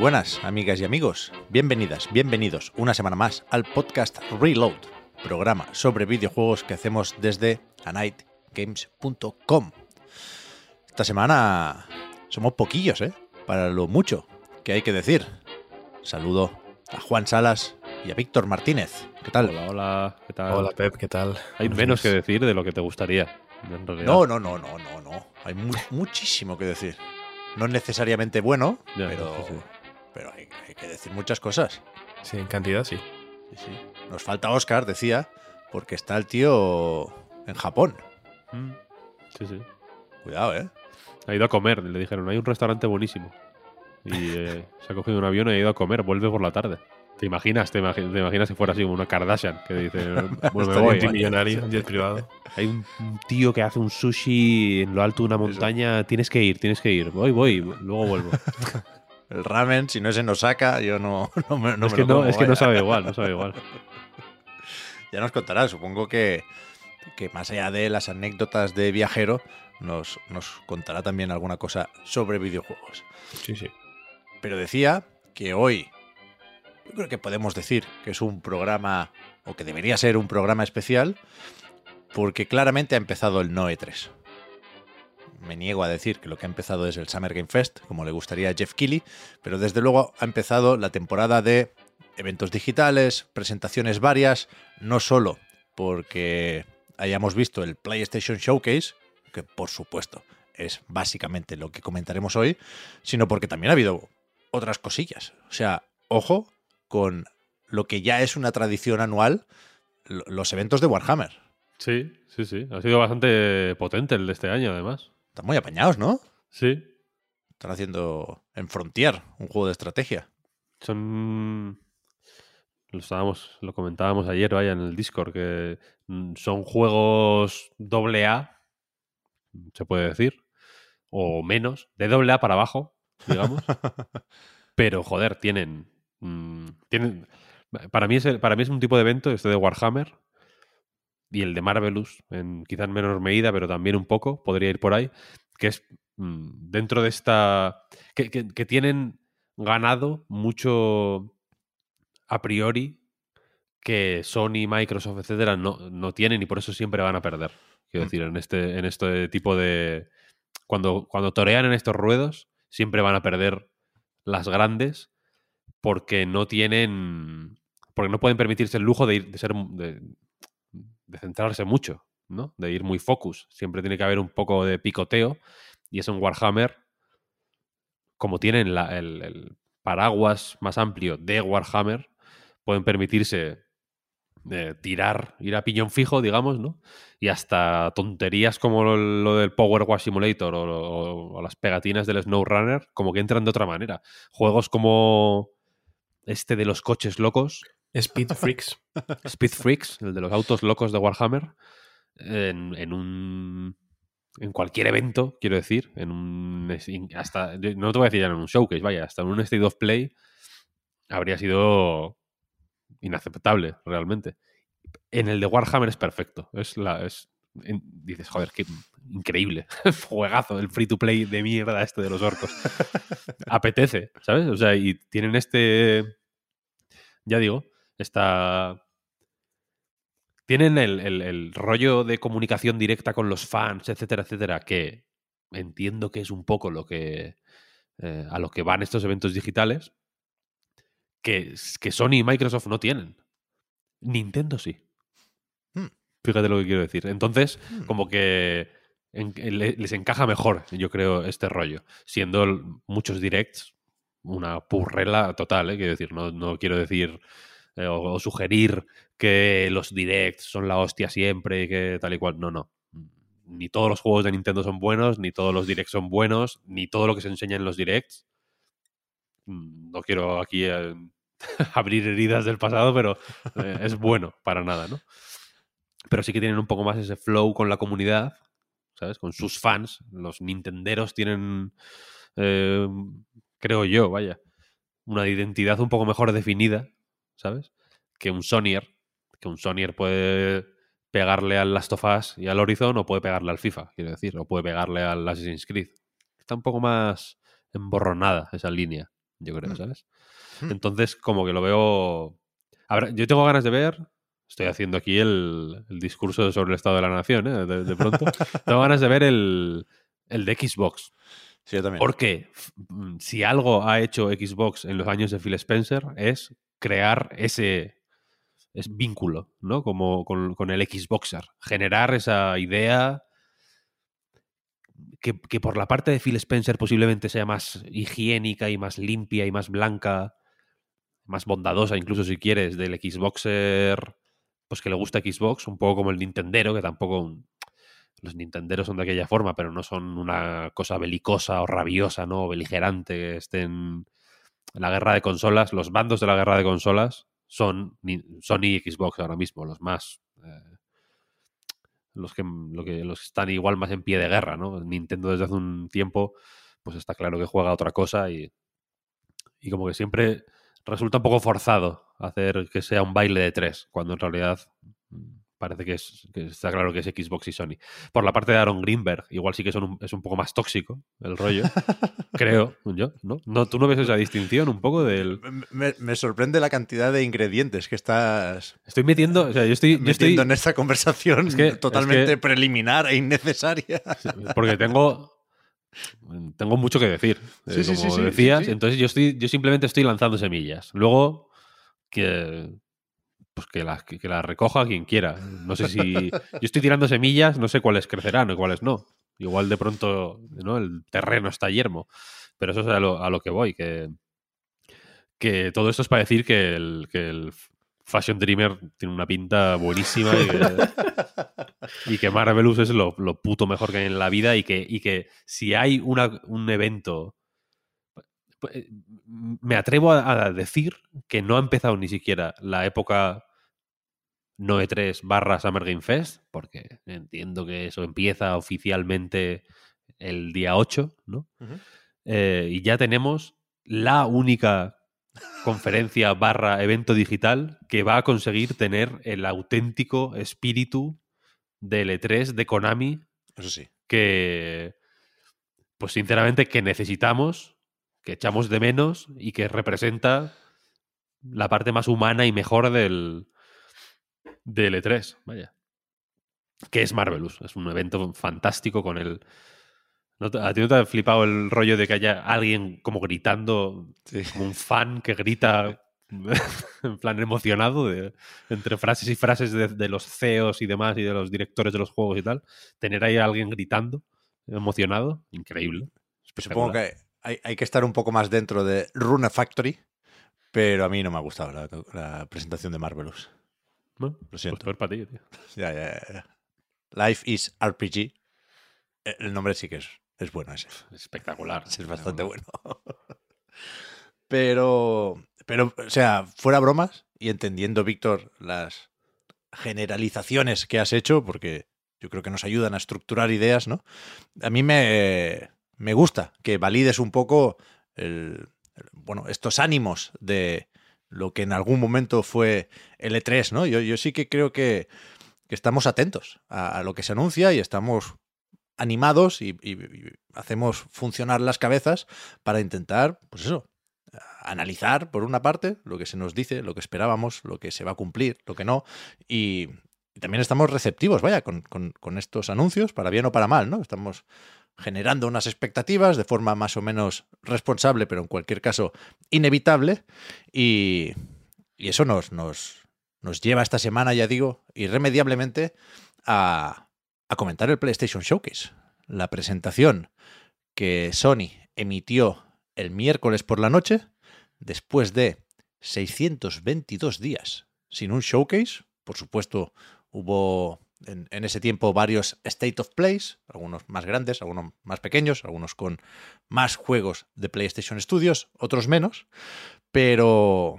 Buenas, amigas y amigos. Bienvenidas, bienvenidos una semana más al podcast Reload, programa sobre videojuegos que hacemos desde anightgames.com. Esta semana somos poquillos, ¿eh? Para lo mucho que hay que decir. Saludo a Juan Salas y a Víctor Martínez. ¿Qué tal? Hola, hola, ¿qué tal? Hola Pep, ¿qué tal? Hay Buenos menos que decir de lo que te gustaría. en realidad. No, no, no, no, no, no. Hay mu- muchísimo que decir. No es necesariamente bueno, Ya, pero, sí, sí. Pero hay, hay que decir muchas cosas. Sí, en cantidad sí. Sí, sí. Nos falta Oscar, decía, porque está el tío en Japón. Mm, Sí, sí. Cuidado, ¿eh? Ha ido a comer, le dijeron, hay un restaurante buenísimo. Y eh, se ha cogido un avión y ha ido a comer, vuelve por la tarde. ¿Te imaginas? ¿Te, imagi- te imaginas si fuera así como una Kardashian que dice, bueno, me voy. Multimillonario, jet privado. Hay un, un tío que hace un sushi en lo alto de una montaña, tienes que ir, tienes que ir. Voy, voy, luego vuelvo. El ramen, si no es en Osaka, yo no, no me, no es me que, lo no, como, es que no sabe igual, no sabe igual. Ya nos contará, supongo que, que más allá de las anécdotas de viajero, nos, nos contará también alguna cosa sobre videojuegos. Sí, sí. Pero decía que hoy, yo creo que podemos decir que es un programa, o que debería ser un programa especial, porque claramente ha empezado el Noe 3. Me niego a decir que lo que ha empezado es el Summer Game Fest, como le gustaría a Jeff Keighley, pero desde luego ha empezado la temporada de eventos digitales, presentaciones varias, no solo porque hayamos visto el PlayStation Showcase, que por supuesto es básicamente lo que comentaremos hoy, sino porque también ha habido otras cosillas. O sea, ojo con lo que ya es una tradición anual, lo- los eventos de Warhammer. Sí, sí, sí. Ha sido bastante potente el de este año, además. Están muy apañados, ¿no? Sí, Están haciendo en Frontier un juego de estrategia. son lo estábamos lo comentábamos ayer vaya en el Discord que mm, son juegos doble A se puede decir o menos de doble A para abajo digamos pero joder tienen mm, tienen para mí es el- para mí es un tipo de evento este de Warhammer y el de Marvelous en quizás en menor medida pero también un poco podría ir por ahí que es mm, dentro de esta que, que- que tienen ganado mucho a priori que Sony, Microsoft, etcétera, no, no tienen y por eso siempre van a perder. Quiero Mm. decir, en este, en este tipo de. Cuando, cuando torean en estos ruedos, siempre van a perder las grandes porque no tienen. Porque no pueden permitirse el lujo de ir, de ser de, de centrarse mucho, ¿no? De ir muy focus. Siempre tiene que haber un poco de picoteo. Y eso en Warhammer, como tienen el, el paraguas más amplio de Warhammer, pueden permitirse eh, tirar, ir a piñón fijo, digamos, ¿no? Y hasta tonterías como lo, del Power Wash Simulator o, o- o las pegatinas del SnowRunner, como que entran de otra manera. Juegos como este de los coches locos, Speed Freaks. Speed Freaks, el de los autos locos de Warhammer, en, en un. En cualquier evento, quiero decir, en un. Hasta, no te voy a decir ya en un showcase, vaya, hasta en un State of Play habría sido inaceptable, realmente. En el de Warhammer es perfecto. Es la. Es, en- dices, joder, qué increíble. Juegazo, el free to play de mierda este de los orcos. Apetece, ¿sabes? O sea, y tienen este. Ya digo, esta. Tienen el, el- el rollo de comunicación directa con los fans, etcétera, etcétera, que entiendo que es un poco lo que. eh, a lo que van estos eventos digitales. Que, que Sony y Microsoft no tienen. Nintendo sí. Hmm. Fíjate lo que quiero decir. Entonces, Hmm. como que en- les encaja mejor, yo creo, este rollo. Siendo muchos directs una purrela total, ¿eh? quiero decir, no, no quiero decir eh, o, sugerir que los directs son la hostia siempre y que tal y cual. No, no. Ni todos los juegos de Nintendo son buenos, ni todos los directs son buenos, ni todo lo que se enseña en los directs. Mm, No quiero aquí eh, abrir heridas del pasado, pero eh, es bueno para nada, ¿no? Pero sí que tienen un poco más ese flow con la comunidad, ¿sabes? Con sus fans. Los nintenderos tienen, creo yo, vaya, una identidad un poco mejor definida, ¿sabes? Que un Sonyer. Que un Sonyer puede pegarle al Last of Us y al Horizon o puede pegarle al FIFA, quiero decir, o puede pegarle al Assassin's Creed. Está un poco más emborronada esa línea, yo creo, Mm. ¿sabes? Mm. Entonces, como que lo veo... A ver, yo tengo ganas de ver... Estoy haciendo aquí el, el discurso sobre el estado de la nación, ¿eh? de, de pronto. tengo ganas de ver el, el de Xbox. Sí, yo también. Porque mm, si algo ha hecho Xbox en los años de Phil Spencer es crear ese, ese vínculo, ¿no? Como con, con el Xboxer. Generar esa idea que, que por la parte de Phil Spencer posiblemente sea más higiénica y más limpia y más blanca, más bondadosa incluso si quieres, del Xboxer, pues que le gusta Xbox, un poco como el Nintendero, que tampoco los Nintenderos son de aquella forma, pero no son una cosa belicosa o rabiosa, ¿no? O beligerante, que estén la guerra de consolas. Los bandos de la guerra de consolas son Sony y Xbox ahora mismo, los más. eh, los que, lo que los que están igual más en pie de guerra, ¿no? Nintendo desde hace un tiempo, pues está claro que juega otra cosa y, y como que siempre resulta un poco forzado hacer que sea un baile de tres, cuando en realidad mm, parece que, es, que está claro que es Xbox y Sony. Por la parte de Aaron Greenberg, igual sí que son un- es un poco más tóxico el rollo, creo yo, ¿no? ¿no? ¿Tú no ves esa distinción un poco del... Me, me sorprende la cantidad de ingredientes que estás Estoy metiendo, o sea, yo estoy... Yo estoy metiendo en esta conversación Es que- totalmente es que- preliminar e innecesaria. porque tengo tengo mucho que decir eh, Sí, como sí, decías sí, sí. entonces yo estoy yo simplemente estoy lanzando semillas luego que pues que las que, que las recoja quien quiera. No sé si yo estoy tirando semillas no sé cuáles crecerán o cuáles no. Igual de pronto ¿no? el terreno está yermo. Pero eso es a lo, a lo que voy que que todo esto es para decir que el, que el Fashion Dreamer tiene una pinta buenísima y que, y que Marvelous es lo, lo puto mejor que hay en la vida y que, y que si hay una- un evento... eh, Me atrevo a decir que no ha empezado ni siquiera la época Noe 3 barra Summer Game Fest, porque entiendo que eso empieza oficialmente el día 8, ¿no? Eh, y ya tenemos la única conferencia barra evento digital que va a conseguir tener el auténtico espíritu del E3 de Konami Eso sí. que, pues sinceramente, que necesitamos, que echamos de menos y que representa la parte más humana y mejor del, del E3, vaya. Que es Marvelous. Es un evento fantástico con el... ¿No te- ¿A ti no te ha flipado el rollo de que haya alguien como gritando, Sí. como un fan que grita en plan emocionado de, entre frases y frases de, de los CEOs y demás y de los directores de los juegos y tal? Tener ahí a alguien gritando, emocionado, increíble. Supongo que hay, hay que estar un poco más dentro de Runa Factory, pero a mí no me ha gustado la, la presentación de Marvelous. Bueno, Lo pues siento. peor para ti, tío. Ya, ya, ya. Life is RPG. Eh, El nombre sí que es, es bueno ese. Espectacular. Es bastante bueno. Pero, pero, o sea, fuera bromas y entendiendo, Víctor, las generalizaciones que has hecho, porque yo creo que nos ayudan a estructurar ideas, ¿no? A mí me, me gusta que valides un poco el- bueno, estos ánimos de lo que en algún momento fue el E3, ¿no? Yo, sí que creo que, que estamos atentos a, lo que se anuncia y estamos animados y, hacemos funcionar las cabezas para intentar, pues eso, analizar por una parte lo que se nos dice, lo que esperábamos, lo que se va a cumplir, lo que no, y, también estamos receptivos, vaya, con- con estos anuncios, para bien o para mal, ¿no? Estamos generando unas expectativas de forma más o menos responsable, pero en cualquier caso inevitable, y, y eso nos, nos, nos lleva esta semana, ya digo, irremediablemente a, a comentar el PlayStation Showcase, la presentación que Sony emitió el miércoles por la noche, después de 622 días sin un showcase. Por supuesto, hubo en, ese tiempo varios State of Plays, algunos más grandes, algunos más pequeños, algunos con más juegos de PlayStation Studios, otros menos. Pero.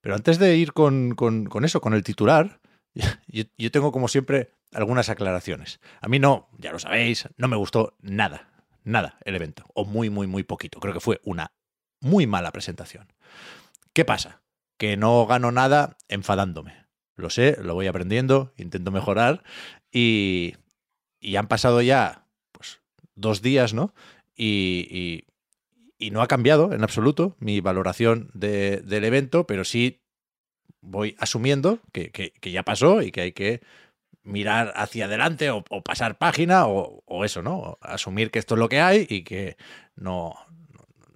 Pero antes de ir con, con, con eso, con el titular, yo, yo, tengo como siempre algunas aclaraciones. A mí no, ya lo sabéis, no me gustó nada, nada el evento, o muy, muy, muy poquito. Creo que fue una muy mala presentación. ¿Qué pasa? Que no gano nada enfadándome. Lo sé, lo voy aprendiendo, intento mejorar y, y han pasado ya pues, dos días, ¿no? Y, y, no ha cambiado en absoluto mi valoración de, del evento, pero sí voy asumiendo que, que, que, ya pasó y que hay que mirar hacia adelante o, o pasar página o, o, eso, ¿no? Asumir que esto es lo que hay y que no,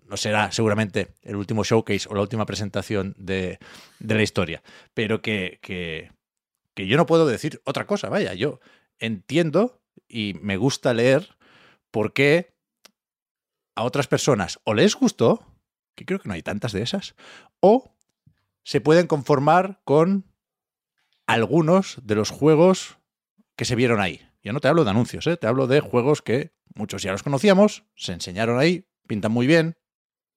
no será seguramente el último showcase o la última presentación de, de la historia, pero que, que, que, yo no puedo decir otra cosa, vaya, yo entiendo y me gusta leer por qué a otras personas o les gustó, que creo que no hay tantas de esas, o se pueden conformar con algunos de los juegos que se vieron ahí. Yo no te hablo de anuncios, ¿eh? te hablo de juegos que muchos ya los conocíamos, se enseñaron ahí, pintan muy bien,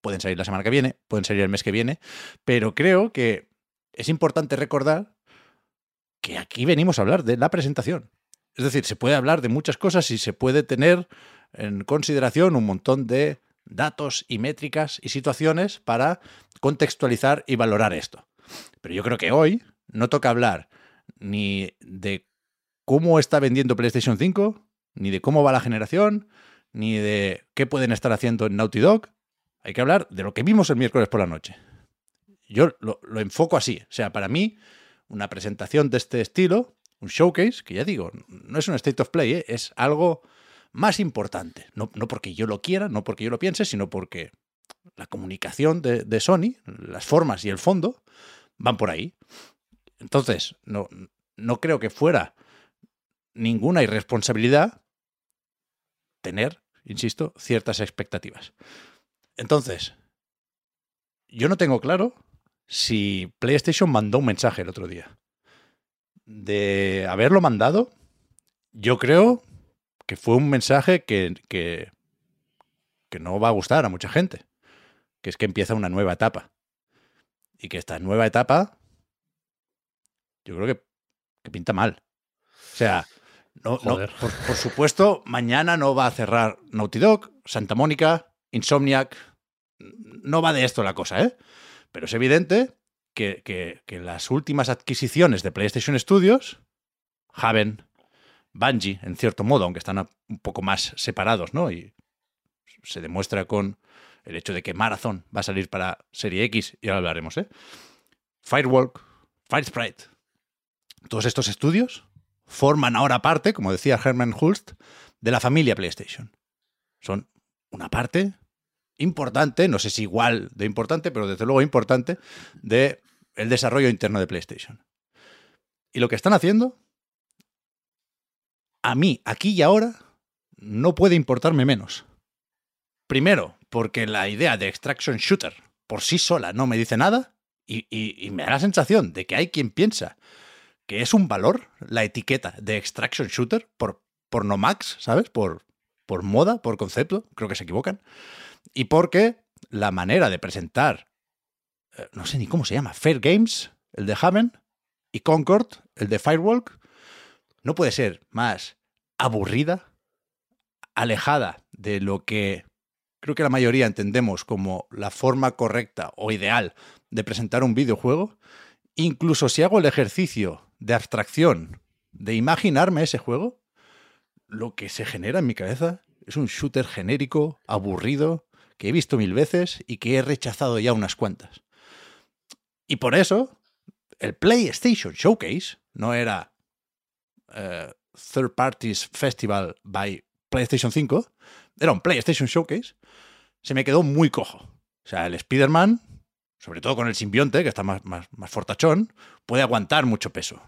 pueden salir la semana que viene, pueden salir el mes que viene, pero creo que es importante recordar que aquí venimos a hablar de la presentación. Es decir, se puede hablar de muchas cosas y se puede tener en consideración un montón de datos y métricas y situaciones para contextualizar y valorar esto. Pero yo creo que hoy no toca hablar ni de cómo está vendiendo PlayStation 5, ni de cómo va la generación, ni de qué pueden estar haciendo en Naughty Dog, hay que hablar de lo que vimos el miércoles por la noche. Yo lo, enfoco así. O sea, para mí, una presentación de este estilo, un showcase, que ya digo, no es un state of play, ¿eh? es algo más importante. No, no, porque yo lo quiera, no porque yo lo piense, sino porque la comunicación de, de Sony, las formas y el fondo, van por ahí. Entonces, no, no creo que fuera ninguna irresponsabilidad tener, insisto, ciertas expectativas. Entonces, yo no tengo claro si PlayStation mandó un mensaje el otro día. De haberlo mandado, yo creo que fue un mensaje que, que, que, no va a gustar a mucha gente. Que es que empieza una nueva etapa. Y que esta nueva etapa, yo creo que, que pinta mal. O sea, no, no por, por, supuesto, mañana no va a cerrar Naughty Dog, Santa Mónica, Insomniac, no va de esto la cosa, ¿eh? Pero es evidente que, que, las últimas adquisiciones de PlayStation Studios, Haven, Bungie, en cierto modo, aunque están un poco más separados, ¿no? Y se demuestra con el hecho de que Marathon va a salir para Serie X, y ahora hablaremos, ¿eh? Firewalk, Firesprite, todos estos estudios forman ahora parte, como decía Herman Hulst, de la familia PlayStation. Son una parte importante, no sé si igual de importante, pero desde luego importante, de el desarrollo interno de PlayStation. Y lo que están haciendo, a mí, aquí y ahora, no puede importarme menos. Primero, porque la idea de extraction shooter por sí sola no me dice nada y, y, me da la sensación de que hay quien piensa que es un valor la etiqueta de extraction shooter por, por no max, ¿sabes? Por, por moda, por concepto, creo que se equivocan y porque la manera de presentar, eh, no sé ni cómo se llama, Fair Games, el de Haven, y Concord, el de Firewalk, no puede ser más aburrida, alejada de lo que creo que la mayoría entendemos como la forma correcta o ideal de presentar un videojuego, incluso si hago el ejercicio de abstracción, de imaginarme ese juego, lo que se genera en mi cabeza es un shooter genérico, aburrido, que he visto mil veces y que he rechazado ya unas cuantas. Y por eso, el PlayStation Showcase no era uh, Third Parties Festival by PlayStation 5, era un PlayStation Showcase, se me quedó muy cojo. O sea, el Spider-Man, sobre todo con el simbionte, que está más, más, más fortachón, puede aguantar mucho peso,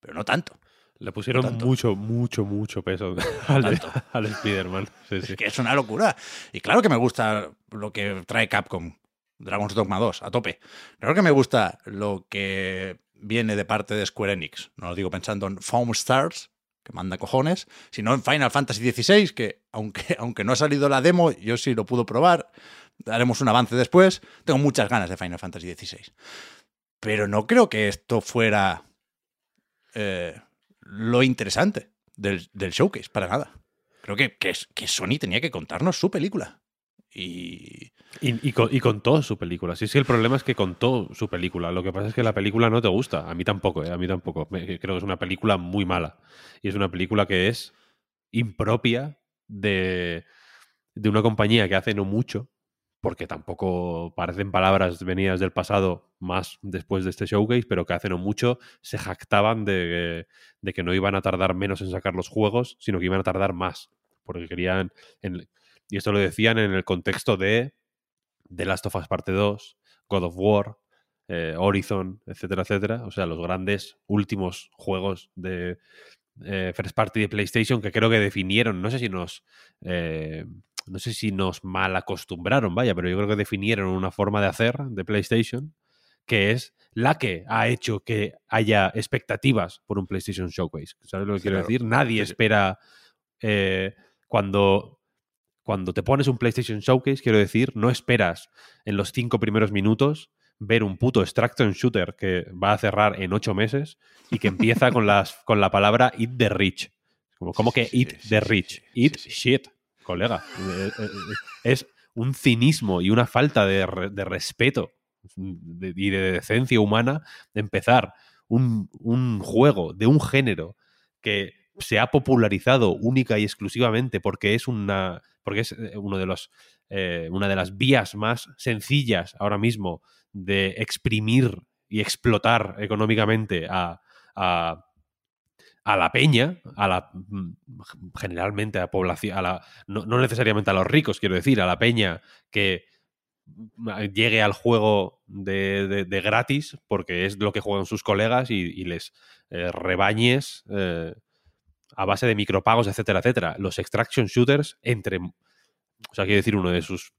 pero no tanto. Le pusieron mucho, mucho, mucho peso al, al Spider-Man. Sí, es sí. que es una locura. Y claro que me gusta lo que trae Capcom Dragon's Dogma 2, a tope. Creo que me gusta lo que viene de parte de Square Enix. No lo digo pensando en Foam Stars, que manda cojones, sino en Final Fantasy XVI, que aunque, aunque no ha salido la demo, yo sí lo puedo probar. Haremos un avance después. Tengo muchas ganas de Final Fantasy XVI. Pero no creo que esto fuera eh, lo interesante del, del showcase, para nada. Creo que, que, que Sony tenía que contarnos su película. Y Y, y con, y contó su película. Sí, sí, el problema es que contó su película. Lo que pasa es que la película no te gusta. A mí tampoco, ¿eh? A mí tampoco. Creo que es una película muy mala. Y es una película que es impropia de, de una compañía que hace no mucho, porque tampoco parecen palabras venidas del pasado más después de este showcase, pero que hace no mucho se jactaban de, que no iban a tardar menos en sacar los juegos, sino que iban a tardar más. Porque querían. y esto lo decían en el contexto de The Last of Us Parte 2, God of War, eh, Horizon, etcétera, etcétera. O sea, los grandes últimos juegos de eh, First Party de PlayStation que creo que definieron, no sé si nos... eh, no sé si nos mal acostumbraron, vaya, pero yo creo que definieron una forma de hacer de PlayStation que es la que ha hecho que haya expectativas por un PlayStation Showcase. ¿Sabes lo que Sí, quiero claro. decir? Nadie Sí, espera eh, cuando, cuando te pones un PlayStation Showcase, quiero decir, no esperas en los cinco primeros minutos ver un puto extraction shooter que va a cerrar en ocho meses y que empieza con, las, con la palabra eat the rich. Como, ¿Cómo que eat the rich? eat shit, colega. Eh, eh, Es un cinismo y una falta de, re- de respeto y de decencia humana de empezar un, un juego de un género que se ha popularizado única y exclusivamente porque es una porque es eh, uno de los una de las vías más sencillas ahora mismo de exprimir y explotar económicamente a, a la peña, a la mm, generalmente a la población, a la, no, no necesariamente a los ricos, quiero decir, a la peña que mm, llegue al juego de, de- gratis porque es lo que juegan sus colegas y, y les eh, rebañes eh, a base de micropagos, etcétera, etcétera. Los extraction shooters, entre. O sea, quiero decir, uno de sus.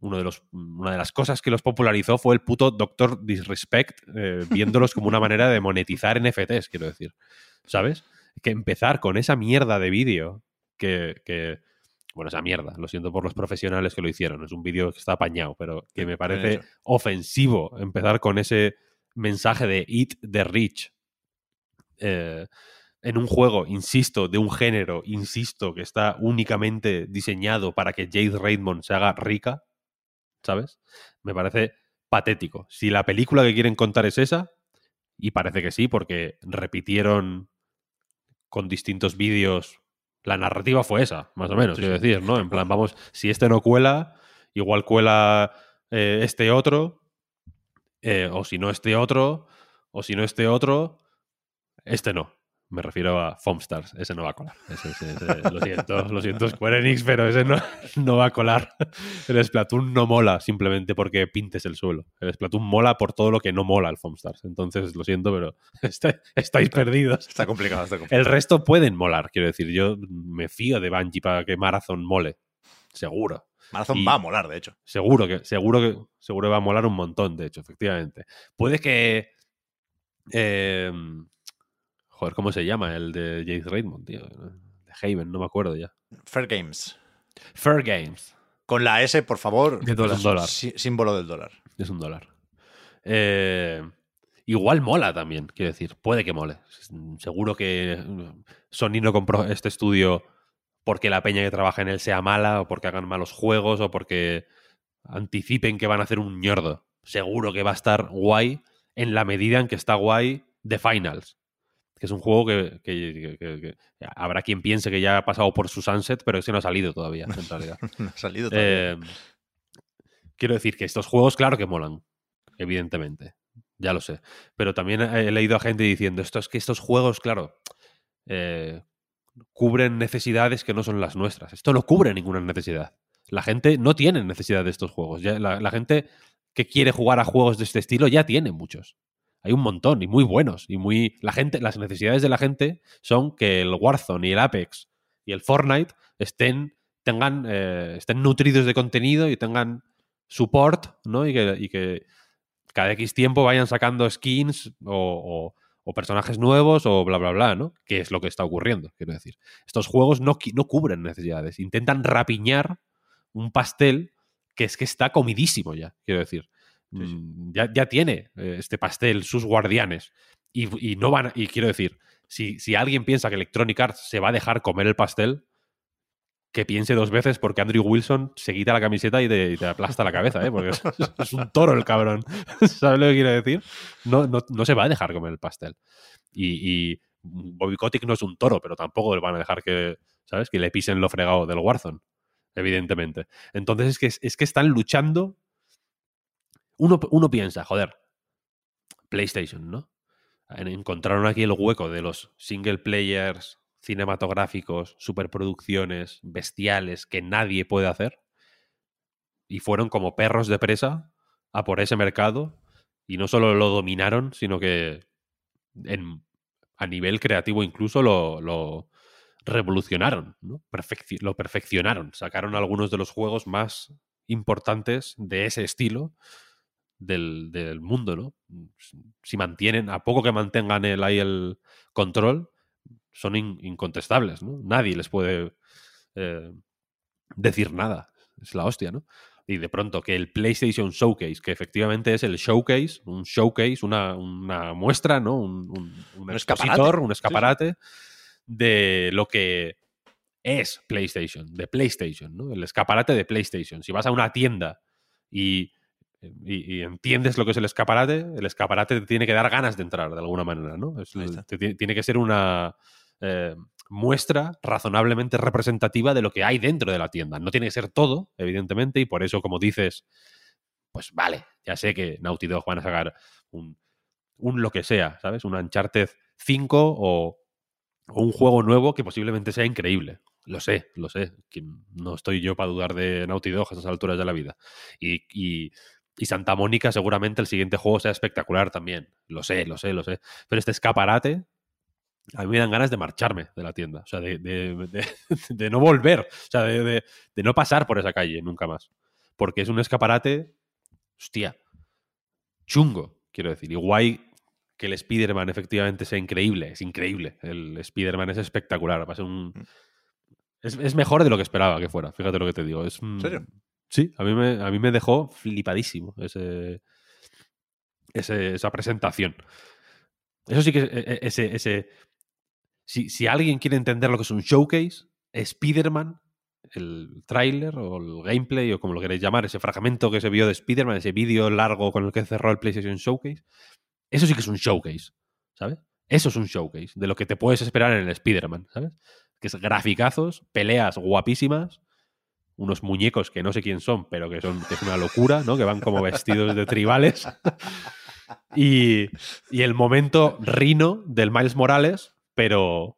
Uno de los, una de las cosas que los popularizó fue el puto Doctor Disrespect, eh, viéndolos como una manera de monetizar NFTs, quiero decir. ¿Sabes? Que empezar con esa mierda de vídeo que, que- Bueno, esa mierda, lo siento por los profesionales que lo hicieron. Es un vídeo que está apañado, pero que me parece ofensivo empezar con ese mensaje de Eat the Rich. eh, en un juego, insisto, de un género, insisto, que está únicamente diseñado para que Jade Raymond se haga rica, ¿sabes? Me parece patético. Si la película que quieren contar es esa, y parece que sí, porque repitieron con distintos vídeos, la narrativa fue esa, más o menos, Sí, quiero decir, ¿no? En plan, vamos, si este no cuela, igual cuela eh, este otro, eh, o si no este otro, o si no este otro, este no. Me refiero a Foamstars, ese no va a colar. Ese- ese- ese- lo siento, lo siento Square Enix, pero ese no, no va a colar. El Splatoon no mola simplemente porque pintes el suelo. El Splatoon mola por todo lo que no mola el Foamstars. Entonces, lo siento, pero está- estáis perdidos. Está complicado, está complicado. El resto pueden molar, quiero decir. Yo me fío de Bungie para que Marathon mole. Seguro. Marathon y- va a molar, de hecho. Seguro que, seguro que, seguro que va a molar un montón, de hecho, efectivamente. Puede que. eh, joder, ¿cómo se llama? El de Jade Raymond, tío. De Haven, no me acuerdo ya. Fair Games. Fair Games. Con la S, por favor. De dólar. Es un dólar. sí- símbolo del dólar. Es un dólar. Eh, igual mola también, quiero decir. Puede que mole. Seguro que Sony no compró este estudio porque la peña que trabaja en él sea mala, o porque hagan malos juegos, o porque anticipen que van a hacer un ñordo. Seguro que va a estar guay en la medida en que está guay The Finals. Que es un juego que, que- que- que- que habrá quien piense que ya ha pasado por su sunset, pero ese no ha salido todavía, en realidad. No ha salido todavía. Eh, quiero decir que estos juegos, claro que molan, evidentemente. Ya lo sé. Pero también he leído a gente diciendo esto es que estos juegos, claro, eh, cubren necesidades que no son las nuestras. Esto no cubre ninguna necesidad. La gente no tiene necesidad de estos juegos. Ya, la, la gente que quiere jugar a juegos de este estilo ya tiene muchos. Hay un montón y muy buenos. Y muy. La gente, las necesidades de la gente son que el Warzone y el Apex y el Fortnite estén, tengan, eh, estén nutridos de contenido y tengan support, ¿no? Y que, y que cada X tiempo vayan sacando skins o, o- personajes nuevos o bla, bla, bla, ¿no? Que es lo que está ocurriendo, quiero decir. Estos juegos no, no cubren necesidades, intentan rapiñar un pastel que es que está comidísimo ya, quiero decir. Mm, Ya, ya tiene eh, este pastel sus guardianes. Y, no van y quiero decir, si, si alguien piensa que Electronic Arts se va a dejar comer el pastel, que piense dos veces porque Andrew Wilson se quita la camiseta y te, aplasta la cabeza, ¿eh? Porque es, un toro el cabrón. ¿Sabes lo que quiero decir? No, no, no se va a dejar comer el pastel. Y, y Bobby Kotick no es un toro, pero tampoco le van a dejar que, ¿sabes? Que le pisen lo fregado del Warzone, evidentemente. Entonces es que, es que están luchando. Uno, uno piensa, joder, PlayStation, ¿no? En- Encontraron aquí el hueco de los single players cinematográficos, superproducciones, bestiales que nadie puede hacer. Y fueron como perros de presa a por ese mercado. Y no solo lo dominaron, sino que en- a nivel creativo incluso lo, revolucionaron, ¿no? Lo perfeccionaron. Sacaron algunos de los juegos más importantes de ese estilo del, del mundo, ¿no? Si mantienen, a poco que mantengan el, ahí el control, son in- incontestables, ¿no? Nadie les puede eh, decir nada. Es la hostia, ¿no? Y de pronto que el PlayStation Showcase, que efectivamente es el showcase, un showcase, una, una muestra, ¿no? Un, un, un escaparate. un Sí, sí. escaparate de lo que es PlayStation, de PlayStation, ¿no? El escaparate de PlayStation. Si vas a una tienda y, y- y entiendes lo que es el escaparate, el escaparate te tiene que dar ganas de entrar de alguna manera, ¿no? Es- te tiene- que ser una eh, muestra razonablemente representativa de lo que hay dentro de la tienda. No tiene que ser todo, evidentemente, y por eso, como dices, pues vale, ya sé que Naughty Dog van a sacar un, un lo que sea, ¿sabes? Un Uncharted 5 o, o un juego nuevo que posiblemente sea increíble. Lo sé, lo sé. que no estoy yo para dudar de Naughty Dog a estas alturas de la vida. Y, y- y Santa Mónica seguramente el siguiente juego sea espectacular también. Lo sé, lo sé, lo sé. Pero este escaparate, a mí me dan ganas de marcharme de la tienda. O sea, de, de- de- de no volver. O sea, de, no pasar por esa calle nunca más. Porque es un escaparate, hostia, chungo, quiero decir. Y guay que el Spider-Man efectivamente sea increíble. Es increíble. El Spider-Man es espectacular. Va a ser un... Es, es mejor de lo que esperaba que fuera. Fíjate lo que te digo. Es, ¿En serio? Sí, a mí me, a mí me dejó flipadísimo ese, esa presentación. Eso sí que e- e- ese, ese si, si alguien quiere entender lo que es un showcase, Spider-Man, el tráiler o el gameplay o como lo queréis llamar, ese fragmento que se vio de Spider-Man, ese vídeo largo con el que cerró el PlayStation Showcase, eso sí que es un showcase, ¿sabes? Eso es un showcase de lo que te puedes esperar en el Spider-Man, ¿sabes? Que es graficazos, peleas guapísimas, unos muñecos que no sé quién son, pero que son que es una locura, ¿no? Que van como vestidos de tribales. Y, y el momento rino del Miles Morales, pero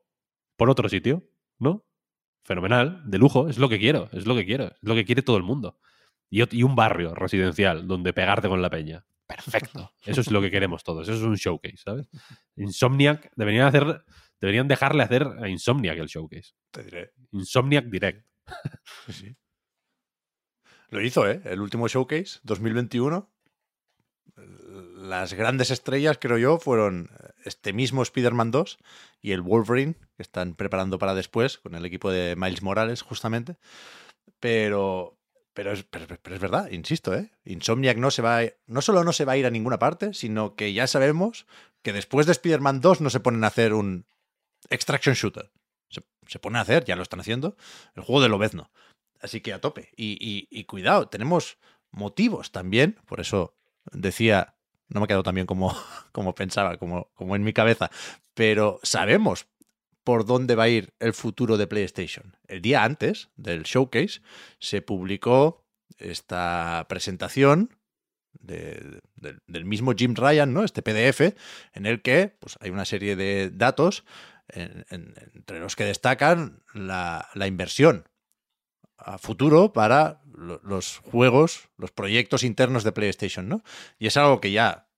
por otro sitio, ¿no? Fenomenal, de lujo, es lo que quiero, es lo que quiero, es lo que quiere todo el mundo. Y, y un barrio residencial donde pegarte con la peña. Perfecto. Eso es lo que queremos todos. Eso es un showcase, ¿sabes? Insomniac, deberían hacer, deberían dejarle hacer a Insomniac el showcase. Te diré. Insomniac Direct. Sí, sí. Lo hizo, ¿eh? El último showcase, 2021. Las grandes estrellas, creo yo, fueron este mismo Spider-Man 2 y el Wolverine, que están preparando para después, con el equipo de Miles Morales, justamente. Pero, pero, es, pero es verdad, insisto, ¿eh? Insomniac no, se va a- no solo no se va a ir a ninguna parte, sino que ya sabemos que después de Spider-Man 2 no se ponen a hacer un extraction shooter. Se, se ponen a hacer, ya lo están haciendo, el juego de Lobezno. Así que a tope. Y, cuidado, tenemos motivos también. Por eso decía, no me ha quedado tan bien como, como pensaba, como, como en mi cabeza. Pero sabemos por dónde va a ir el futuro de PlayStation. El día antes del showcase se publicó esta presentación de- del- mismo Jim Ryan, ¿no? Este PDF, en el que pues, hay una serie de datos en- en- entre los que destacan la inversión a futuro para lo- los juegos, los proyectos internos de PlayStation, ¿no? Y es algo que ya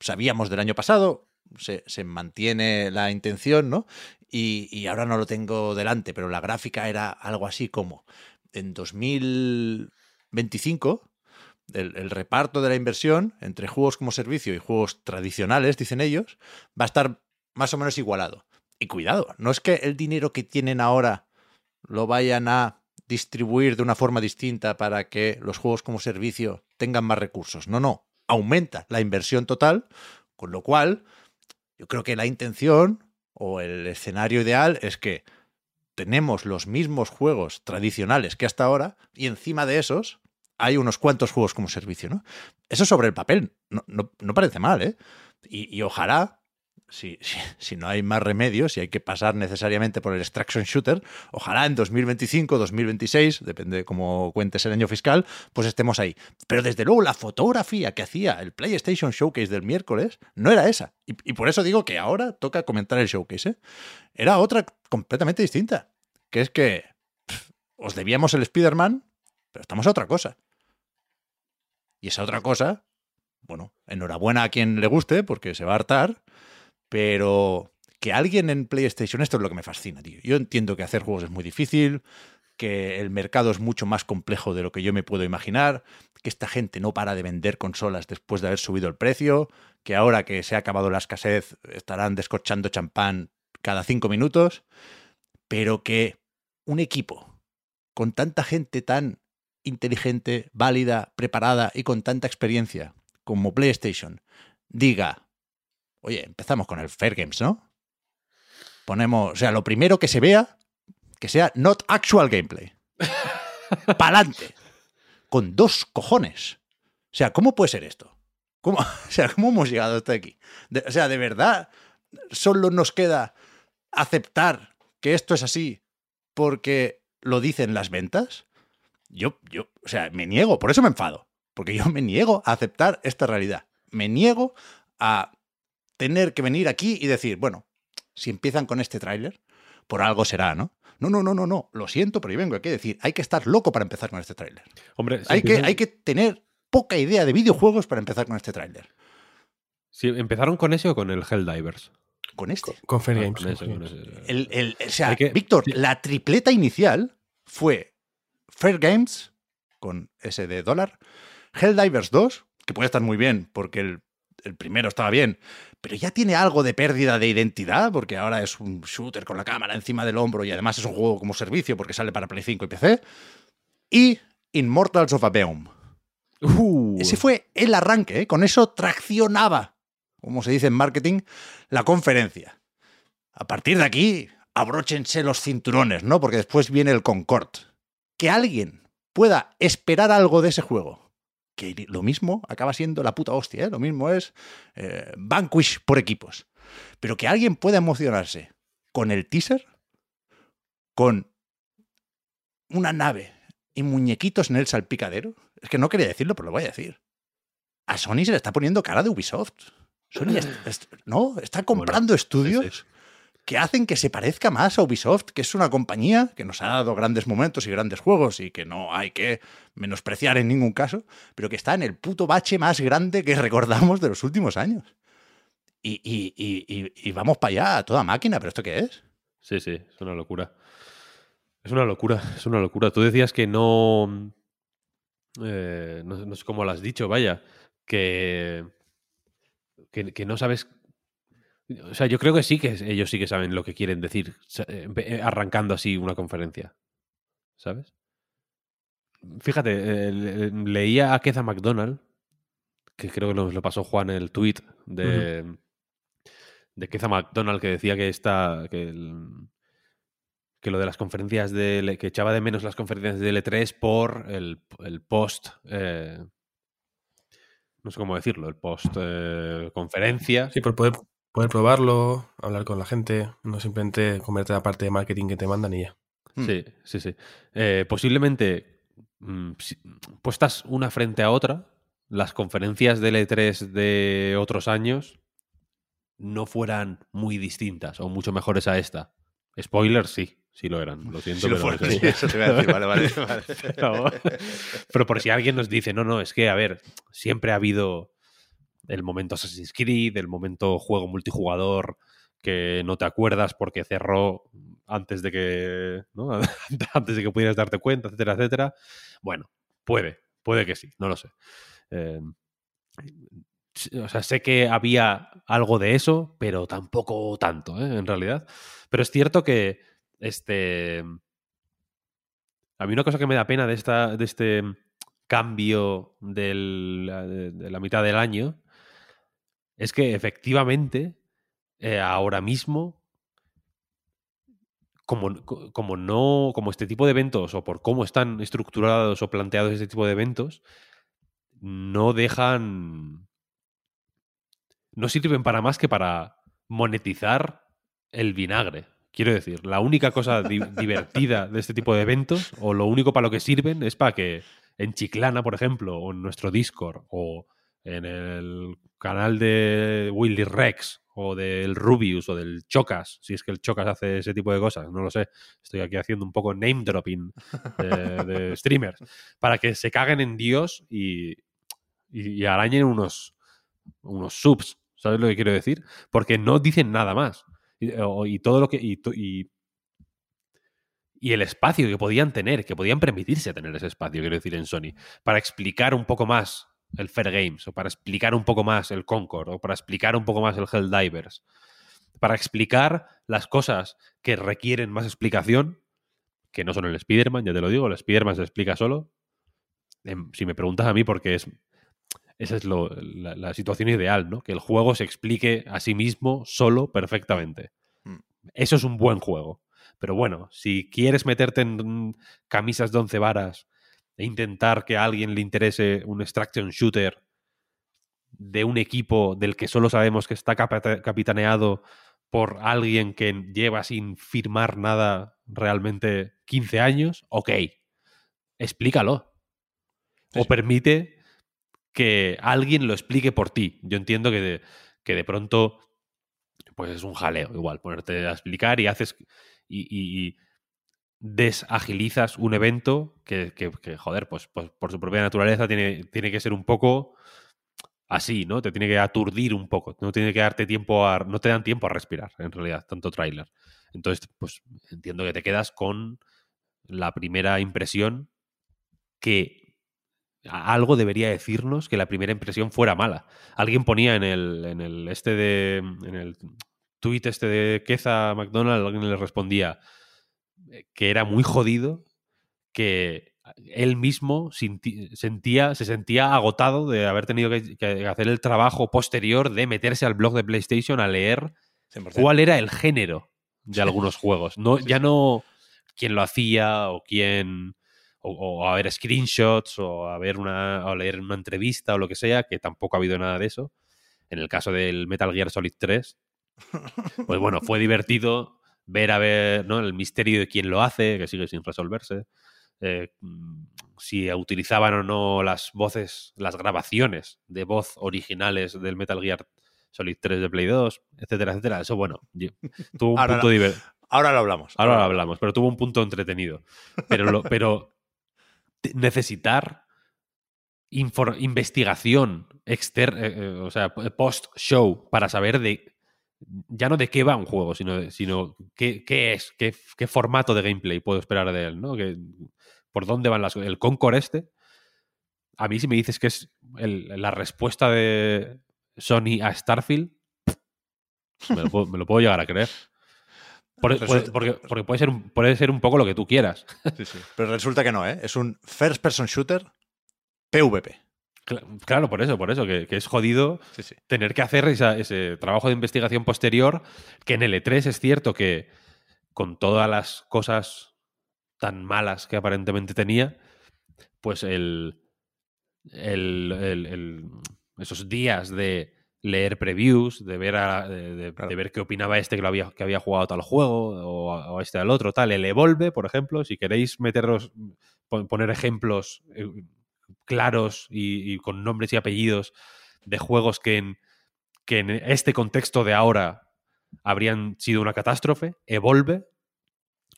sabíamos del año pasado, se, mantiene la intención, ¿no? Y, ahora no lo tengo delante, pero la gráfica era algo así como en 2025 el, el reparto de la inversión entre juegos como servicio y juegos tradicionales, dicen ellos, va a estar más o menos igualado. Y cuidado, no es que el dinero que tienen ahora lo vayan a distribuir de una forma distinta para que los juegos como servicio tengan más recursos. No, no, aumenta la inversión total, con lo cual yo creo que la intención o el escenario ideal es que tenemos los mismos juegos tradicionales que hasta ahora y encima de esos hay unos cuantos juegos como servicio, ¿no? Eso sobre el papel no, no- no parece mal, ¿eh? Y, y ojalá, si, si, no hay más remedios, si hay que pasar necesariamente por el extraction shooter, ojalá en 2025, 2026, depende de cómo cuentes el año fiscal, pues estemos ahí. Pero desde luego la fotografía que hacía el PlayStation Showcase del miércoles no era esa. Y, por eso digo que ahora toca comentar el showcase, ¿eh? Era otra completamente distinta. Que es que os debíamos el Spider-Man, pero estamos a otra cosa. Y esa otra cosa, bueno, enhorabuena a quien le guste, porque se va a hartar, pero que alguien en PlayStation, esto es lo que me fascina, tío. Yo entiendo que hacer juegos es muy difícil, que el mercado es mucho más complejo de lo que yo me puedo imaginar, que esta gente no para de vender consolas después de haber subido el precio, que ahora que se ha acabado la escasez estarán descorchando champán cada cinco minutos, pero que un equipo con tanta gente tan inteligente, válida, preparada y con tanta experiencia como PlayStation diga, oye, empezamos con el Fair Games, ¿no? Ponemos, o sea, lo primero que se vea, que sea not actual gameplay. Pa'lante. Con dos cojones. O sea, ¿cómo puede ser esto? ¿Cómo, o sea, ¿cómo hemos llegado hasta aquí? De- o sea, ¿de verdad solo nos queda aceptar que esto es así porque lo dicen las ventas? Yo, yo, o sea, me niego, por eso me enfado, porque yo me niego a aceptar esta realidad. Me niego a tener que venir aquí y decir, bueno, si empiezan con este tráiler, por algo será, ¿no? No, no, no, no, no, lo siento, pero yo vengo aquí a decir, hay que estar loco para empezar con este tráiler. Hombre, si Hay que, hay que tener poca idea de videojuegos para empezar con este tráiler. si empezaron con ese o con el Helldivers. Con este. Con Fair Ah, Games. con ese, con con Fair Games. ese. El, el- o sea, que- Víctor, sí. la tripleta inicial fue Fair Games, con ese de dólar, Helldivers 2, que puede estar muy bien, porque el, el primero estaba bien, pero ya tiene algo de pérdida de identidad, porque ahora es un shooter con la cámara encima del hombro y además es un juego como servicio porque sale para Play 5 y PC. Y Immortals of Aveum. Uh, Ese fue el arranque, ¿eh? con eso traccionaba, como se dice en marketing, la conferencia. A partir de aquí, abróchense los cinturones, ¿no? Porque después viene el Concord. Que alguien pueda esperar algo de ese juego. Que lo mismo acaba siendo la puta hostia, ¿eh? Lo mismo es eh, Vanquish por equipos. Pero que alguien pueda emocionarse con el teaser, con una nave y muñequitos en el salpicadero. Es que no quería decirlo, pero lo voy a decir. A Sony se le está poniendo cara de Ubisoft. Sony no, está comprando estudios que hacen que se parezca más a Ubisoft, que es una compañía que nos ha dado grandes momentos y grandes juegos y que no hay que menospreciar en ningún caso, pero que está en el puto bache más grande que recordamos de los últimos años. Y, y- y- vamos para allá a toda máquina, pero ¿esto qué es? Sí, sí, es una locura. Es una locura, es una locura. Tú decías que no. eh, no, sé cómo lo has dicho, vaya. Que. que no sabes. O sea, yo creo que sí que ellos sí que saben lo que quieren decir eh, eh, arrancando así una conferencia. ¿Sabes? Fíjate, le- leía a Keza McDonald, que creo que nos lo pasó Juan el tweet de, de Keza McDonald que decía que esta. Que, el- que lo de las conferencias de que echaba de menos las conferencias de L3 por el, el post eh, no sé cómo decirlo, el post eh, conferencia. Sí, por poder, poder probarlo, hablar con la gente, no simplemente comerte la parte de marketing que te mandan y ya. Hmm. Sí, sí, sí. Eh, posiblemente mm, si- puestas una frente a otra, las conferencias de L3 de otros años no fueran muy distintas o mucho mejores a esta. Spoilers, sí, sí lo eran. Lo siento, Si pero sí. sí, eso te iba a decir, vale, vale, vale. Pero, pero por si alguien nos dice, no, no, es que, a ver, siempre ha habido el momento Assassin's Creed, el momento juego multijugador que no te acuerdas porque cerró antes de que, antes de que pudieras darte cuenta, etcétera, etcétera. Bueno, puede, Puede que sí, no lo sé. Eh, o sea, sé que había algo de eso, pero tampoco tanto, ¿eh? en realidad. Pero es cierto que este. A mí una cosa que me da pena de, esta, de este cambio de, la mitad del año es que efectivamente eh, ahora mismo como, no, como este tipo de eventos o por cómo están estructurados o planteados este tipo de eventos, no dejan no sirven para más que para monetizar el vinagre. Quiero decir, la única cosa divertida de este tipo de eventos, o lo único para lo que sirven, es para que en Chiclana, por ejemplo, o en nuestro Discord, o en el canal de Willy Rex, o del Rubius, o del Chocas, si es que el Chocas hace ese tipo de cosas, no lo sé. Estoy aquí haciendo un poco name dropping de, de streamers, para que se caguen en Dios y, y arañen unos, unos subs ¿Sabes lo que quiero decir? Porque no dicen nada más. Y, todo lo que. Y, y, el espacio que podían tener, que podían permitirse tener ese espacio, quiero decir, en Sony, para explicar un poco más el Fair Games, o para explicar un poco más el Concord, o para explicar un poco más el Helldivers, para explicar las cosas que requieren más explicación, que no son el Spider-Man, ya te lo digo, el Spider-Man se explica solo. Em, si me preguntas a mí, porque es esa es la, situación ideal, ¿no? Que el juego se explique a sí mismo solo perfectamente. Mm. Eso es un buen juego. Pero bueno, si quieres meterte en camisas de once varas e intentar que a alguien le interese un extraction shooter de un equipo del que solo sabemos que está capitaneado por alguien que lleva sin firmar nada realmente 15 años, ok, explícalo. O permite que alguien lo explique por ti. Yo entiendo que de, que de pronto pues es un jaleo igual, ponerte a explicar y haces y, desagilizas un evento que, joder, pues, pues, por su propia naturaleza tiene, tiene que ser un poco así, ¿no? Te tiene que aturdir un poco, no tiene que darte tiempo a, no te dan tiempo a respirar, en realidad, tanto tráiler. Entonces, pues entiendo que te quedas con la primera impresión que algo debería decirnos que la primera impresión fuera mala. Alguien ponía en el, en el este de en el tweet este de Keza McDonald, alguien le respondía que era muy jodido, que él mismo sentía, se sentía agotado de haber tenido que, hacer el trabajo posterior de meterse al blog de PlayStation a leer cuál era el género de algunos juegos. No, ya no quién lo hacía o quién o, a ver screenshots o a ver una o leer una entrevista o lo que sea, que tampoco ha habido nada de eso. En el caso del Metal Gear Solid 3, pues bueno, fue divertido ver a ver ¿no? el misterio de quién lo hace, que sigue sin resolverse. Eh, si utilizaban o no las voces, las grabaciones de voz originales del Metal Gear Solid 3 de Play 2, etcétera, etcétera. Eso, bueno, tuvo un punto divertido. Ahora lo hablamos. Ahora, lo hablamos, pero tuvo un punto entretenido. Pero, pero necesitar investigación externa, eh, eh, o sea, post-show para saber de ya no de qué va un juego, sino, sino qué, es, qué, formato de gameplay puedo esperar de él, ¿no? Que, por dónde van las El Concord este, a mí si me dices que es la respuesta de Sony a Starfield, me lo puedo llegar a creer. Porque, puede, ser un, puede ser un poco lo que tú quieras. Pero resulta que no, ¿eh? Es un first person shooter PvP. Claro, por eso, por eso, que, es jodido tener que hacer ese trabajo de investigación posterior, que en el E3 es cierto que con todas las cosas tan malas que aparentemente tenía, pues el, el esos días de leer previews, de ver, de, ver qué opinaba este que, lo había, que había jugado tal juego o, este al otro, tal. El Evolve, por ejemplo, si queréis meterlos, poner ejemplos eh, claros y, con nombres y apellidos de juegos que en, que en este contexto de ahora habrían sido una catástrofe, Evolve,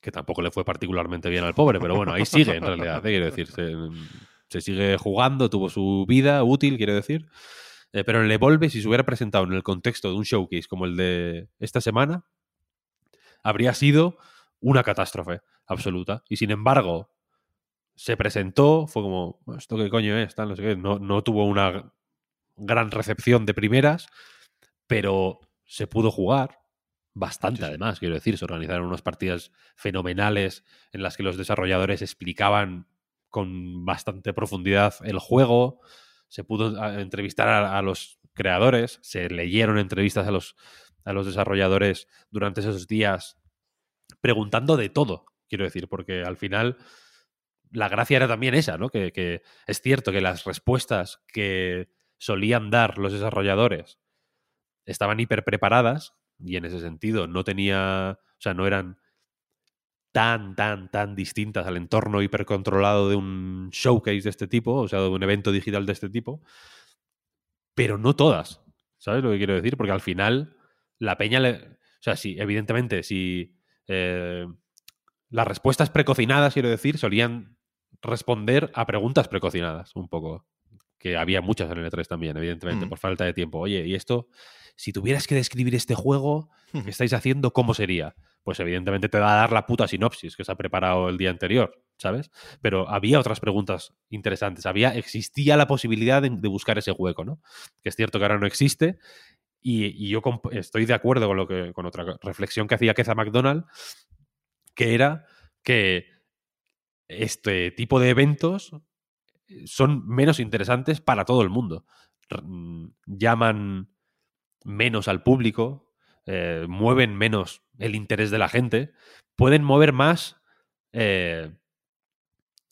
que tampoco le fue particularmente bien al pobre, pero bueno, ahí sigue en realidad, ¿eh? quiero decir, se, sigue jugando, tuvo su vida útil, quiero decir. Eh, pero el Evolve, si se hubiera presentado en el contexto de un showcase como el de esta semana, habría sido una catástrofe absoluta. Y sin embargo, se presentó, fue como, ¿esto qué coño es? Tal, no, sé qué. No, no tuvo una gran recepción de primeras, pero se pudo jugar bastante Sí, además, quiero decir, se organizaron unas partidas fenomenales en las que los desarrolladores explicaban con bastante profundidad el juego, se pudo a- entrevistar a, a los creadores, se leyeron entrevistas a los, a los desarrolladores durante esos días preguntando de todo, quiero decir, porque al final la gracia era también esa, ¿no? Que, es cierto que las respuestas que solían dar los desarrolladores estaban hiper preparadas y en ese sentido no tenía, o sea, no eran tan, tan, tan distintas al entorno hipercontrolado de un showcase de este tipo, o sea, de un evento digital de este tipo, pero no todas, ¿sabes lo que quiero decir? Porque al final la peña, le, o sea, sí, evidentemente, si eh, las respuestas precocinadas, quiero decir, solían responder a preguntas precocinadas, un poco. Que había muchas en el E3 también, evidentemente, Mm. por falta de tiempo. Oye, y esto, si tuvieras que describir este juego que estáis haciendo, ¿cómo sería? Pues evidentemente te va a dar la puta sinopsis que se ha preparado el día anterior, ¿sabes? Pero había otras preguntas interesantes. Había, existía la posibilidad de, de buscar ese hueco, ¿no? Que es cierto que ahora no existe. Y, y yo estoy de acuerdo con lo que, con otra reflexión que hacía Keza McDonald, que era que este tipo de eventos son menos interesantes para todo el mundo. Mm, Llaman menos al público, eh, mueven menos el interés de la gente, pueden mover más, eh,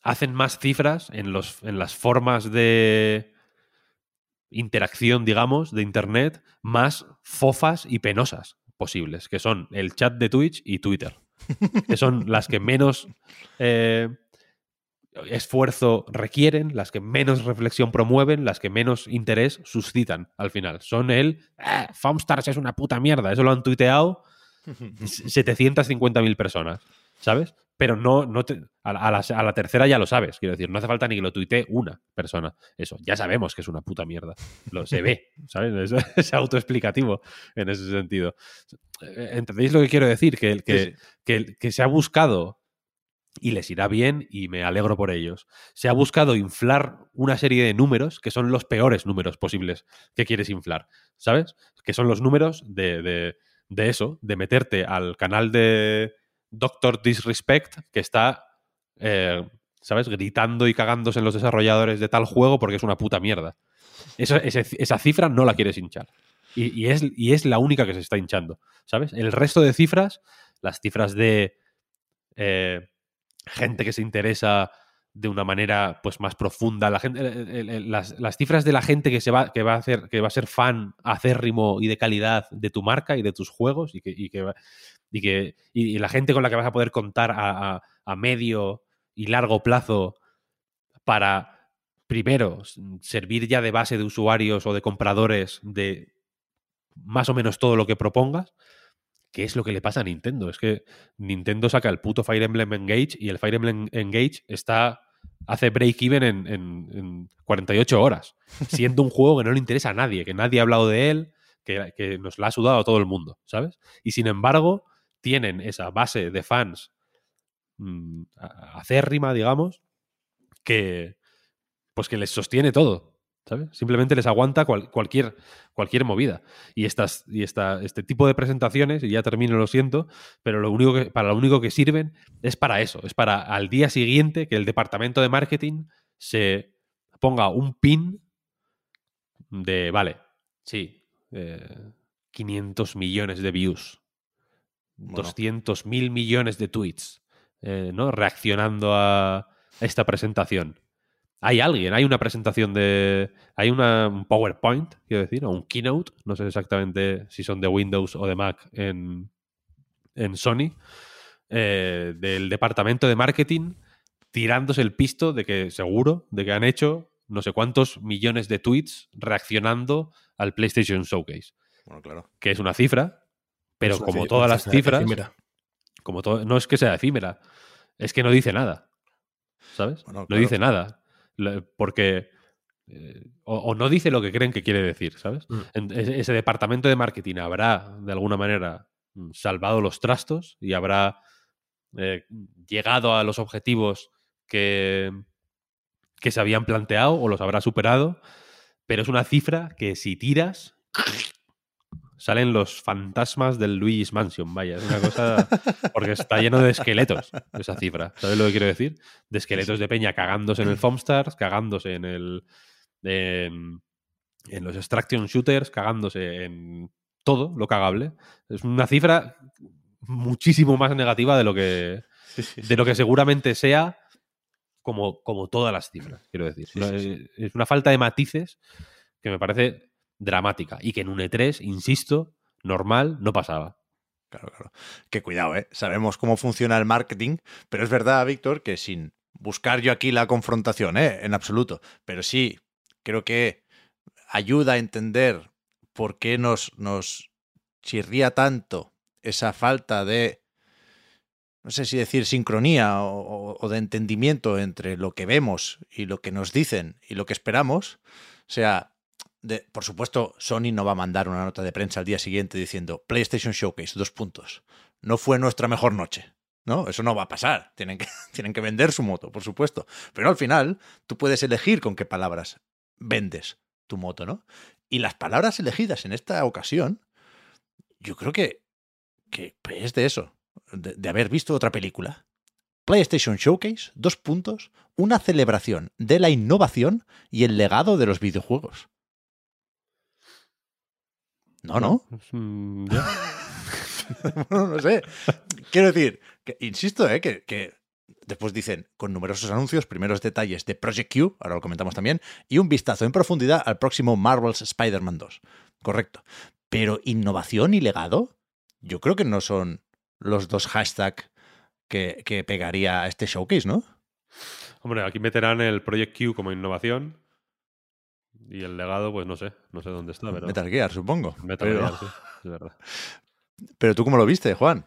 hacen más cifras en, los, en las formas de interacción, digamos, de Internet más fofas y penosas posibles, que son el chat de Twitch y Twitter, que son las que menos eh, esfuerzo requieren, las que menos reflexión promueven, las que menos interés suscitan al final. Son el "Ah, Foamstars es una puta mierda. Eso lo han tuiteado 750.000 personas, ¿sabes? Pero no, no te- a, la, a la- a la tercera ya lo sabes, quiero decir, no hace falta ni que lo tuitee una persona. Eso, ya sabemos que es una puta mierda. Lo, se ve, ¿sabes? Es, es autoexplicativo en ese sentido. Eh, ¿Entendéis lo que quiero decir? Que, que, que, que se ha buscado, y les irá bien y me alegro por ellos, se ha buscado inflar una serie de números que son los peores números posibles que quieres inflar, ¿sabes? Que son los números de, de, de eso, de meterte al canal de Doctor Disrespect que está, eh, ¿sabes? Gritando y cagándose en los desarrolladores de tal juego porque es una puta mierda. Ese- esa cifra no la quieres hinchar. Y, y es, y es la única que se está hinchando, ¿sabes? El resto de cifras, las cifras de eh, gente que se interesa de una manera pues más profunda, la gente, el- el- el- las, cifras de la gente que se va, que va a hacer, que va a ser fan acérrimo y de calidad de tu marca y de tus juegos y que, y que, y que y, la gente con la que vas a poder contar a, a- medio y largo plazo para primero servir ya de base de usuarios o de compradores de más o menos todo lo que propongas, que es lo que le pasa a Nintendo. Es que Nintendo saca el puto Fire Emblem Engage y el Fire Emblem Engage está hace break-even en, en- en 48 horas, siendo un juego que no le interesa a nadie, que nadie ha hablado de él, que, que nos lo ha sudado a todo el mundo, ¿sabes? Y sin embargo, tienen esa base de fans mm, acérrima, digamos, que pues que les sostiene todo, ¿sabes? Simplemente les aguanta cual- cualquier, cualquier movida. Y, estas, y esta, este tipo de presentaciones, y ya termino, lo siento, pero lo único que, para lo único que sirven es para eso, es para al día siguiente que el departamento de marketing se ponga un pin de, vale, sí, eh, 500 millones de views, Bueno. 200 mil millones de tweets, eh, ¿no? Reaccionando a esta presentación. Hay alguien, hay una presentación de. Hay una, un PowerPoint, quiero decir, o un keynote, no sé exactamente si son de Windows o de Mac en, en Sony, eh, del departamento de marketing tirándose el pisto de que seguro, de que han hecho no sé cuántos millones de tweets reaccionando al PlayStation Showcase, Bueno, claro. que es una cifra, pero una como todas las cifra cifras, efímera. como todo, no es que sea efímera, es que no dice nada. ¿Sabes? Bueno, no dice nada. Porque. eh, o, o no dice lo que creen que quiere decir, ¿sabes? Mm. En- ese, ese departamento de marketing habrá, de alguna manera, mm, salvado los trastos y habrá eh, llegado a los objetivos que, que se habían planteado o los habrá superado, pero es una cifra que si tiras salen los fantasmas del Luis Mansion, vaya, es una cosa porque está lleno de esqueletos esa cifra, ¿sabes lo que quiero decir? De esqueletos de peña cagándose en el Foamstars, cagándose en el en, en los extraction shooters, cagándose en todo lo cagable. Es una cifra muchísimo más negativa de lo que de lo que seguramente sea como, como todas las cifras, quiero decir. Es una falta de matices que me parece dramática y que en un E3, insisto, normal no pasaba. Claro, claro. Que cuidado, ¿eh? Sabemos cómo funciona el marketing, pero es verdad, Víctor, que sin buscar yo aquí la confrontación, ¿eh? En absoluto. Pero sí, creo que ayuda a entender por qué nos, nos chirría tanto esa falta de, no sé si decir sincronía o, o de entendimiento entre lo que vemos y lo que nos dicen y lo que esperamos. O sea, por supuesto, Sony no va a mandar una nota de prensa al día siguiente diciendo PlayStation Showcase, dos puntos. No fue nuestra mejor noche. No, eso no va a pasar. Tienen que, tienen que vender su moto, por supuesto. Pero al final, tú puedes elegir con qué palabras vendes tu moto, ¿no? Y las palabras elegidas en esta ocasión, yo creo que, que es de eso, de haber visto otra película. PlayStation Showcase, dos puntos, una celebración de la innovación y el legado de los videojuegos. No, no. Mm, ya. bueno, no sé. Quiero decir, que, insisto, ¿eh? que, que después dicen, con numerosos anuncios, primeros detalles de Project Q, ahora lo comentamos también, y un vistazo en profundidad al próximo Marvel's Spider-Man 2. Correcto. Pero innovación y legado, yo creo que no son los dos hashtags que, que pegaría a este showcase, ¿no? Hombre, aquí meterán el Project Q como innovación y el legado, pues no sé, no sé dónde está, pero... Metal Gear, supongo. Metal pero, Gear, sí, es verdad. pero tú cómo lo viste, Juan?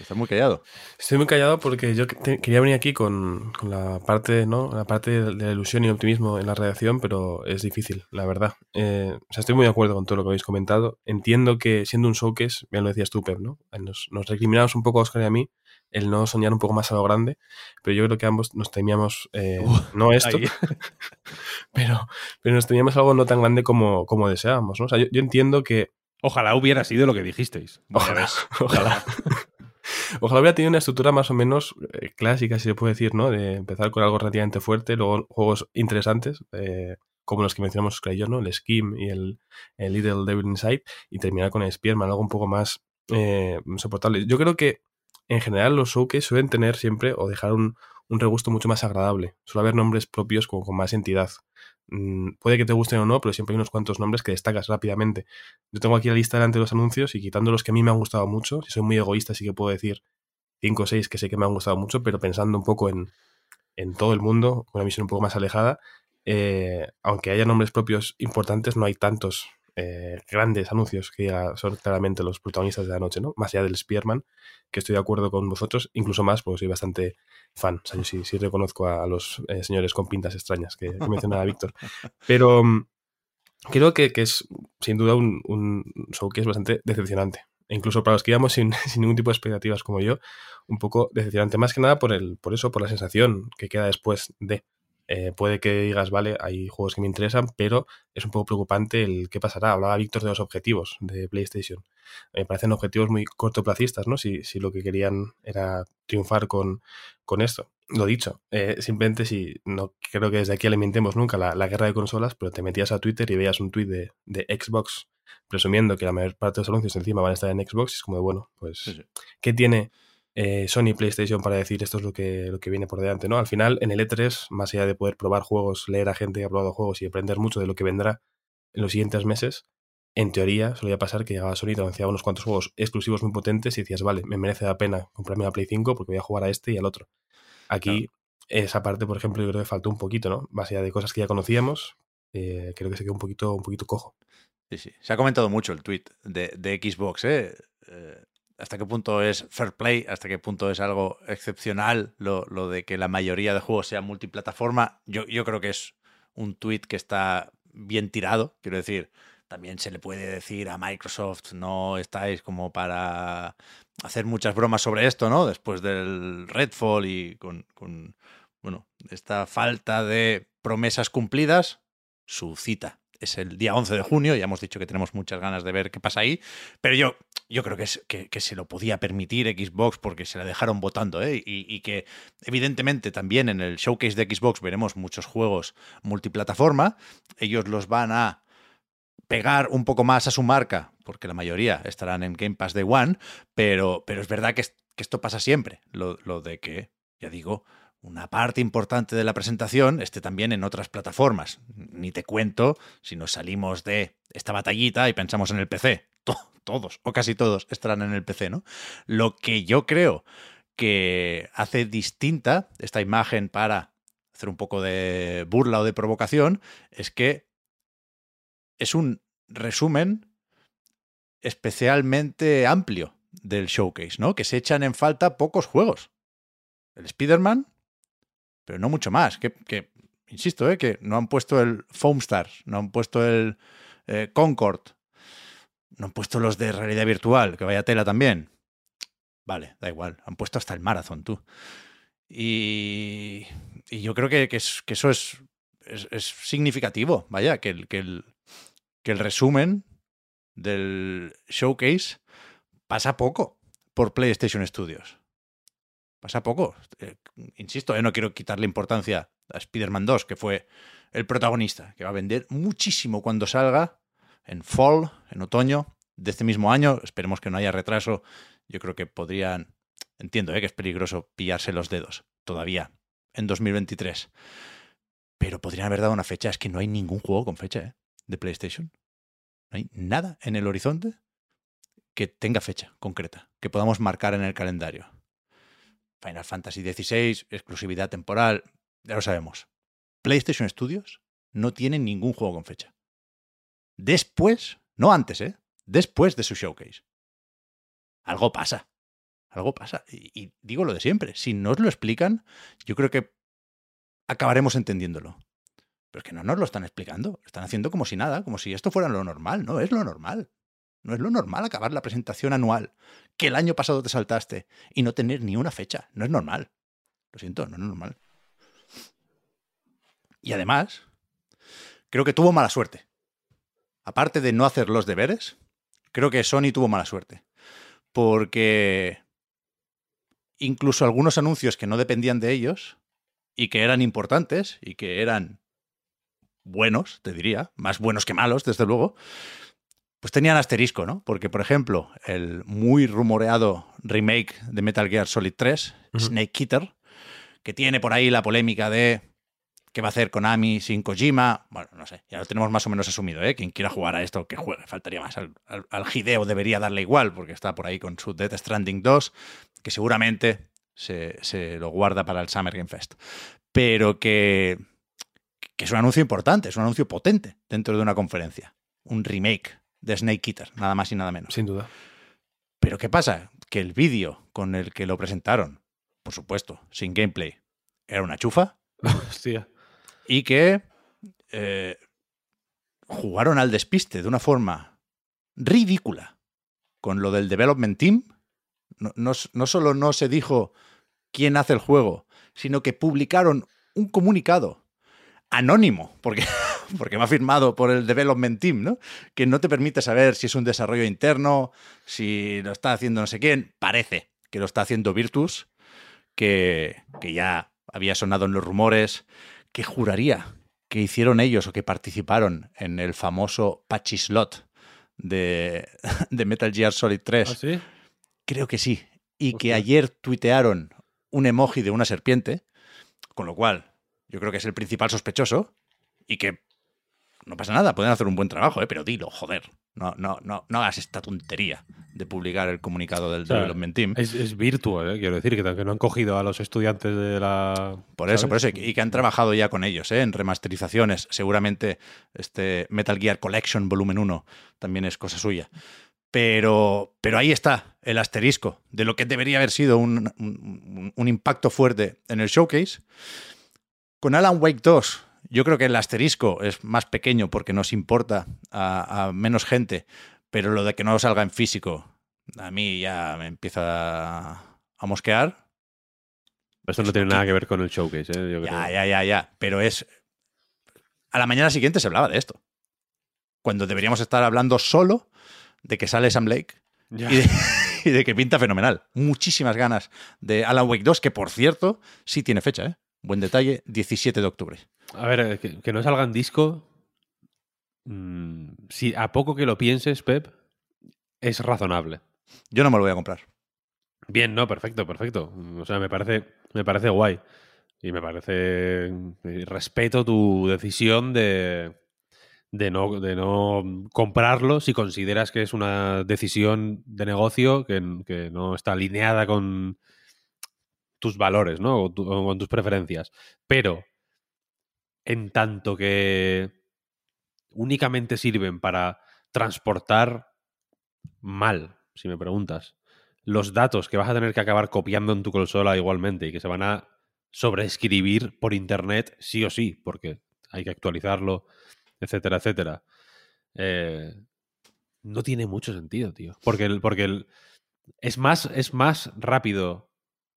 Estás muy callado. Estoy muy callado porque yo te- quería venir aquí con, con la parte, ¿no? La parte de la ilusión y optimismo en la redacción, pero es difícil, la verdad. Eh, o sea, estoy muy de acuerdo con todo lo que habéis comentado. Entiendo que siendo un showcase, bien lo decías tú, Pep, ¿no? Nos, nos recriminamos un poco a Oscar y a mí el no soñar un poco más a lo grande, pero yo creo que ambos nos temíamos, eh, no esto, pero, pero nos temíamos algo no tan grande como, como deseábamos, ¿no? O sea, yo, yo entiendo que Ojalá hubiera sido lo que dijisteis. Ojalá, ojalá. Ojalá hubiera tenido una estructura más o menos eh, clásica, si se puede decir, ¿no? De empezar con algo relativamente fuerte, luego juegos interesantes, eh, como los que mencionamos Oscar y yo, ¿no? El Scheme y el, el Little Devil Inside, y terminar con el Spearman, algo un poco más eh, soportable. Yo creo que en general los showcase suelen tener siempre o dejar un, un regusto mucho más agradable. Suele haber nombres propios con más entidad. Mm, puede que te gusten o no, pero siempre hay unos cuantos nombres que destacas rápidamente. Yo tengo aquí la lista delante de los anuncios y quitando los que a mí me han gustado mucho, si soy muy egoísta sí que puedo decir 5 o 6 que sé que me han gustado mucho, pero pensando un poco en, en todo el mundo, con una visión un poco más alejada, eh, aunque haya nombres propios importantes, no hay tantos eh, grandes anuncios que son claramente los protagonistas de la noche, ¿no? Más allá del Spearman, que estoy de acuerdo con vosotros, incluso más, porque soy bastante fan. O sea, yo sí, sí reconozco a, los eh, señores con pintas extrañas que, que mencionaba Víctor. Pero mm, creo que, que es sin duda un, un showcase bastante decepcionante. E incluso para los que íbamos sin, sin ningún tipo de expectativas como yo, un poco decepcionante. Más que nada por, el, por eso, por la sensación que queda después de. Eh, puede que digas, vale, hay juegos que me interesan, pero es un poco preocupante el qué pasará. Hablaba Víctor de los objetivos de PlayStation. Me parecen objetivos muy cortoplacistas, ¿no? Si, si lo que querían era triunfar con, con esto. Lo dicho, eh, simplemente si no creo que desde aquí alimentemos nunca la, la, guerra de consolas, pero te metías a Twitter y veías un tweet de, de Xbox presumiendo que la mayor parte de los anuncios encima van a estar en Xbox, y es como de, bueno, pues, sí, sí. ¿qué tiene eh, Sony PlayStation para decir esto es lo que, lo que viene por delante, ¿no? Al final, en el E3, más allá de poder probar juegos, leer a gente que ha probado juegos y aprender mucho de lo que vendrá en los siguientes meses, en teoría solía pasar que llegaba Sony y anunciaba unos cuantos juegos exclusivos muy potentes y decías, vale, me merece la pena comprarme la Play 5 porque voy a jugar a este y al otro. Aquí, claro. esa parte, por ejemplo, yo creo que faltó un poquito, ¿no? Más allá de cosas que ya conocíamos, eh, creo que se quedó un poquito, un poquito cojo. Sí, sí. Se ha comentado mucho el tweet de, de Xbox, ¿eh? ¿eh? Hasta qué punto es fair play, hasta qué punto es algo excepcional lo, lo de que la mayoría de juegos sean multiplataforma. Yo, yo, creo que es un tweet que está bien tirado, quiero decir. También se le puede decir a Microsoft, no estáis como para hacer muchas bromas sobre esto, ¿no? Después del Redfall y con, con bueno, esta falta de promesas cumplidas, su cita es el día 11 de junio, ya hemos dicho que tenemos muchas ganas de ver qué pasa ahí, pero yo, yo creo que, es, que, que se lo podía permitir Xbox porque se la dejaron votando, ¿eh? y, y, que evidentemente también en el showcase de Xbox veremos muchos juegos multiplataforma, ellos los van a pegar un poco más a su marca, porque la mayoría estarán en Game Pass de One, pero, pero es verdad que, que esto pasa siempre, lo, lo de que, ya digo, una parte importante de la presentación esté también en otras plataformas. Ni te cuento si nos salimos de esta batallita y pensamos en el PC. Todos, o casi todos, estarán en el PC, ¿no? Lo que yo creo que hace distinta esta imagen para hacer un poco de burla o de provocación es que es un resumen especialmente amplio del showcase, ¿no? Que se echan en falta pocos juegos. El Spider-Man, pero no mucho más. Que, insisto, ¿eh? que no han puesto el Foam Stars, no han puesto el eh, Concord, no han puesto los de realidad virtual, que vaya tela también. Vale, da igual, han puesto hasta el Marathon, tú. Y, yo creo que, que eso es, es, es, significativo, vaya, que el, que, el, que el resumen del showcase pasa poco por PlayStation Studios. Pasa poco. Eh, insisto, eh, no quiero quitarle importancia a Spider-Man 2, que fue el protagonista, que va a vender muchísimo cuando salga en fall, en otoño de este mismo año. Esperemos que no haya retraso. Yo creo que podrían, entiendo eh, que es peligroso pillarse los dedos todavía en 2023. Pero podrían haber dado una fecha. Es que no hay ningún juego con fecha de PlayStation. No hay nada en el horizonte que tenga fecha concreta, que podamos marcar en el calendario. Final Fantasy XVI, exclusividad temporal, ya lo sabemos. PlayStation Studios no tiene ningún juego con fecha. Después, no antes, ¿eh? Después de su showcase. Algo pasa. Algo pasa. Y, y digo lo de siempre. Si nos lo explican, yo creo que acabaremos entendiéndolo. Pero es que no nos lo están explicando. Están haciendo como si nada, como si esto fuera lo normal. No es lo normal. No es lo normal acabar la presentación anual que el año pasado te saltaste y no tener ni una fecha. No es normal. Lo siento, no es normal. Y además, creo que tuvo mala suerte. Aparte de no hacer los deberes, creo que Sony tuvo mala suerte. Porque incluso algunos anuncios que no dependían de ellos y que eran importantes y que eran buenos, te diría, más buenos que malos, desde luego, pues tenían asterisco, ¿no? Porque, por ejemplo, el muy rumoreado remake de Metal Gear Solid 3, uh -huh. Snake Eater, que tiene por ahí la polémica de qué va a hacer Konami sin Kojima. Bueno, no sé, ya lo tenemos más o menos asumido, ¿eh? Quien quiera jugar a esto, que juegue. Faltaría más. Al, al, al Hideo debería darle igual, porque está por ahí con su Death Stranding 2, que seguramente se, se lo guarda para el Summer Game Fest. Pero que, que es un anuncio importante, es un anuncio potente dentro de una conferencia. Un remake de Snake Eater, nada más y nada menos. Sin duda. Pero ¿qué pasa? Que el vídeo con el que lo presentaron, por supuesto, sin gameplay, era una chufa. Hostia. Y que eh, jugaron al despiste de una forma ridícula con lo del development team. No, no, no solo no se dijo quién hace el juego, sino que publicaron un comunicado anónimo, porque porque me ha firmado por el development team, ¿no? Que no te permite saber si es un desarrollo interno, si lo está haciendo no sé quién. Parece que lo está haciendo Virtus, que, que ya había sonado en los rumores, que juraría que hicieron ellos o que participaron en el famoso Pachislot de, de Metal Gear Solid 3. ¿Ah, sí? Creo que sí. Y Hostia. que ayer tuitearon un emoji de una serpiente, con lo cual yo creo que es el principal sospechoso y que no pasa nada, pueden hacer un buen trabajo, ¿eh? pero dilo, joder. No, no, no, no hagas esta tontería de publicar el comunicado del o sea, Development Team. Es, es virtual, ¿eh? quiero decir, que, que, no han cogido a los estudiantes de la. Por eso, ¿sabes? por eso, y que han trabajado ya con ellos, ¿eh? en remasterizaciones. Seguramente este Metal Gear Collection Volumen 1 también es cosa suya. Pero, pero ahí está el asterisco de lo que debería haber sido un, un, un impacto fuerte en el showcase. Con Alan Wake 2 yo creo que el asterisco es más pequeño porque nos importa a, a, menos gente, pero lo de que no salga en físico, a mí ya me empieza a, a mosquear. Esto no tiene nada que ver con el showcase, ¿eh? Yo creo. Ya, ya, ya, ya. Pero es. A la mañana siguiente se hablaba de esto. Cuando deberíamos estar hablando solo de que sale Sam Lake Ya. y de, y de que pinta fenomenal. Muchísimas ganas de Alan Wake 2, que por cierto, sí tiene fecha, ¿eh? Buen detalle, 17 de octubre. A ver, eh, que, que no salga en disco. mm, si a poco que lo pienses, Pep, es razonable. Yo no me lo voy a comprar. Bien, no, perfecto, perfecto. O sea, me parece, me parece guay. Y me parece. y Respeto tu decisión de, de, no, de no comprarlo si consideras que es una decisión de negocio que, que no está alineada con tus valores, ¿no? O, tu- o con tus preferencias. Pero, en tanto que únicamente sirven para transportar mal, si me preguntas, los datos que vas a tener que acabar copiando en tu consola igualmente y que se van a sobreescribir por internet sí o sí, porque hay que actualizarlo, etcétera, etcétera. Eh, no tiene mucho sentido, tío. Porque, el, porque el, es, más, es más rápido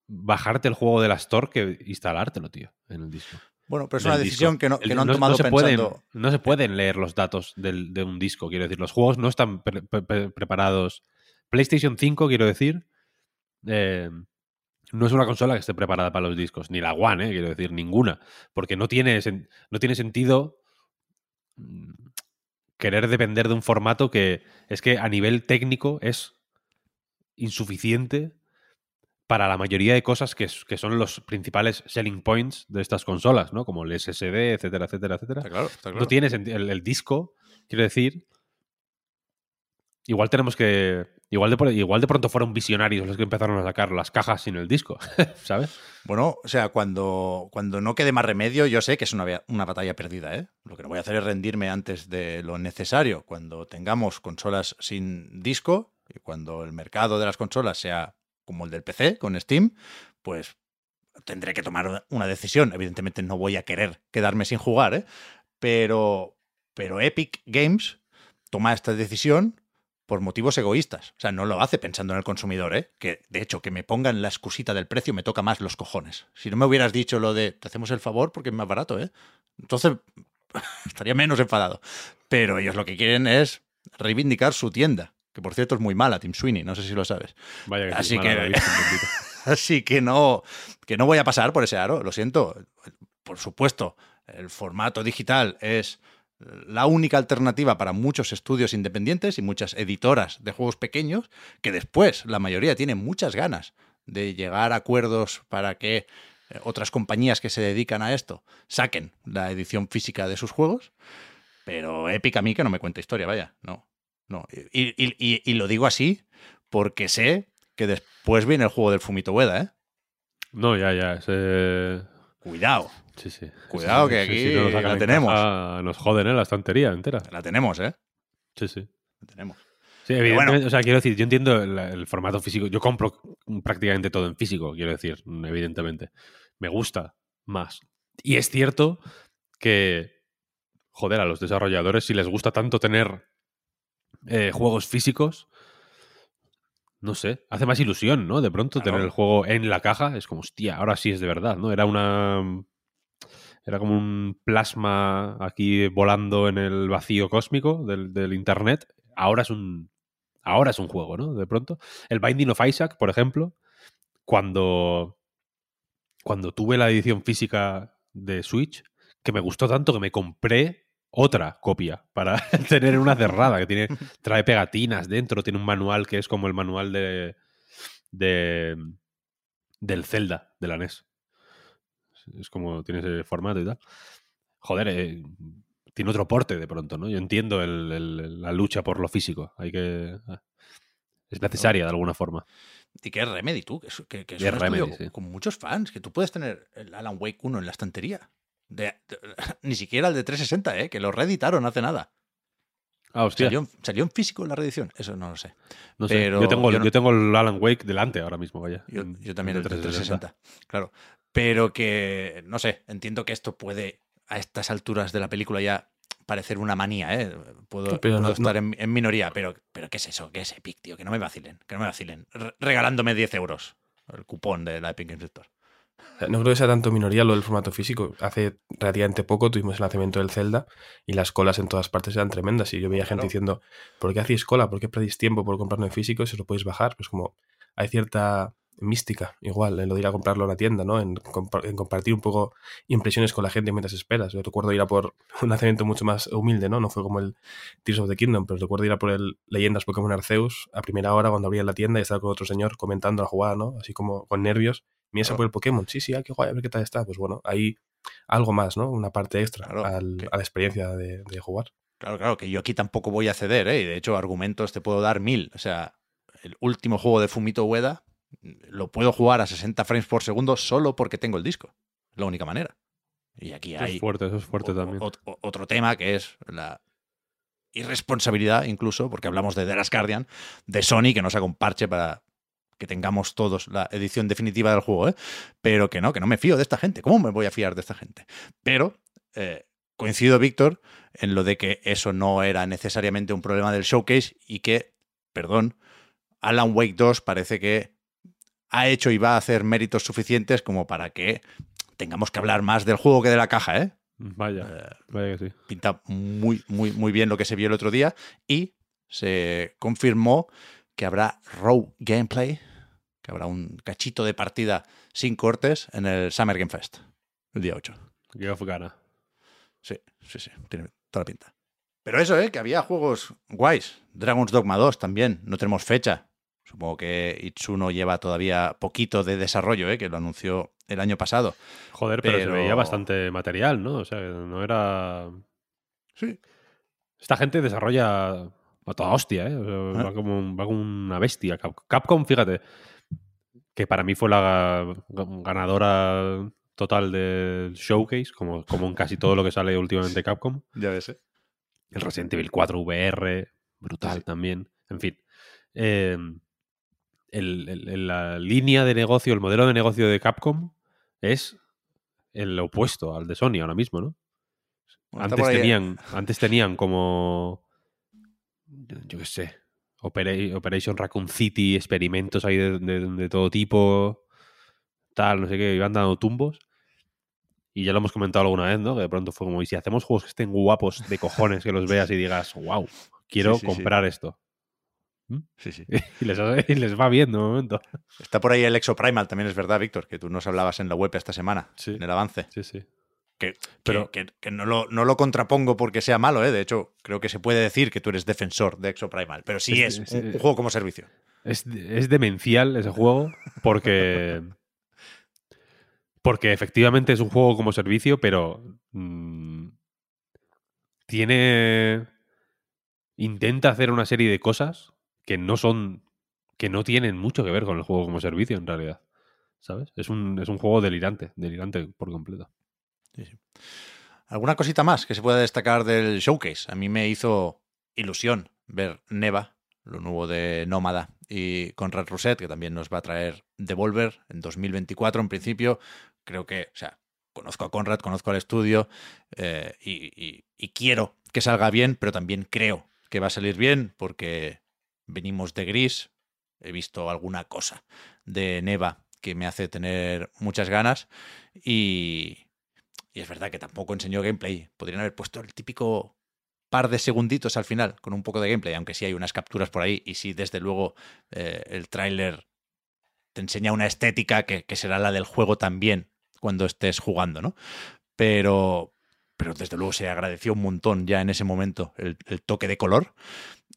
bajarte el juego de la Store que instalártelo, tío, en el disco. Bueno, pero es una disco. decisión que no, que El- no han tomado se pensando. Pueden, no se pueden leer los datos del- de un disco, quiero decir. Los juegos no están pre- pre- pre- preparados. PlayStation 5, quiero decir, eh, no es una consola que esté preparada para los discos. Ni la One, eh, quiero decir, ninguna. Porque no tiene, no tiene sentido mm, querer depender de un formato que es que a nivel técnico es insuficiente para la mayoría de cosas que, son los principales selling points de estas consolas, ¿no? Como el SSD, etcétera, etcétera, etcétera. Está claro, está claro. No tiene sentido. El, el disco, quiero decir. Igual tenemos que. Igual de, igual de pronto fueron visionarios los que empezaron a sacar las cajas sin el disco, ¿sabes? Bueno, o sea, cuando, cuando no quede más remedio, yo sé que es una, una batalla perdida, ¿eh? Lo que no voy a hacer es rendirme antes de lo necesario. Cuando tengamos consolas sin disco y cuando el mercado de las consolas sea como el del PC, con Steam, pues tendré que tomar una decisión. Evidentemente no voy a querer quedarme sin jugar, ¿eh? Pero, pero Epic Games toma esta decisión por motivos egoístas. O sea, no lo hace pensando en el consumidor, ¿eh? Que, de hecho, que me pongan la excusita del precio me toca más los cojones. Si no me hubieras dicho lo de te hacemos el favor porque es más barato, ¿eh? Entonces estaría menos enfadado. Pero ellos lo que quieren es reivindicar su tienda. Que por cierto es muy mala, Tim Sweeney, no sé si lo sabes. Vaya que sí, Así mala que-. Así que no, que no voy a pasar por ese aro, lo siento. Por supuesto, el formato digital es la única alternativa para muchos estudios independientes y muchas editoras de juegos pequeños, que después la mayoría tienen muchas ganas de llegar a acuerdos para que eh, otras compañías que se dedican a esto saquen la edición física de sus juegos. Pero Epic a mí que no me cuenta historia, vaya, no. No. Y, y- y- y lo digo así porque sé que después viene el juego del Fumito Ueda, ¿eh? No, ya, ya. ese- Cuidado, Sí, sí. Cuidado, que aquí no lo sacan la en tenemos. nos joden, ¿eh? La estantería entera. la tenemos, ¿eh? Sí, sí. La tenemos. Sí, bueno. evidentemente, o sea, quiero decir, yo entiendo el, el formato físico. Yo compro prácticamente todo en físico, quiero decir, evidentemente. Me gusta más. Y es cierto que, joder, a los desarrolladores, si les gusta tanto tener eh, juegos físicos, no sé, hace más ilusión, ¿no? De pronto Claro. tener el juego en la caja es como, hostia, ahora sí es de verdad, ¿no? Era una. Era como un plasma aquí volando en el vacío cósmico del, del internet. Ahora es un. Ahora es un juego, ¿no? De pronto. El Binding of Isaac, por ejemplo, cuando. Cuando tuve la edición física de Switch, que me gustó tanto que me compré otra copia para tener una cerrada que tiene trae pegatinas dentro, tiene un manual que es como el manual de, de del Zelda de la NES. Es como tiene ese formato y tal. Joder, eh, tiene otro porte de pronto, ¿no? Yo entiendo el- el- la lucha por lo físico. Hay que ah, es necesaria de alguna forma. Y que es Remedy, tú, que es, que, que es Y es un estudio Remedy, sí. con muchos fans, que tú puedes tener el Alan Wake 1 en la estantería. De- de- ni siquiera el de 360, ¿eh? Que lo reeditaron hace nada. Ah, hostia. ¿Salió, en- salió en físico la reedición? Eso no lo sé. No sé. pero yo, tengo, yo yo, no- tengo el Alan Wake delante ahora mismo, vaya. Yo, también el de 360. Claro. Pero que, no sé, entiendo que esto puede, a estas alturas de la película ya parecer una manía, ¿eh? Puedo, Pero puedo no- estar en, en minoría, pero, pero ¿qué es eso? ¿Qué es Epic, tío? Que no me vacilen, que no me vacilen. Re- regalándome 10 euros el cupón de la Epic Games Store. No creo que sea tanto minoría lo del formato físico. Hace relativamente poco tuvimos el lanzamiento del Zelda y las colas en todas partes eran tremendas. Y yo veía gente diciendo, ¿por qué hacéis cola? ¿Por qué perdéis tiempo por comprarlo en físico si os lo podéis bajar? Pues como hay cierta mística, igual, en lo de ir a comprarlo a la tienda, ¿no? En, compartir un poco impresiones con la gente mientras esperas. Yo recuerdo ir a por un lanzamiento mucho más humilde, ¿no? No fue como el Tears of the Kingdom, pero recuerdo ir a por el Leyendas Pokémon Arceus a primera hora cuando abría la tienda y estaba con otro señor comentando la jugada, ¿no? Así como con nervios. Mira ese por el Pokémon, sí, sí, ah, qué guay, a ver qué tal está. Pues bueno, hay algo más, ¿no? Una parte extra a la experiencia de, de, jugar. Claro, claro, que yo aquí tampoco voy a ceder, ¿eh? Y de hecho, argumentos te puedo dar mil. O sea, el último juego de Fumito Ueda lo puedo jugar a 60 frames por segundo solo porque tengo el disco. Es la única manera. Y aquí hay. Es fuerte, eso es fuerte también. otro tema que es la irresponsabilidad, incluso, porque hablamos de The Last Guardian, de Sony, que no saca un parche para que tengamos todos la edición definitiva del juego, ¿eh? pero que no, que no me fío de esta gente. ¿Cómo me voy a fiar de esta gente? Pero eh, coincido, Víctor, en lo de que eso no era necesariamente un problema del showcase y que, perdón, Alan Wake 2 parece que ha hecho y va a hacer méritos suficientes como para que tengamos que hablar más del juego que de la caja, ¿eh? Vaya, eh, vaya que sí. Pinta muy, muy, muy bien lo que se vio el otro día y se confirmó que habrá raw gameplay, que habrá un cachito de partida sin cortes en el Summer Game Fest, el día 8. Qué gana. Sí, sí, sí, tiene toda la pinta. Pero eso, ¿eh? Que había juegos guays. Dragon's Dogma 2 también, no tenemos fecha. Supongo que Itsuno lleva todavía poquito de desarrollo, ¿eh? que lo anunció el año pasado. Joder, pero, se veía bastante material, ¿no? O sea, no era. Sí. Esta gente desarrolla a toda hostia, ¿eh? Ah. va, como, va, como, una bestia. Capcom, fíjate, que para mí fue la ganadora total del showcase, como, como en casi todo lo que sale últimamente Capcom. Ya ves, ¿eh? El Resident Evil 4 VR, brutal también. En fin. Eh, el, la línea de negocio, el modelo de negocio de Capcom es el opuesto al de Sony ahora mismo, ¿no? antes, tenían, antes tenían como, yo qué sé, Operation Raccoon City, experimentos ahí de, todo tipo, tal, no sé qué, iban dando tumbos. Y ya lo hemos comentado alguna vez, ¿no? Que de pronto fue como, y si hacemos juegos que estén guapos de cojones, que los veas y digas, wow, quiero comprar esto. ¿Mm? Sí, sí. y, les, va bien de momento. Está por ahí el Exoprimal, también es verdad, Víctor, que tú nos hablabas en la web esta semana, en el avance. Sí, sí. Que, Pero, que, no, lo, no, lo, contrapongo porque sea malo, ¿eh? de hecho, creo que se puede decir que tú eres defensor de Exoprimal, pero sí es, un, juego como servicio. Es, demencial ese juego porque. porque efectivamente es un juego como servicio, pero. Mm, tiene. Intenta hacer una serie de cosas que no son. que no tienen mucho que ver con el juego como servicio, en realidad. ¿Sabes? Es un, es un juego delirante, delirante por completo. ¿Alguna cosita más que se pueda destacar del showcase? A mí me hizo ilusión ver Neva, lo nuevo de Nómada, y Conrad Rousset, que también nos va a traer Devolver en 2024 en principio. Creo que, o sea, conozco a Conrad, conozco al estudio eh, y, y, quiero que salga bien, pero también creo que va a salir bien porque venimos de gris, he visto alguna cosa de Neva que me hace tener muchas ganas y, y es verdad que tampoco enseñó gameplay. Podrían haber puesto el típico par de segunditos al final con un poco de gameplay, aunque sí hay unas capturas por ahí y sí, desde luego, eh, el tráiler te enseña una estética que, será la del juego también cuando estés jugando, ¿no? Pero, pero desde luego se agradeció un montón ya en ese momento el toque de color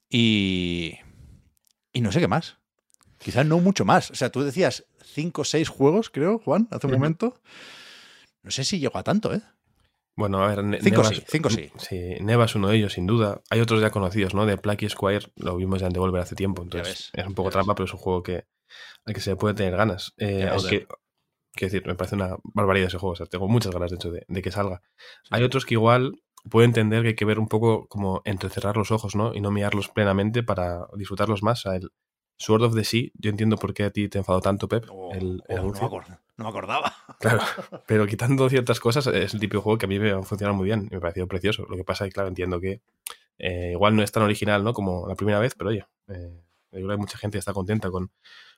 y, y no sé qué más. Quizás no mucho más. O sea, tú decías cinco o seis juegos, creo, Juan, hace un momento. No sé si llegó a tanto, ¿eh? Bueno, a ver, cinco sí, cinco sí. Sí, Neva es uno de ellos, sin duda. Hay otros ya conocidos, ¿no? De Plucky Squire, lo vimos ya en Devolver hace tiempo. Entonces, es un poco trampa, pero es un juego que, al que se puede tener ganas. Eh, quiero decir, me parece una barbaridad ese juego. O sea, tengo muchas ganas, de hecho, de, que salga. Hay otros que igual puedo entender que hay que ver un poco como entrecerrar los ojos, ¿no? Y no mirarlos plenamente para disfrutarlos más. el Sword of the Sea, yo entiendo por qué a ti te enfadó tanto, Pep, oh, el, oh, no, me acordaba. Claro, pero quitando ciertas cosas, es el típico juego que a mí me ha funcionado muy bien me pareció precioso. Lo que pasa es que, claro, entiendo que eh, igual no es tan original, ¿no? Como la primera vez, pero oye, eh, yo creo que mucha gente está contenta con,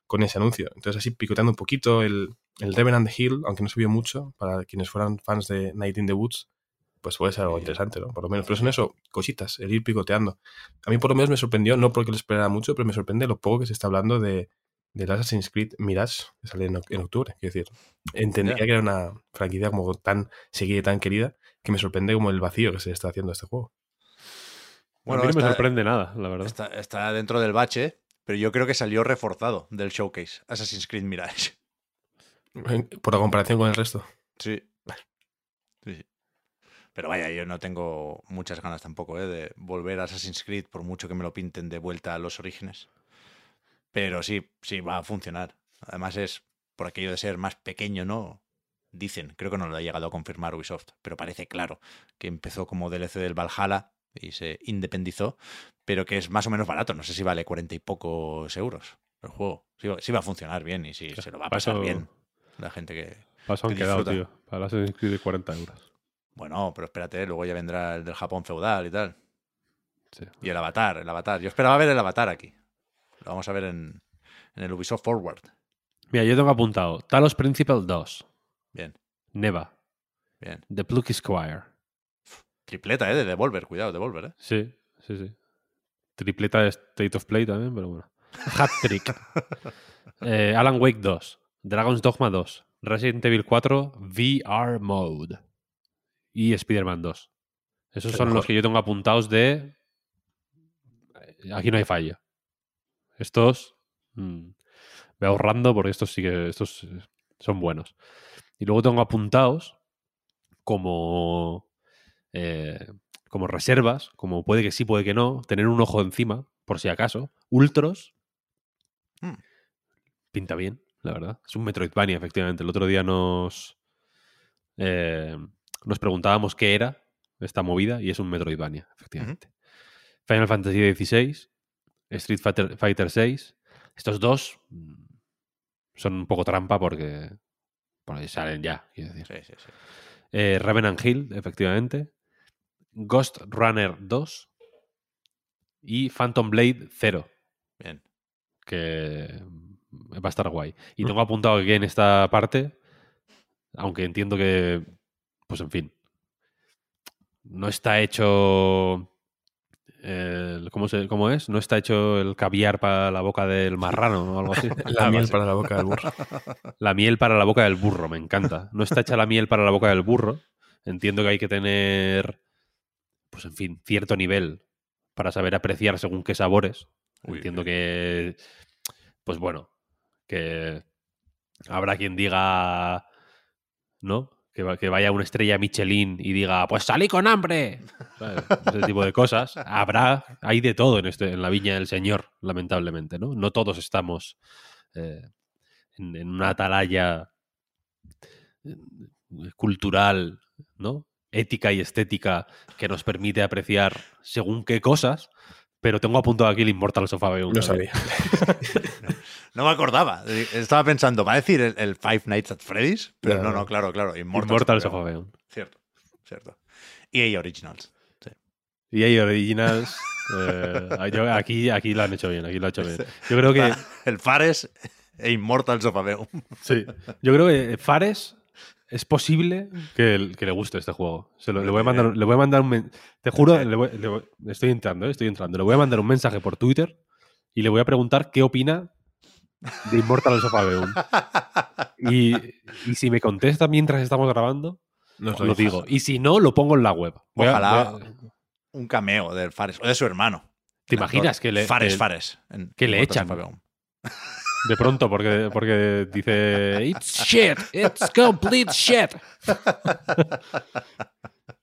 con ese anuncio. Entonces, así picoteando un poquito el, El Revenant Hill, aunque no vio mucho, para quienes fueran fans de Night in the Woods, pues puede ser algo interesante, ¿no? Por lo menos. Pero son eso, cositas, el ir picoteando. A mí por lo menos me sorprendió, no porque lo esperara mucho, pero me sorprende lo poco que se está hablando de, del Assassin's Creed Mirage, que sale en, oc- en octubre. Es decir, entendía que era una franquicia como tan seguida y tan querida, que me sorprende como el vacío que se está haciendo a este juego. a mí no me sorprende nada, la verdad. Está, está dentro del bache, pero yo creo que salió reforzado del showcase Assassin's Creed Mirage. Por la comparación con el resto. Sí. Sí, sí. Pero vaya, yo no tengo muchas ganas tampoco ¿eh? de volver a Assassin's Creed, por mucho que me lo pinten de vuelta a los orígenes. Pero sí, sí, va a funcionar. Además es por aquello de ser más pequeño, ¿no? Dicen, creo que no lo ha llegado a confirmar Ubisoft, pero parece claro que empezó como DLC del Valhalla y se independizó, pero que es más o menos barato. No sé si vale cuarenta y pocos euros el juego. Sí, va- sí va a funcionar bien y sí, se lo va a pasar Paso- bien la gente que, Paso han que quedado, disfruta. tío. Para el Assassin's Creed de 40 euros. Bueno, pero espérate, luego ya vendrá el del Japón feudal y tal. Sí. Y el avatar, el avatar. Yo esperaba ver el avatar aquí. Lo vamos a ver en, en el Ubisoft Forward. Mira, yo tengo apuntado Talos Principal 2, Bien, Neva, bien. The Plucky Squire. Tripleta, ¿eh? De Devolver, cuidado, Devolver, ¿eh? Sí, sí, sí. Tripleta de State of Play también, pero bueno. Hat Trick. Eh, Alan Wake 2, Dragon's Dogma 2, Resident Evil 4, VR Mode y Spider-Man 2. Esos son los que yo tengo apuntados de... eh, Aquí no hay fallo. Estos... mm, voy ahorrando porque estos sí que estos eh, son buenos. Y luego tengo apuntados como... eh, como reservas, como puede que sí, puede que no, tener un ojo encima, por si acaso. Ultros. Hmm. Pinta bien, la verdad. Es un Metroidvania, efectivamente. El otro día nos. eh, nos preguntábamos qué era esta movida y es un Metroidvania, efectivamente. Final Fantasy XVI, Street Fighter, Fighter 6. Estos dos mm, son un poco trampa porque, porque salen ya, quiero decir. Sí, sí, sí. Eh, Revenant Hill, efectivamente. Ghost Runner 2. Y Phantom Blade 0, Bien. que mm, va a estar guay. Y tengo apuntado que en esta parte, aunque entiendo que, pues en fin, no está hecho... el- ¿cómo, se- ¿Cómo es? No está hecho el caviar para la boca del marrano o algo así. La miel para la boca del burro. La miel para la boca del burro, me encanta. No está hecha la miel para la boca del burro. Entiendo que hay que tener, pues en fin, cierto nivel para saber apreciar según qué sabores. Uy, Entiendo uy. que, pues bueno, que habrá quien diga, ¿no? Que vaya una estrella Michelin y diga, pues salí con hambre. ¿Sabes? Ese tipo de cosas. Habrá, hay de todo en, este, en la viña del Señor, lamentablemente, ¿no? No todos estamos eh, en, en una atalaya eh, cultural, ¿no? Ética y estética que nos permite apreciar según qué cosas, pero tengo apuntado aquí el Immortal Sofa No sabía. No me acordaba. Eh, Estaba pensando, ¿va a decir el, el Five Nights at Freddy's? Pero No, no, claro, claro. Immortal, Immortal Sofa Beyond. Cierto, cierto. EA Originals. Y hay Originals. eh, yo- aquí, aquí lo han hecho bien, aquí lo han hecho bien. Yo creo que. El Fares e Immortal Sofa Beyond. Sí. Yo creo que Fares es posible que, el- que le guste este juego. Se lo- le, voy a mandar, le voy a mandar un Te juro, le voy- le voy- estoy entrando, eh, estoy entrando. Le voy a mandar un mensaje por Twitter y le voy a preguntar qué opina de Immortal Sofa Beyond. Y, y si me contesta mientras estamos grabando, lo digo. Y si no, lo pongo en la web. Voy Ojalá a- un cameo del Fares, o de su hermano. ¿Te imaginas que le, Fares, que- Fares. en que le echan? De pronto porque, porque dice It's shit, it's complete shit.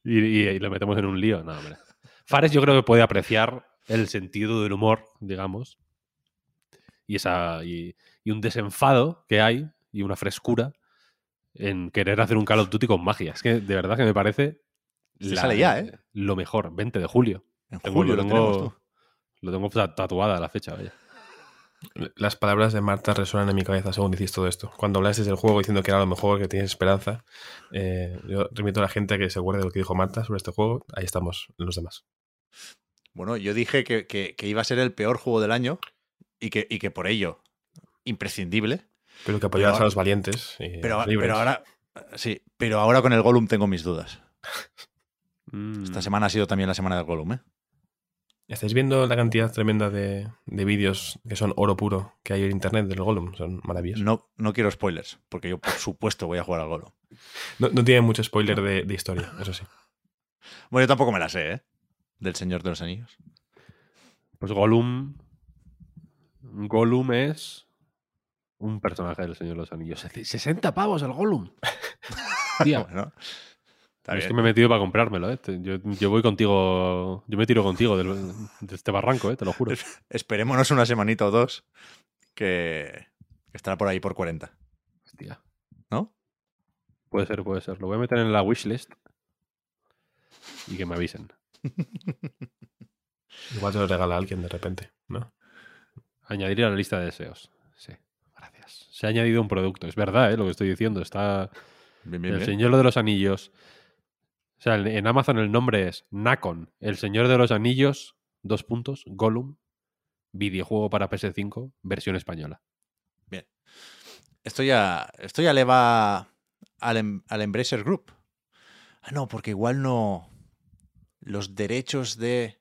y, y- y le metemos en un lío. No, hombre. Fares yo creo que puede apreciar el sentido del humor, digamos, y, esa, y, y un desenfado que hay y una frescura en querer hacer un Call of Duty con magia. Es que de verdad que me parece Sí sale ya, ¿eh? lo mejor. 20 de julio. En Tengo- julio lo lo tengo, tenemos tú. lo tengo ta- tatuada la fecha. vaya. Las palabras de Marta resuenan en mi cabeza según dices todo esto. Cuando hablaste del juego diciendo que era lo mejor, que tienes esperanza, eh, yo remito a la gente a que se acuerde de lo que dijo Marta sobre este juego. Ahí estamos, los demás. Bueno, yo dije que, que- que iba a ser el peor juego del año y que, y que por ello imprescindible. Pero que apoyabas a los valientes. y Pero, pero ahora. Sí, pero ahora con el Gollum tengo mis dudas. Mm. Esta semana ha sido también la semana del Gollum, ¿eh? ¿Estáis viendo la cantidad tremenda de, de vídeos que son oro puro que hay en internet del Gollum? Son maravillosos. No, no quiero spoilers, porque yo por supuesto voy a jugar al Gollum. No, no tiene mucho spoiler de, de historia, eso sí. Bueno, yo tampoco me la sé, ¿eh? Del Señor de los Anillos. Pues Gollum. Gollum es un personaje del Señor de los Anillos. Es decir, 60 pavos el Gollum. Tía, Bueno, está es bien. que me he metido para comprármelo, ¿eh? Yo, yo voy contigo. Yo me tiro contigo del- de este barranco, ¿eh? Te lo juro. Esperémonos una semanita o dos que que estará por ahí por 40, Hostia. ¿no? Puede ser, puede ser. Lo voy a meter en la wishlist. Y que me avisen. Igual te lo regala alguien de repente, ¿no? Añadir a la lista de deseos. Sí, gracias. Se ha añadido un producto. Es verdad, ¿eh? Lo que estoy diciendo. Está Bien, bien, el bien. Señor de los Anillos. O sea, en- Amazon el nombre es Nacon. El Señor de los Anillos, dos puntos, Gollum, videojuego para PS5, versión española. Esto ya, esto ya le va al, em- al Embracer Group. Ah, no, porque igual no. Los derechos de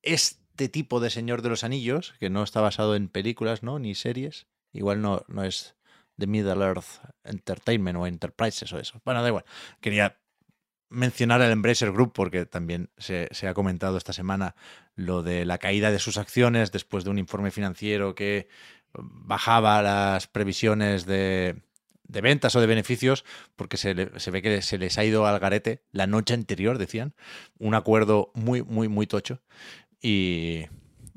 este tipo de Señor de los Anillos, que no está basado en películas, ¿no? Ni series, igual no, no es de Middle Earth Entertainment o Enterprises o eso. Bueno, da igual. Quería mencionar el Embracer Group porque también se, se ha comentado esta semana lo de la caída de sus acciones después de un informe financiero que bajaba las previsiones de, de ventas o de beneficios porque se, se ve que se les ha ido al garete la noche anterior, decían. Un acuerdo muy, muy, muy tocho. Y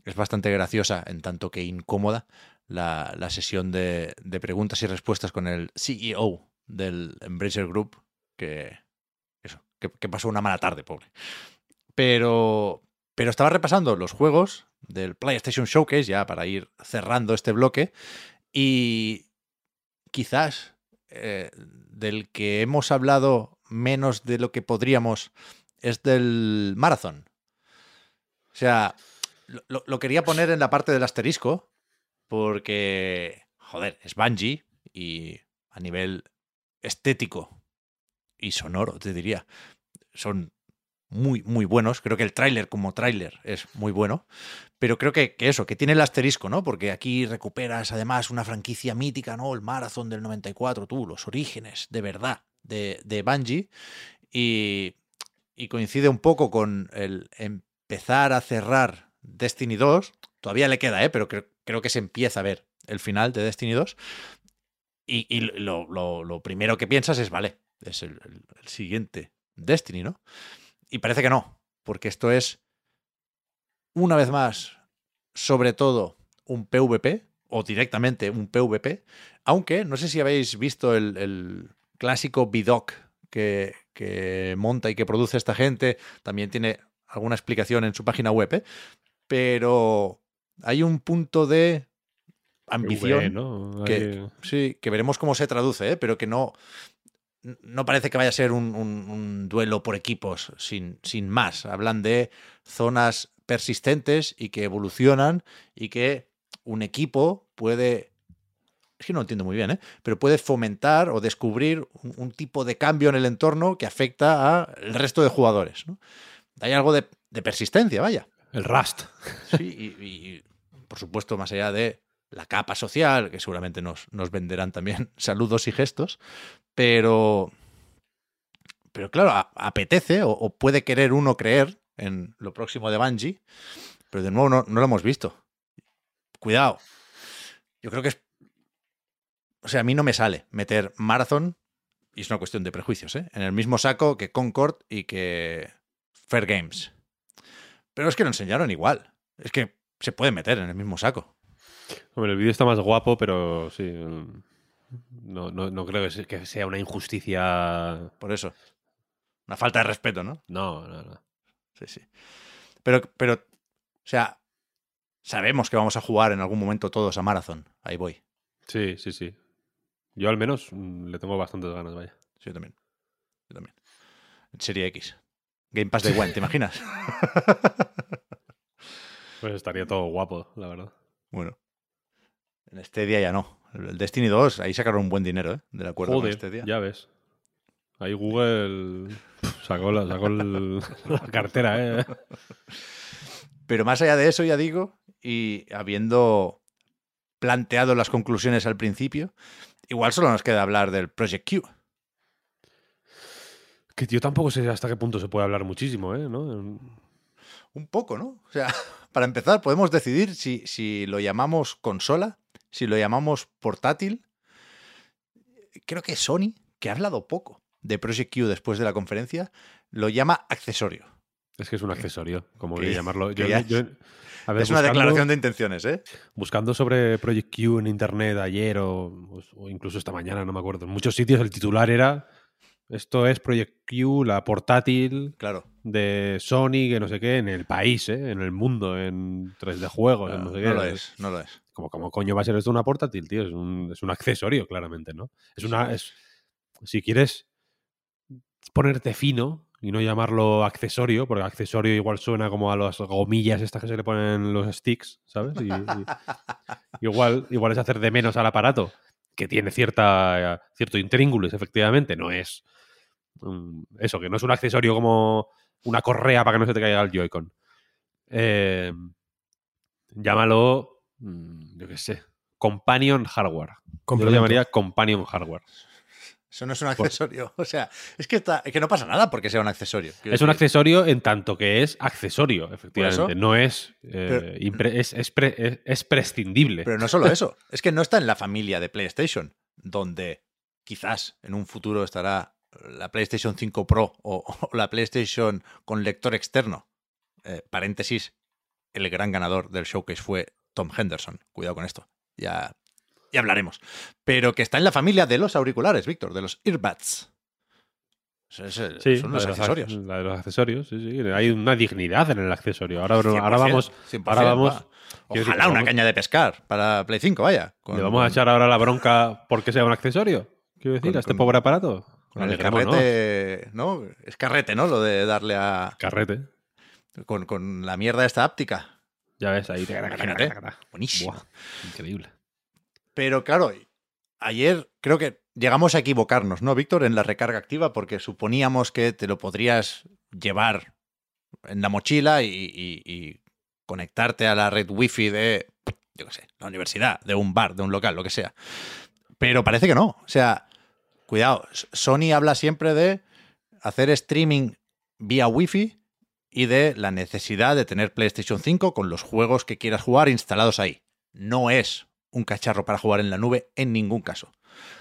es bastante graciosa, en tanto que incómoda, la, la sesión de, de preguntas y respuestas con el CEO del Embracer Group, que, que, pasó una mala tarde, pobre. Pero, pero estaba repasando los juegos del PlayStation Showcase, ya para ir cerrando este bloque, y quizás eh, del que hemos hablado menos de lo que podríamos es del Marathon. O sea, lo, lo- lo quería poner en la parte del asterisco, porque, joder, es Bungie y a nivel estético y sonoro, te diría, son muy, muy buenos. Creo que el tráiler como tráiler es muy bueno. Pero creo que, que eso, que tiene el asterisco, ¿no? Porque aquí recuperas además una franquicia mítica, ¿no? El Marathon del 94, tú, los orígenes de verdad de, de Bungie. Y, coincide un poco con el empezar a cerrar Destiny 2. Todavía le queda, ¿eh? Pero creo, que se empieza a ver el final de Destiny 2. Y, y lo- lo primero que piensas es, vale, es el- el- el siguiente Destiny, ¿no? Y parece que no, porque esto es, una vez más, sobre todo un PvP o directamente un PvP, aunque no sé si habéis visto el, el clásico bidoc que, que monta y que produce esta gente, también tiene alguna explicación en su página web, ¿eh? pero hay un punto de ambición. Que- Hay- Sí, que veremos cómo se traduce, ¿eh? pero que no, no parece que vaya a ser un, un- un duelo por equipos sin, sin más. Hablan de zonas persistentes y que evolucionan y que un equipo puede... Es que no lo entiendo muy bien, ¿eh? pero puede fomentar o descubrir un, un tipo de cambio en el entorno que afecta al resto de jugadores. ¿no? Hay algo de, de persistencia, vaya. El Rust. Sí, y, y, por supuesto, más allá de la capa social, que seguramente nos, nos venderán también saludos y gestos, pero, pero claro, apetece o, o puede querer uno creer en lo próximo de Bungie, pero de nuevo no, no lo hemos visto. Cuidado. Yo creo que es... O sea, a mí no me sale meter Marathon, y es una cuestión de prejuicios, ¿eh? en el mismo saco que Concord y que Fair Games. Pero es que lo enseñaron igual. Es que se puede meter en el mismo saco. Hombre, el vídeo está más guapo, pero sí. mm, No, no, no creo que se- que sea una injusticia. Por eso. Una falta de respeto, ¿no? No, no, no. Sí, sí. Pero, pero, o sea, sabemos que vamos a jugar en algún momento todos a Marathon. Ahí voy. Sí, sí, sí. Yo al menos mm, le tengo bastantes ganas, vaya. Sí, yo también. Yo también. Serie X. Game Pass de One, ¿te imaginas? Pues estaría todo guapo, la verdad. bueno. En este día ya no. El Destiny 2, ahí sacaron un buen dinero, ¿eh? Del acuerdo con Joder, este día. ya ves. Ahí Google sacó la, sacó el- la cartera, ¿eh? Pero más allá de eso, ya digo, y habiendo planteado las conclusiones al principio, igual solo nos queda hablar del Project Q. Que yo tampoco sé hasta qué punto se puede hablar muchísimo, ¿eh? ¿No? Un poco, ¿no? O sea, para empezar, podemos decidir si, si lo llamamos consola, si lo llamamos portátil. Creo que Sony, que ha hablado poco de Project Q después de la conferencia, lo llama accesorio. Es que es un accesorio, como voy a llamarlo. Yo- yo- a ver, es una declaración de intenciones, ¿eh? Buscando sobre Project Q en internet ayer o, o incluso esta mañana, no me acuerdo. En muchos sitios el titular era esto es Project Q, la portátil Claro. de Sony, que no sé qué, en el país, ¿eh? en el mundo, en 3D juegos, en No, no sé no qué. lo es, no lo es. Como, ¿Cómo coño va a ser esto una portátil, tío? Es un, es un accesorio, claramente, ¿no? Es una. Es, si quieres ponerte fino y no llamarlo accesorio, porque accesorio igual suena como a las gomillas estas que se le ponen en los sticks, ¿sabes? Y- y- igual, igual es hacer de menos al aparato, que tiene cierta, cierto intríngulis, efectivamente, no es eso, que no es un accesorio como una correa para que no se te caiga el Joy-Con. Eh, llámalo, mm, yo qué sé, companion hardware. Yo lo llamaría companion hardware. Eso no es un accesorio. O sea, es que, está- es que no pasa nada porque sea un accesorio. Es un accesorio en tanto que es accesorio, efectivamente. No es, eh, Pero- impre- es, es pre- es- es prescindible. Pero no solo eso, es que no está en la familia de PlayStation, donde quizás en un futuro estará la PlayStation 5 Pro o, o la PlayStation con lector externo. Eh, paréntesis, el gran ganador del showcase fue Tom Henderson. Cuidado con esto. Ya, ya hablaremos. Pero que está en la familia de los auriculares, Víctor, de los earbuds. Es Sí, son la los de los ac- accesorios. La de los accesorios, sí, sí. Hay una dignidad en el accesorio. Ahora, ahora 100%, vamos. 100%, ahora vamos. va. quiero decir, Ojalá una vamos- caña de pescar para Play 5, vaya. con- ¿Le vamos a echar ahora la bronca porque sea un accesorio? Quiero decir, Con- a este con- pobre aparato. Con el carrete, ¿no? Es carrete, ¿no? Lo de darle a. Carrete. Con, con la mierda esta áptica. Ya ves, ahí. Imagínate. Buenísimo. Buah, increíble. Pero claro, ayer creo que llegamos a equivocarnos, ¿no, Víctor? En la recarga activa, porque suponíamos que te lo podrías llevar en la mochila y, y- y conectarte a la red wifi de, yo qué sé, la universidad, de un bar, de un local, lo que sea. Pero parece que no. O sea, cuidado, Sony habla siempre de hacer streaming vía wifi y de la necesidad de tener PlayStation 5 con los juegos que quieras jugar instalados ahí. No es un cacharro para jugar en la nube en ningún caso.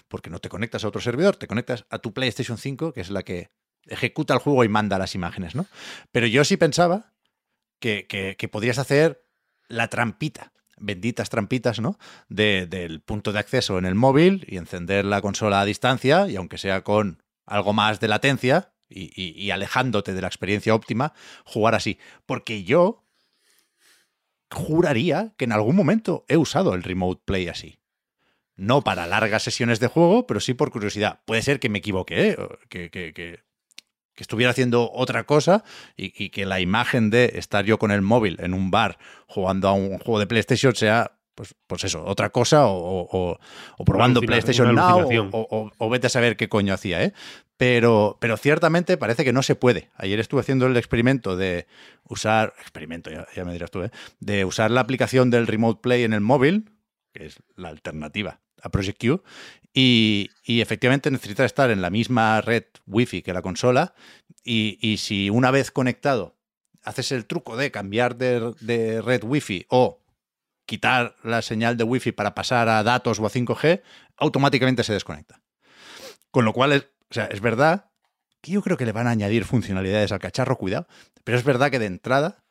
Porque no te conectas a otro servidor, te conectas a tu PlayStation 5, que es la que ejecuta el juego y manda las imágenes, ¿no? Pero yo sí pensaba que, que- hacer la trampita, benditas trampitas, ¿no? De- del punto de acceso en el móvil y encender la consola a distancia, y aunque sea con algo más de latencia y, alejándote de la experiencia óptima, jugar así. Porque yo juraría que en algún momento he usado el Remote Play así. No para largas sesiones de juego, pero sí por curiosidad. Puede ser que me equivoque, ¿eh? que- que estuviera haciendo otra cosa y, y que la imagen de estar yo con el móvil en un bar jugando a un juego de PlayStation sea, pues, pues eso, otra cosa o, o- o- o probando PlayStation Now o, o- o vete a saber qué coño hacía, ¿eh? Pero, pero ciertamente parece que no se puede. Ayer estuve haciendo el experimento de usar, experimento, ya, ya me dirás tú, ¿eh? de usar la aplicación del Remote Play en el móvil, que es la alternativa a Project Q, y, y efectivamente necesita estar en la misma red Wi-Fi que la consola, y, y si una vez conectado haces el truco de cambiar de, de red Wi-Fi o quitar la señal de Wi-Fi para pasar a datos o a 5G, automáticamente se desconecta. Con lo cual, es, o sea, es verdad que yo creo que le van a añadir funcionalidades al cacharro, cuidado, pero es verdad que de entrada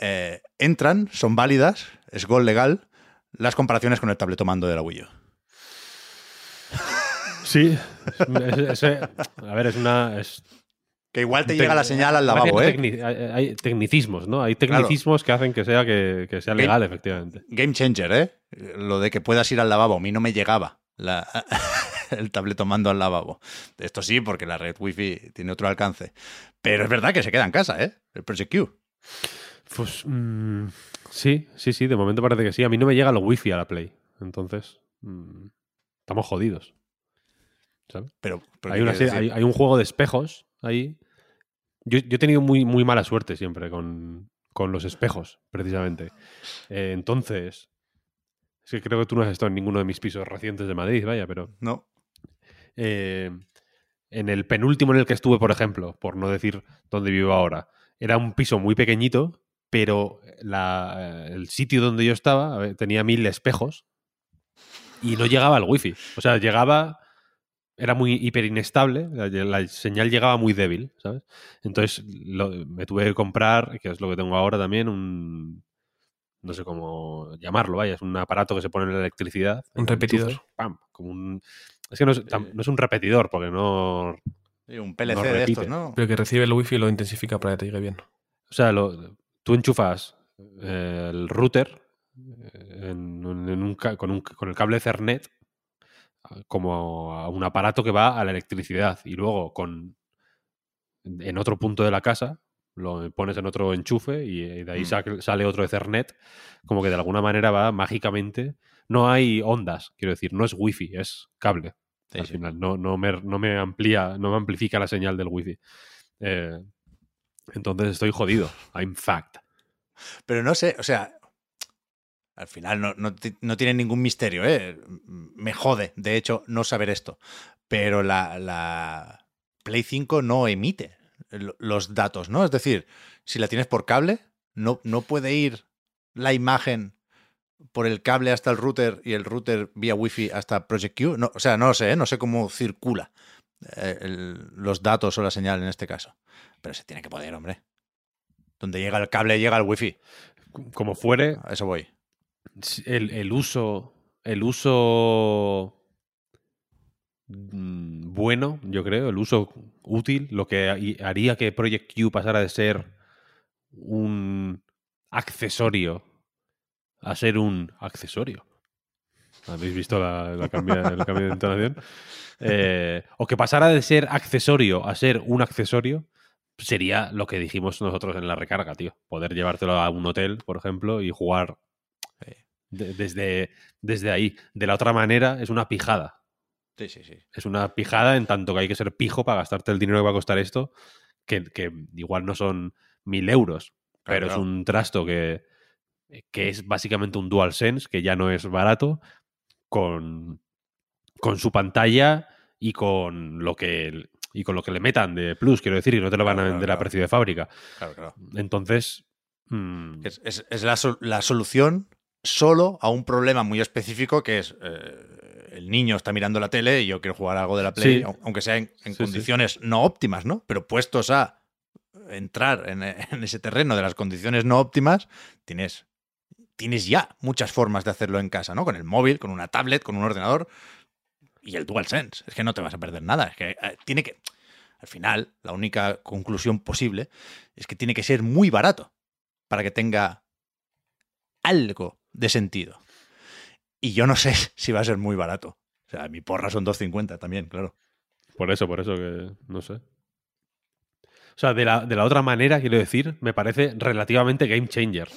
eh, entran, son válidas, es gol legal, las comparaciones con el tabletomando de la Wii. Sí. A ver, es una. es- Que igual te llega la señal al lavabo, ¿eh? hay- tecnicismos, ¿no? Hay tecnicismos que hacen que sea, que, que sea Game- legal, efectivamente. Game changer, ¿eh? Lo de que puedas ir al lavabo. A mí no me llegaba la- el tabletomando al lavabo. Esto sí, porque la red Wi-Fi tiene otro alcance. Pero es verdad que se queda en casa, ¿eh? El Project Q. Pues mm, sí, sí, sí, de momento parece que sí. A mí no me llega lo wifi a la Play. Entonces, mm, estamos jodidos. ¿sabes? Pero, pero Hay, ¿qué una quieres serie- hay, decir? hay un juego de espejos ahí. Yo, yo he tenido muy, muy mala suerte siempre con, con los espejos, precisamente. Eh, entonces, es que creo que tú no has estado en ninguno de mis pisos recientes de Madrid, vaya, pero No. eh, en el penúltimo en el que estuve, por ejemplo, por no decir dónde vivo ahora, era un piso muy pequeñito, pero la- el sitio donde yo estaba ver, tenía mil espejos y no llegaba al wifi. O sea, llegaba, era muy hiper inestable, la, la señal llegaba muy débil, ¿sabes? Entonces lo- me tuve que comprar, que es lo que tengo ahora también, un... No sé cómo llamarlo, vaya, es un aparato que se pone en la electricidad. Un repetidor. Como un, es que no es, tam- Eh. no es un repetidor, porque no. Sí, un PLC No de repite. estos, ¿no? Pero que recibe el wifi y lo intensifica para que te llegue bien. O sea, lo- tú enchufas eh, el router eh, en, un- en un ca- con, un- con el cable Ethernet como a un aparato que va a la electricidad y luego con en otro punto de la casa lo pones en otro enchufe y eh, de ahí Mm. sale otro Ethernet como que de alguna manera va mágicamente no hay ondas quiero decir no es wifi es cable Sí, al sí. final. No, no, me, no me amplía, no me amplifica la señal del wifi. Eh, entonces estoy jodido. I'm fact. Pero no sé, o sea, al final no, no no tiene ningún misterio, ¿eh? Me jode, de hecho, no saber esto. Pero la, la Play 5 no emite lo- los datos, ¿no? Es decir, si la tienes por cable, no, no puede ir la imagen por el cable hasta el router y el router vía Wi-Fi hasta Project Q. No, o sea, no lo sé, ¿eh? no sé cómo circula eh, el- los datos o la señal en este caso. Pero se tiene que poder, hombre. Donde llega el cable, llega el Wi-Fi. Como fuere, A eso voy. El, el uso. El uso. mm, Bueno, yo creo, el uso útil, lo que ha- haría que Project Q pasara de ser un accesorio a ser un accesorio. ¿Habéis visto la, la cambia- el cambio de entonación? Eh, o que pasara de ser accesorio a ser un accesorio, sería lo que dijimos nosotros en la recarga, tío. Poder llevártelo a un hotel, por ejemplo, y jugar. De- desde, desde ahí. De la otra manera, es una pijada. Sí, sí, sí. Es una pijada en tanto que hay que ser pijo para gastarte el dinero que va a costar esto, que, que igual no son mil euros, Claro, pero claro. es un trasto que, que es básicamente un DualSense, que ya no es barato, con, con su pantalla y con lo que y con lo que le metan de plus, quiero decir, y no te lo van Claro, a vender a precio de fábrica. Entonces, mm, Es, es- es la, sol- la solución solo a un problema muy específico que es eh, el niño está mirando la tele y yo quiero jugar algo de la Play, Sí. aunque sea en, en Sí, sí. condiciones no óptimas, ¿no? Pero puestos a entrar en, en ese terreno de las condiciones no óptimas, tienes, tienes ya muchas formas de hacerlo en casa, ¿no? Con el móvil, con una tablet, con un ordenador y el DualSense. Es que no te vas a perder nada. Es que eh, tiene que. Al final, la única conclusión posible es que tiene que ser muy barato para que tenga algo de sentido. Y yo no sé si va a ser muy barato. O sea, mi porra son 2.50 también, claro. Por eso, por eso que no sé. O sea, de la, de la otra manera, quiero decir, me parece relativamente game changer.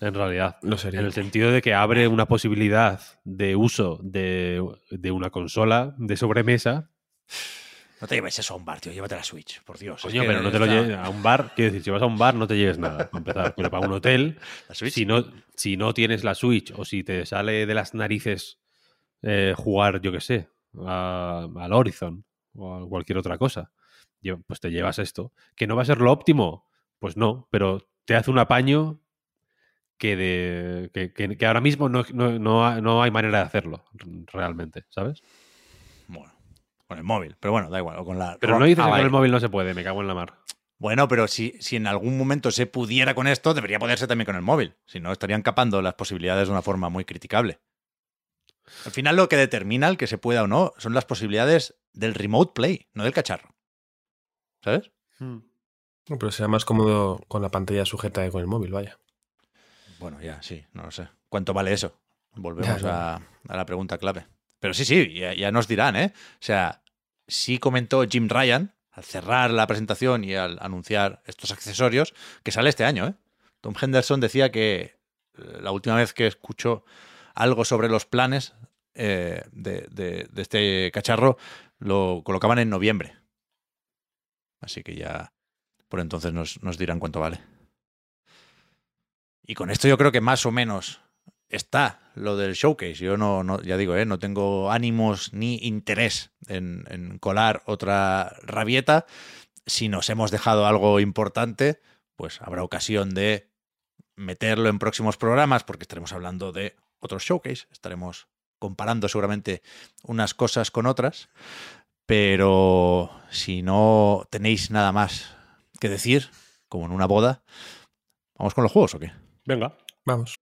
En realidad. Lo sería. En el sentido de que abre una posibilidad de uso de, de una consola de sobremesa. No te lleves eso a un bar, tío. Llévate la Switch, por Dios. es Coño, que pero no te lo lleves a un bar. Quiero decir, si vas a un bar, no te lleves nada, para empezar. Pero para un hotel, La Switch. si no, si no tienes la Switch o si te sale de las narices eh, jugar, yo qué sé, a- al Horizon o a cualquier otra cosa, pues te llevas esto. ¿Que no va a ser lo óptimo? Pues no, pero te hace un apaño que, de, que, que- que ahora mismo no, no- no hay manera de hacerlo, realmente, ¿sabes? Con el móvil. Pero bueno, da igual. O con la Pero no dices que con el móvil no se puede, me cago en la mar. Bueno, pero si, si en algún momento se pudiera con esto, debería poderse también con el móvil. Si no, estarían capando las posibilidades de una forma muy criticable. Al final lo que determina el que se pueda o no son las posibilidades del remote play, no del cacharro. ¿Sabes? Pero será más cómodo con la pantalla sujeta que con el móvil, vaya. Bueno, ya, sí, no lo sé. ¿Cuánto vale eso? Volvemos Ya, ya. A, a la pregunta clave. Pero sí, sí, ya, ya nos dirán, ¿eh? O sea, sí comentó Jim Ryan al cerrar la presentación y al anunciar estos accesorios que sale este año, ¿eh? Tom Henderson decía que eh, la última vez que escuchó algo sobre los planes eh, de, este cacharro lo colocaban en noviembre. Así que ya por entonces nos dirán cuánto vale. Y con esto yo creo que más o menos está lo del showcase. Yo no, no ya digo, ¿eh? no tengo ánimos ni interés en, en colar otra rabieta. Si nos hemos dejado algo importante, pues habrá ocasión de meterlo en próximos programas porque estaremos hablando de otros showcase. Estaremos comparando seguramente unas cosas con otras. Pero si no tenéis nada más que decir, como en una boda, ¿vamos con los juegos o qué? Venga. Vamos.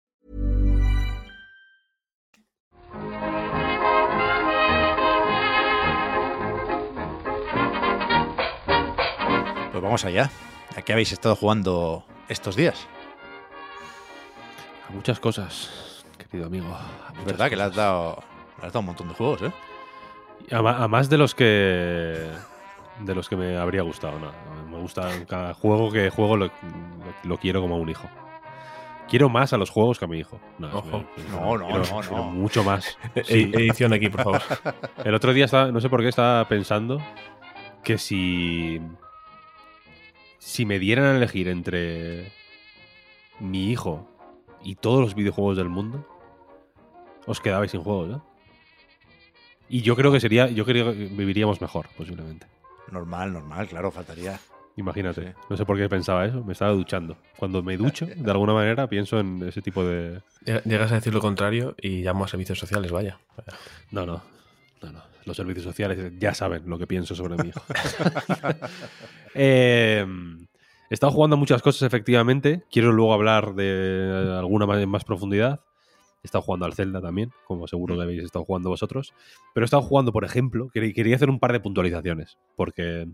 Pues vamos allá. ¿A qué habéis estado jugando estos días? A muchas cosas, querido amigo. Es verdad que le has, dado, le has dado un montón de juegos, ¿eh? A, más de los que de los que me habría gustado. no. Me gusta cada juego que juego lo, lo- lo quiero como a un hijo. Quiero más a los juegos que a mi hijo. No, Ojo. me- No, no, quiero- no, quiero no. Mucho más. E- Sí. Edición aquí, por favor. El otro día estaba, no sé por qué estaba pensando que si si me dieran a elegir entre mi hijo y todos los videojuegos del mundo, os quedabais sin juegos, ¿eh? Y yo creo que sería, yo creo que viviríamos mejor, posiblemente. Normal, normal, claro, faltaría. Imagínate. Sí. No sé por qué pensaba eso. Me estaba duchando. Cuando me ducho, de alguna manera, pienso en ese tipo de. Lleg- Llegas a decir lo contrario y llamo a servicios sociales, vaya. No, no. No, no. Los servicios sociales ya saben lo que pienso sobre mi hijo. Eh, he estado jugando muchas cosas, efectivamente. Quiero luego hablar de alguna más en más profundidad. He estado jugando al Zelda también, como seguro que habéis estado jugando vosotros. Pero he estado jugando, por ejemplo, quería hacer un par de puntualizaciones, porque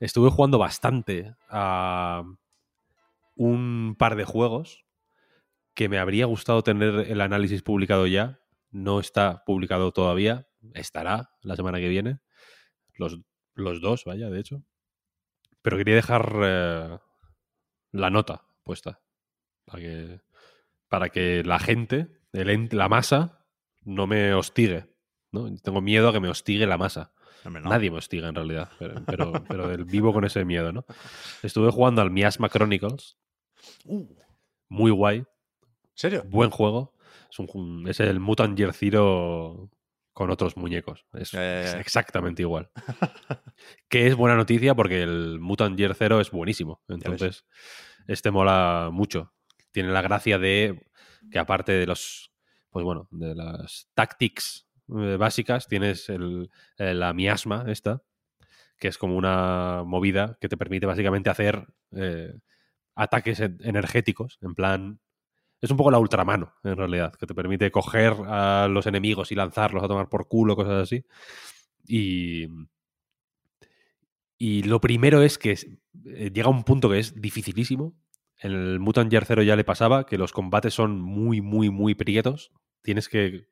estuve jugando bastante a un par de juegos que me habría gustado tener el análisis publicado ya. No está publicado todavía, estará la semana que viene. Los, los dos, vaya, de hecho. Pero quería dejar eh, la nota puesta para que, para que la gente, el ent- la masa, no me hostigue. ¿no? Tengo miedo a que me hostigue la masa. No. Nadie me hostiga en realidad, pero, pero, pero el- vivo con ese miedo, ¿no? Estuve jugando al Miasma Chronicles, Uh, muy guay, ¿En serio? buen juego. Es, un ju- es el Mutant Year Zero con otros muñecos. Es, exactamente igual. que es buena noticia porque el Mutant Year Zero es buenísimo. Entonces, este mola mucho. Tiene la gracia de que aparte de los, pues bueno, de las tactics eh, básicas, tienes el, eh, la miasma esta, que es como una movida que te permite básicamente hacer eh, ataques en- energéticos, en plan... Es un poco la ultramano, en realidad, que te permite coger a los enemigos y lanzarlos a tomar por culo, cosas así. Y, y lo primero es que eh, llega un punto que es dificilísimo. En el Mutant Year Zero ya le pasaba que los combates son muy, muy, muy prietos. Tienes que,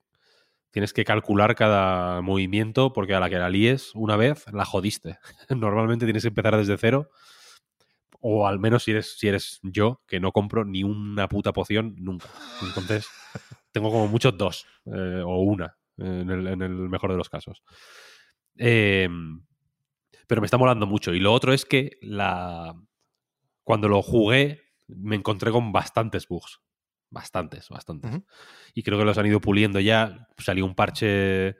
tienes que calcular cada movimiento porque a la que la líes una vez, la jodiste. Normalmente tienes que empezar desde cero. O al menos si eres, si eres yo, que no compro ni una puta poción nunca. Entonces, tengo como muchos dos. eh, o una, en el, en el mejor de los casos. Eh, pero me está molando mucho. Y lo otro es que la... cuando lo jugué me encontré con bastantes bugs. Bastantes, bastantes. Y creo que los han ido puliendo ya. Salió un parche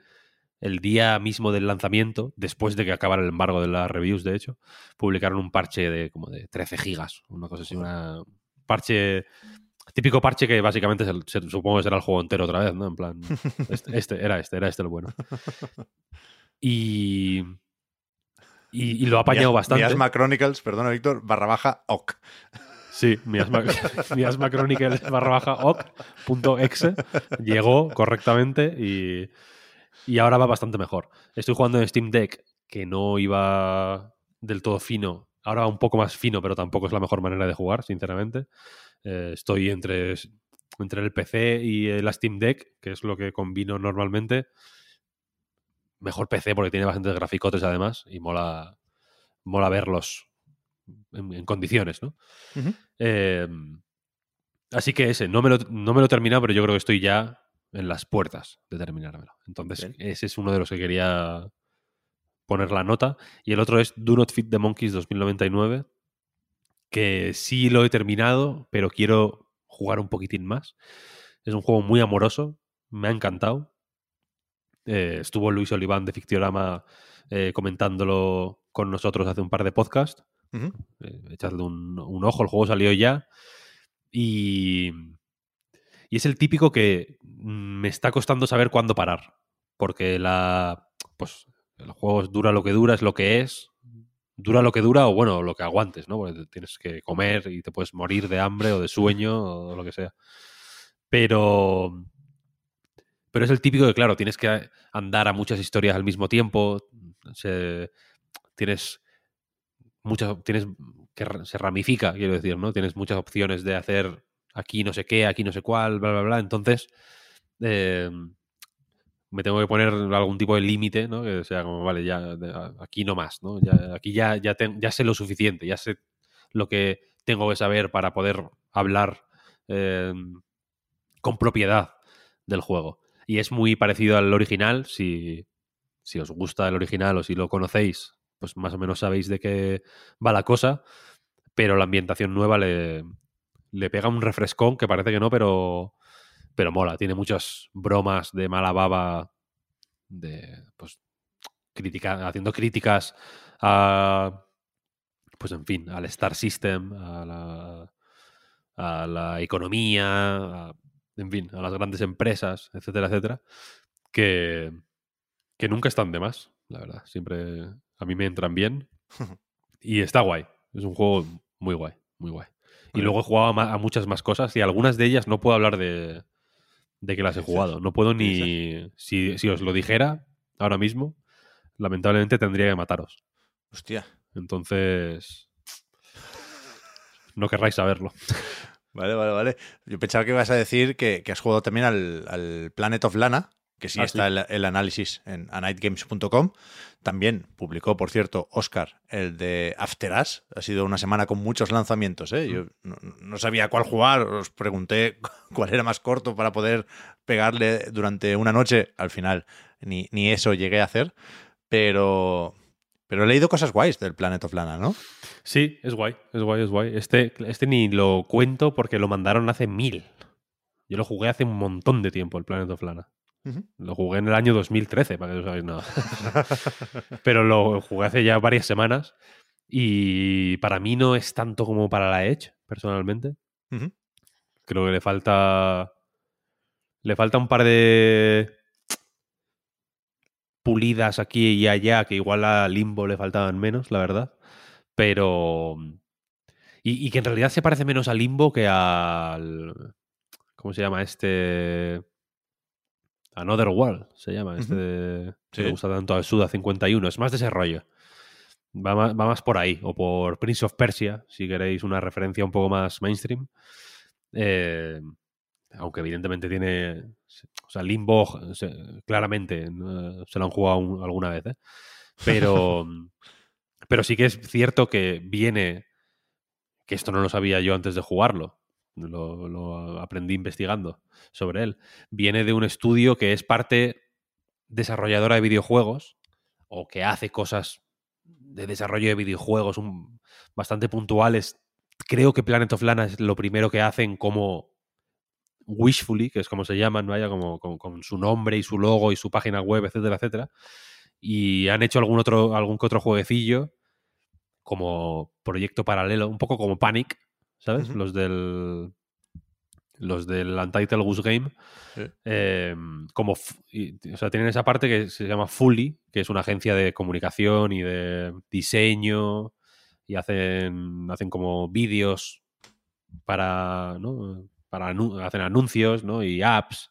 el día mismo del lanzamiento, después de que acabara el embargo de las reviews, de hecho, publicaron un parche de como de 13 gigas, una cosa así, una parche típico parche que básicamente se- se- supongo que será el juego entero otra vez, ¿no? En plan, este, este, era este, era este el bueno. Y y, y lo ha apañado bastante. Miasma Chronicles, perdona Víctor, barra baja OC. Sí, miasma, miasma Chronicles barra baja oc.exe llegó correctamente y, y ahora va bastante mejor. Estoy jugando en Steam Deck, que no iba del todo fino. Ahora va un poco más fino, pero tampoco es la mejor manera de jugar, sinceramente. Eh, estoy entre, entre el PC y la Steam Deck, que es lo que combino normalmente. Mejor PC porque tiene bastantes graficotes además y mola, mola verlos en, en condiciones, ¿no? Eh, así que ese, no me, lo, no me lo he terminado, pero yo creo que estoy ya en las puertas de terminármelo. Entonces, Bien. ese es uno de los que quería poner la nota. Y el otro es Do Not Fit the Monkeys 2099, que sí lo he terminado, pero quiero jugar un poquitín más. Es un juego muy amoroso, me ha encantado. Eh, estuvo Luis Oliván de Fictiorama eh, comentándolo con nosotros hace un par de podcasts. Eh, echadle un, un ojo, el juego salió ya. Y, y es el típico que me está costando saber cuándo parar. Porque la. Pues el juego dura lo que dura, es lo que es. Dura lo que dura, o bueno, lo que aguantes, ¿no? Tienes que comer y te puedes morir de hambre o de sueño o lo que sea. Pero. Pero es el típico que, claro, tienes que andar a muchas historias al mismo tiempo. tienes muchas tienes que se ramifica, quiero decir, ¿no? Tienes muchas opciones de hacer aquí no sé qué, aquí no sé cuál, bla, bla, bla. Entonces, eh, me tengo que poner algún tipo de límite, ¿no? Que sea como, vale, ya aquí no más, ¿no? Aquí ya, ya sé lo suficiente, ya sé lo que tengo que saber para poder hablar eh, con propiedad del juego. Y es muy parecido al original, si, si os gusta el original o si lo conocéis, pues más o menos sabéis de qué va la cosa, pero la ambientación nueva le, le pega un refrescón que parece que no, pero, pero mola. Tiene muchas bromas de mala baba, de, pues, critica, haciendo críticas a, pues en fin, al Star System, a la, a la economía, a- en fin, a las grandes empresas, etcétera, etcétera, que, que nunca están de más, la verdad. Siempre a mí me entran bien y está guay. Es un juego muy guay, muy guay. Y luego he jugado a muchas más cosas y algunas de ellas no puedo hablar de, de que las he jugado. No puedo ni... Si, si os lo dijera ahora mismo, lamentablemente tendría que mataros. Hostia. Entonces... No querráis saberlo. Vale, vale, vale. Yo pensaba que ibas a decir que, que has jugado también al, al Planet of Lana, que sí Ah, está El, el análisis en anightgames.com. También publicó, por cierto, Oscar, el de After Us. Ha sido una semana con muchos lanzamientos. ¿eh? Yo no, no sabía cuál jugar. Os pregunté cuál era más corto para poder pegarle durante una noche. Al final, ni, ni eso llegué a hacer. Pero, pero he leído cosas guays del Planet of Lana, ¿no? Sí, es guay, es guay, es guay. Este, este ni lo cuento porque lo mandaron hace mil. Yo lo jugué hace un montón de tiempo, el Planet of Lana. Lo jugué en el año 2013, para que no sabéis nada. Pero lo jugué hace ya varias semanas y para mí no es tanto como para la Edge, personalmente. Creo que le falta. Le falta un par de pulidas aquí y allá, que igual a Limbo le faltaban menos, la verdad. Pero. Y, y que en realidad se parece menos a Limbo que al. ¿Cómo se llama este? Another World se llama, este le Sí. gusta tanto al Suda 51. Es más de ese rollo. Va más, va más por ahí. O por Prince of Persia, si queréis una referencia un poco más mainstream. Eh, aunque evidentemente tiene. O sea, Limbo, se- claramente, se lo han jugado un- alguna vez, ¿eh? Pero. pero sí que es cierto que viene. Que esto no lo sabía yo antes de jugarlo. Lo, aprendí investigando sobre él. Viene de un estudio que es parte desarrolladora de videojuegos o que hace cosas de desarrollo de videojuegos bastante puntuales. Creo que Planet of Lana es lo primero que hacen como Wishfully, que es como se llaman, vaya, como, con, con su nombre y su logo y su página web, etcétera, etcétera. Y han hecho algún otro, algún que otro jueguecillo como proyecto paralelo, un poco como Panic, ¿sabes? Los del. Los del Untitled Goose Game. Sí. eh, como. y- o sea, tienen esa parte que se llama Fully, que es una agencia de comunicación y de diseño. Y hacen, hacen como vídeos para. ¿no? para anu- hacen anuncios, ¿no? Y apps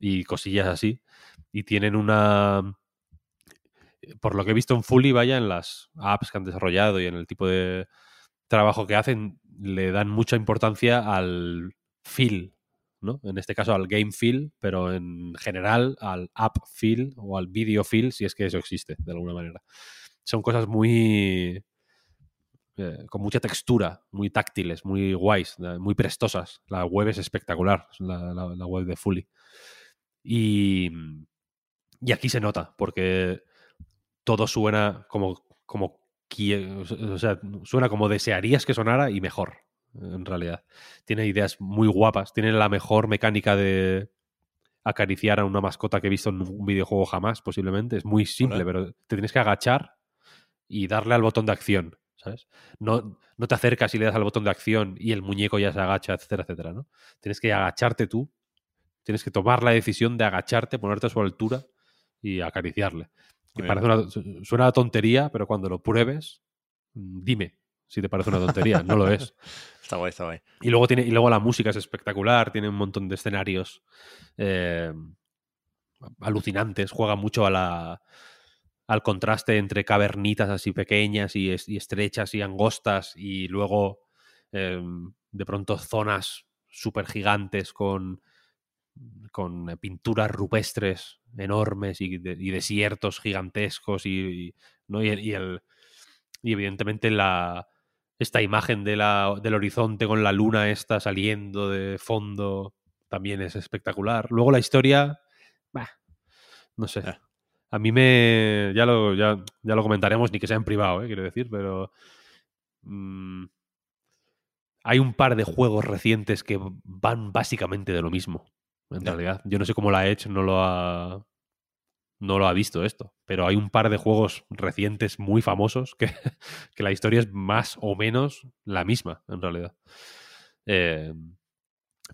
y cosillas así. Y tienen una. Por lo que he visto en Fully, vaya, en las apps que han desarrollado y en el tipo de trabajo que hacen, le dan mucha importancia al feel, ¿no? En este caso al game feel, pero en general al app feel o al video feel, si es que eso existe de alguna manera. Son cosas muy. eh, con mucha textura, muy táctiles, muy guays, eh, muy prestosas. La web es espectacular, la, la- web de Fully. Y, y aquí se nota, porque todo suena como, como o sea, suena como desearías que sonara y mejor, en realidad. Tiene ideas muy guapas, tiene la mejor mecánica de acariciar a una mascota que he visto en un videojuego jamás, posiblemente. Es muy simple, Hola. pero te tienes que agachar y darle al botón de acción, ¿sabes? No, no te acercas y le das al botón de acción y el muñeco ya se agacha, etcétera, etcétera, ¿no? Tienes que agacharte tú, tienes que tomar la decisión de agacharte, ponerte a su altura y acariciarle. Que parece una, su- suena a tontería, pero cuando lo pruebes, mm, dime si te parece una tontería. no lo es. Está guay, está guay. Y luego, tiene, y luego la música es espectacular, tiene un montón de escenarios eh, alucinantes, juega mucho a la, al contraste entre cavernitas así pequeñas y, es- y estrechas y angostas y luego eh, de pronto zonas súper gigantes con, con eh, pinturas rupestres enormes y, de- y desiertos gigantescos y, y- ¿no? y, el- y el, y evidentemente la, esta imagen de la, del horizonte con la luna esta saliendo de fondo también es espectacular. Luego la historia, bah, no sé. Ya. A mí me. Ya lo, ya, ya lo comentaremos, ni que sea en privado, ¿eh? quiero decir, pero. mm, hay un par de juegos recientes que van básicamente de lo mismo. En Ya. realidad. Yo no sé cómo la Edge no lo ha. No lo ha visto esto. Pero hay un par de juegos recientes muy famosos que, que la historia es más o menos la misma, en realidad. Eh,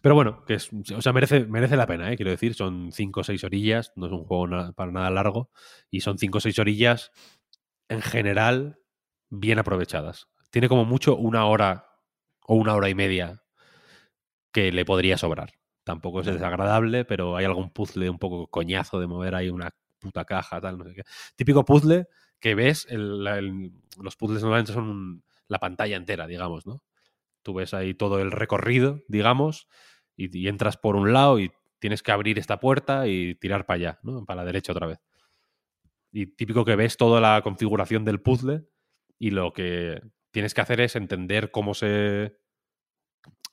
pero bueno, que es, o sea, merece, merece la pena, ¿eh? quiero decir, son 5 o 6 orillas, no es un juego na- para nada largo, y son 5 o 6 orillas en general bien aprovechadas. Tiene como mucho una hora o una hora y media que le podría sobrar. Tampoco es desagradable, pero hay algún puzzle un poco coñazo de mover ahí una puta caja, tal, no sé qué. Típico puzzle que ves, el- los puzzles normalmente son un- la pantalla entera, digamos, ¿no? Tú ves ahí todo el recorrido, digamos, y, y entras por un lado y tienes que abrir esta puerta y tirar para allá, ¿no? Para la derecha otra vez. Y típico que ves toda la configuración del puzzle y lo que tienes que hacer es entender cómo se...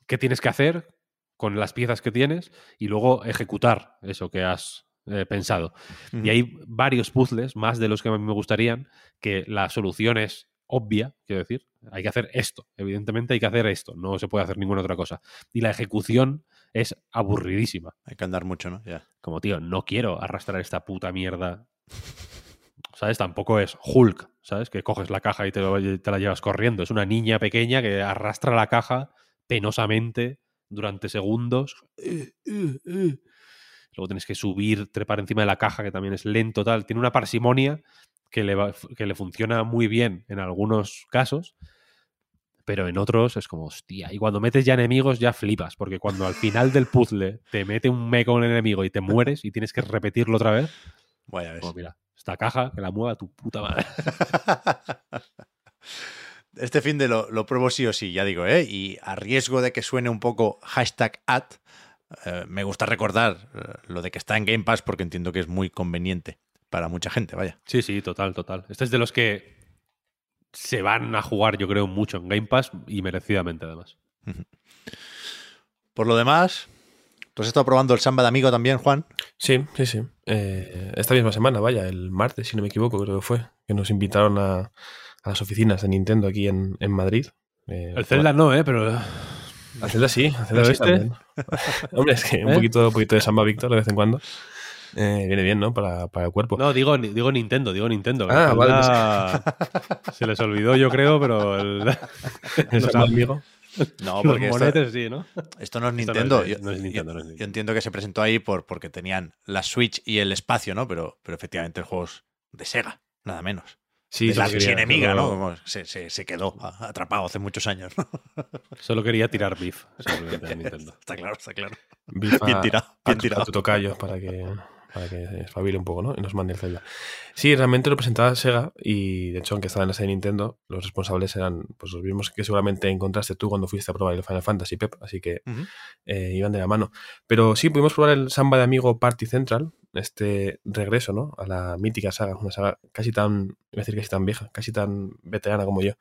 qué tienes que hacer con las piezas que tienes y luego ejecutar eso que has eh, pensado. Y hay varios puzzles, más de los que a mí me gustarían, que la solución es obvia, quiero decir, hay que hacer esto, evidentemente hay que hacer esto, no se puede hacer ninguna otra cosa. Y la ejecución es aburridísima. Hay que andar mucho, ¿no? Como, tío, no quiero arrastrar esta puta mierda. ¿Sabes? Tampoco es Hulk, ¿sabes? Que coges la caja y te, lo- te la llevas corriendo. Es una niña pequeña que arrastra la caja penosamente durante segundos. Eh, eh, eh. Luego tienes que subir, trepar encima de la caja, que también es lento, tal. Tiene una parsimonia que le, va- que le funciona muy bien en algunos casos, pero en otros es como, hostia. Y cuando metes ya enemigos, ya flipas, porque cuando al final del puzzle te mete un meco en el enemigo y te mueres y tienes que repetirlo otra vez, como, mira, esta caja que la mueva tu puta madre. Este fin de lo, lo pruebo sí o sí, ya digo, ¿eh? Y a riesgo de que suene un poco hashtag ad, eh, me gusta recordar eh, lo de que está en Game Pass porque entiendo que es muy conveniente para mucha gente, vaya. Sí, sí, total, total. Este es de los que se van a jugar, yo creo, mucho en Game Pass y merecidamente, además. Por lo demás, ¿tú has estado probando el Samba de Amigo también, Juan? Sí, sí, sí. Eh, esta misma semana, vaya, el martes, si no me equivoco, creo que fue, que nos invitaron a, a las oficinas de Nintendo aquí en, en Madrid. Eh, El Zelda no, ¿eh? Pero A Zelda sí, a Zelda ¿Lo sí también. Hombre, es que un ¿Eh? poquito, un poquito de samba Víctor de vez en cuando. eh, viene bien, ¿no? Para, para el cuerpo. No, digo, digo Nintendo, digo Nintendo. Ah, vale, Se les olvidó, yo creo, pero el, El samba amigo. No, los porque esto, monetes sí, ¿no? esto no es no Nintendo. yo, no no entiendo que se presentó ahí por, porque tenían la Switch y el espacio, ¿no? Pero, pero efectivamente el juego es de Sega, nada menos. Sí, la quería, enemiga, ¿no? se, se- se quedó a- atrapado hace muchos años. Solo quería tirar beef, a está claro, está claro. Bifa Bien tirado, a, bien tu- tirado. a tu tocayo para que, para que espabile un poco, ¿no? Y nos mande el Zelda. Sí, realmente lo presentaba Sega y de hecho, aunque estaba en la serie de Nintendo, los responsables eran pues los mismos que seguramente encontraste tú cuando fuiste a probar el Final Fantasy, Pep, así que Ujú. eh, iban de la mano. Pero sí, pudimos probar el Samba de Amigo Party Central, este regreso, ¿no? A la mítica saga, una saga casi tan, iba a decir casi tan vieja, casi tan veterana como yo.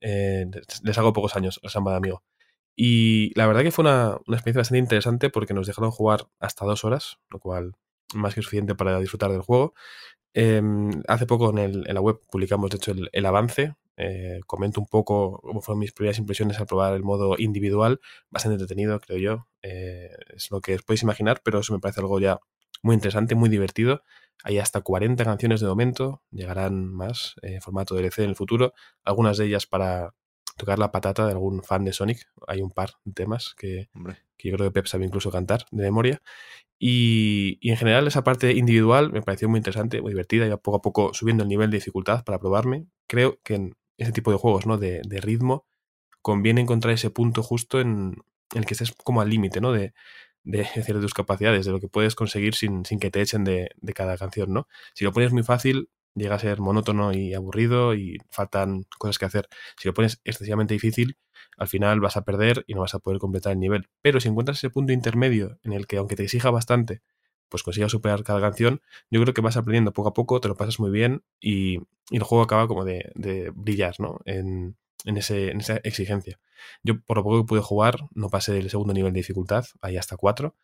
Eh, les hago pocos años el Samba de Amigo. Y la verdad que fue una, una experiencia bastante interesante porque nos dejaron jugar hasta dos horas, lo cual más que suficiente para disfrutar del juego. Eh, hace poco en, el- la web publicamos, de hecho, el, avance. Eh, comento un poco cómo fueron mis primeras impresiones al probar el modo individual. Bastante entretenido, creo yo. Eh, es lo que os podéis imaginar, pero eso me parece algo ya muy interesante, muy divertido. Hay hasta 40 canciones de momento, llegarán más eh, en formato DLC en el futuro. Algunas de ellas para tocar la patata de algún fan de Sonic. Hay un par de temas que. Que yo creo que Pep sabe incluso cantar de memoria. Y, y en general esa parte individual me pareció muy interesante, muy divertida, iba poco a poco subiendo el nivel de dificultad para probarme. Creo que en ese tipo de juegos ¿no? de, de ritmo conviene encontrar ese punto justo en, el que estés como al límite ¿no? de, de tus capacidades, de lo que puedes conseguir sin, sin que te echen de, de cada canción. ¿no? Si lo pones muy fácil, llega a ser monótono y aburrido y faltan cosas que hacer. Si lo pones excesivamente difícil, al final vas a perder y no vas a poder completar el nivel. Pero si encuentras ese punto intermedio en el que, aunque te exija bastante, pues consigas superar cada canción, yo creo que vas aprendiendo poco a poco, te lo pasas muy bien y, y el juego acaba como de, de brillar ¿no? en, en, ese, en esa exigencia. Yo, por lo poco que pude jugar, no pasé del segundo nivel de dificultad, ahí hasta cuatro,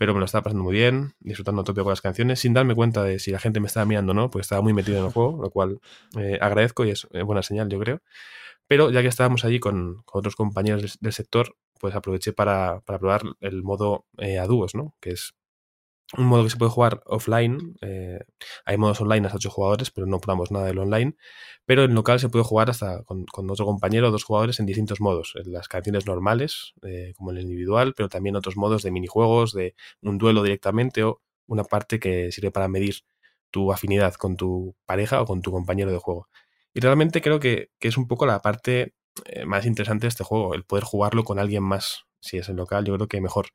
pero me lo estaba pasando muy bien, disfrutando a tope con las canciones, sin darme cuenta de si la gente me estaba mirando o no, porque estaba muy metido en el juego, lo cual eh, agradezco y es eh, buena señal, yo creo. Pero ya que estábamos allí con, otros compañeros del, del, sector, pues aproveché para, para probar el modo eh, a dúos, ¿no? Que es un modo que se puede jugar offline. Eh, hay modos online hasta 8 jugadores, pero no probamos nada del online. Pero en local se puede jugar hasta con, otro compañero o dos jugadores en distintos modos. En las canciones normales, eh, como en el individual, pero también otros modos de minijuegos, de un duelo directamente o una parte que sirve para medir tu afinidad con tu pareja o con tu compañero de juego. Y realmente creo que, que es un poco la parte eh, más interesante de este juego, el poder jugarlo con alguien más. Si es en local, yo creo que mejor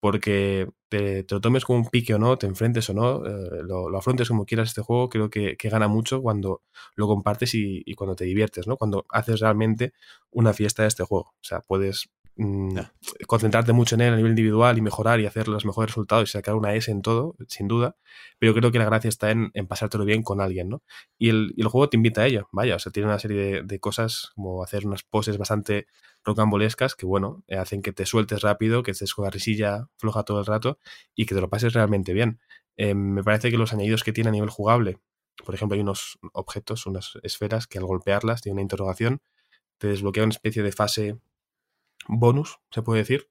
porque te, te, lo tomes como un pique o no, te enfrentes o no, eh, lo, lo, afrontes como quieras este juego, creo que, que gana mucho cuando lo compartes y, y, cuando te diviertes, ¿no? Cuando haces realmente una fiesta de este juego. O sea, puedes mmm, yeah. concentrarte mucho en él a nivel individual y mejorar y hacer los mejores resultados y sacar una S en todo, sin duda, pero creo que la gracia está en, en pasártelo bien con alguien, ¿no? Y el, y el, juego te invita a ello, vaya, o sea, tiene una serie de, de cosas como hacer unas poses bastante rocambolescas que, bueno, eh, hacen que te sueltes rápido, que estés con la risilla floja todo el rato y que te lo pases realmente bien. Eh, me parece que los añadidos que tiene a nivel jugable, por ejemplo, hay unos objetos, unas esferas que al golpearlas tiene una interrogación, te desbloquea una especie de fase bonus, se puede decir,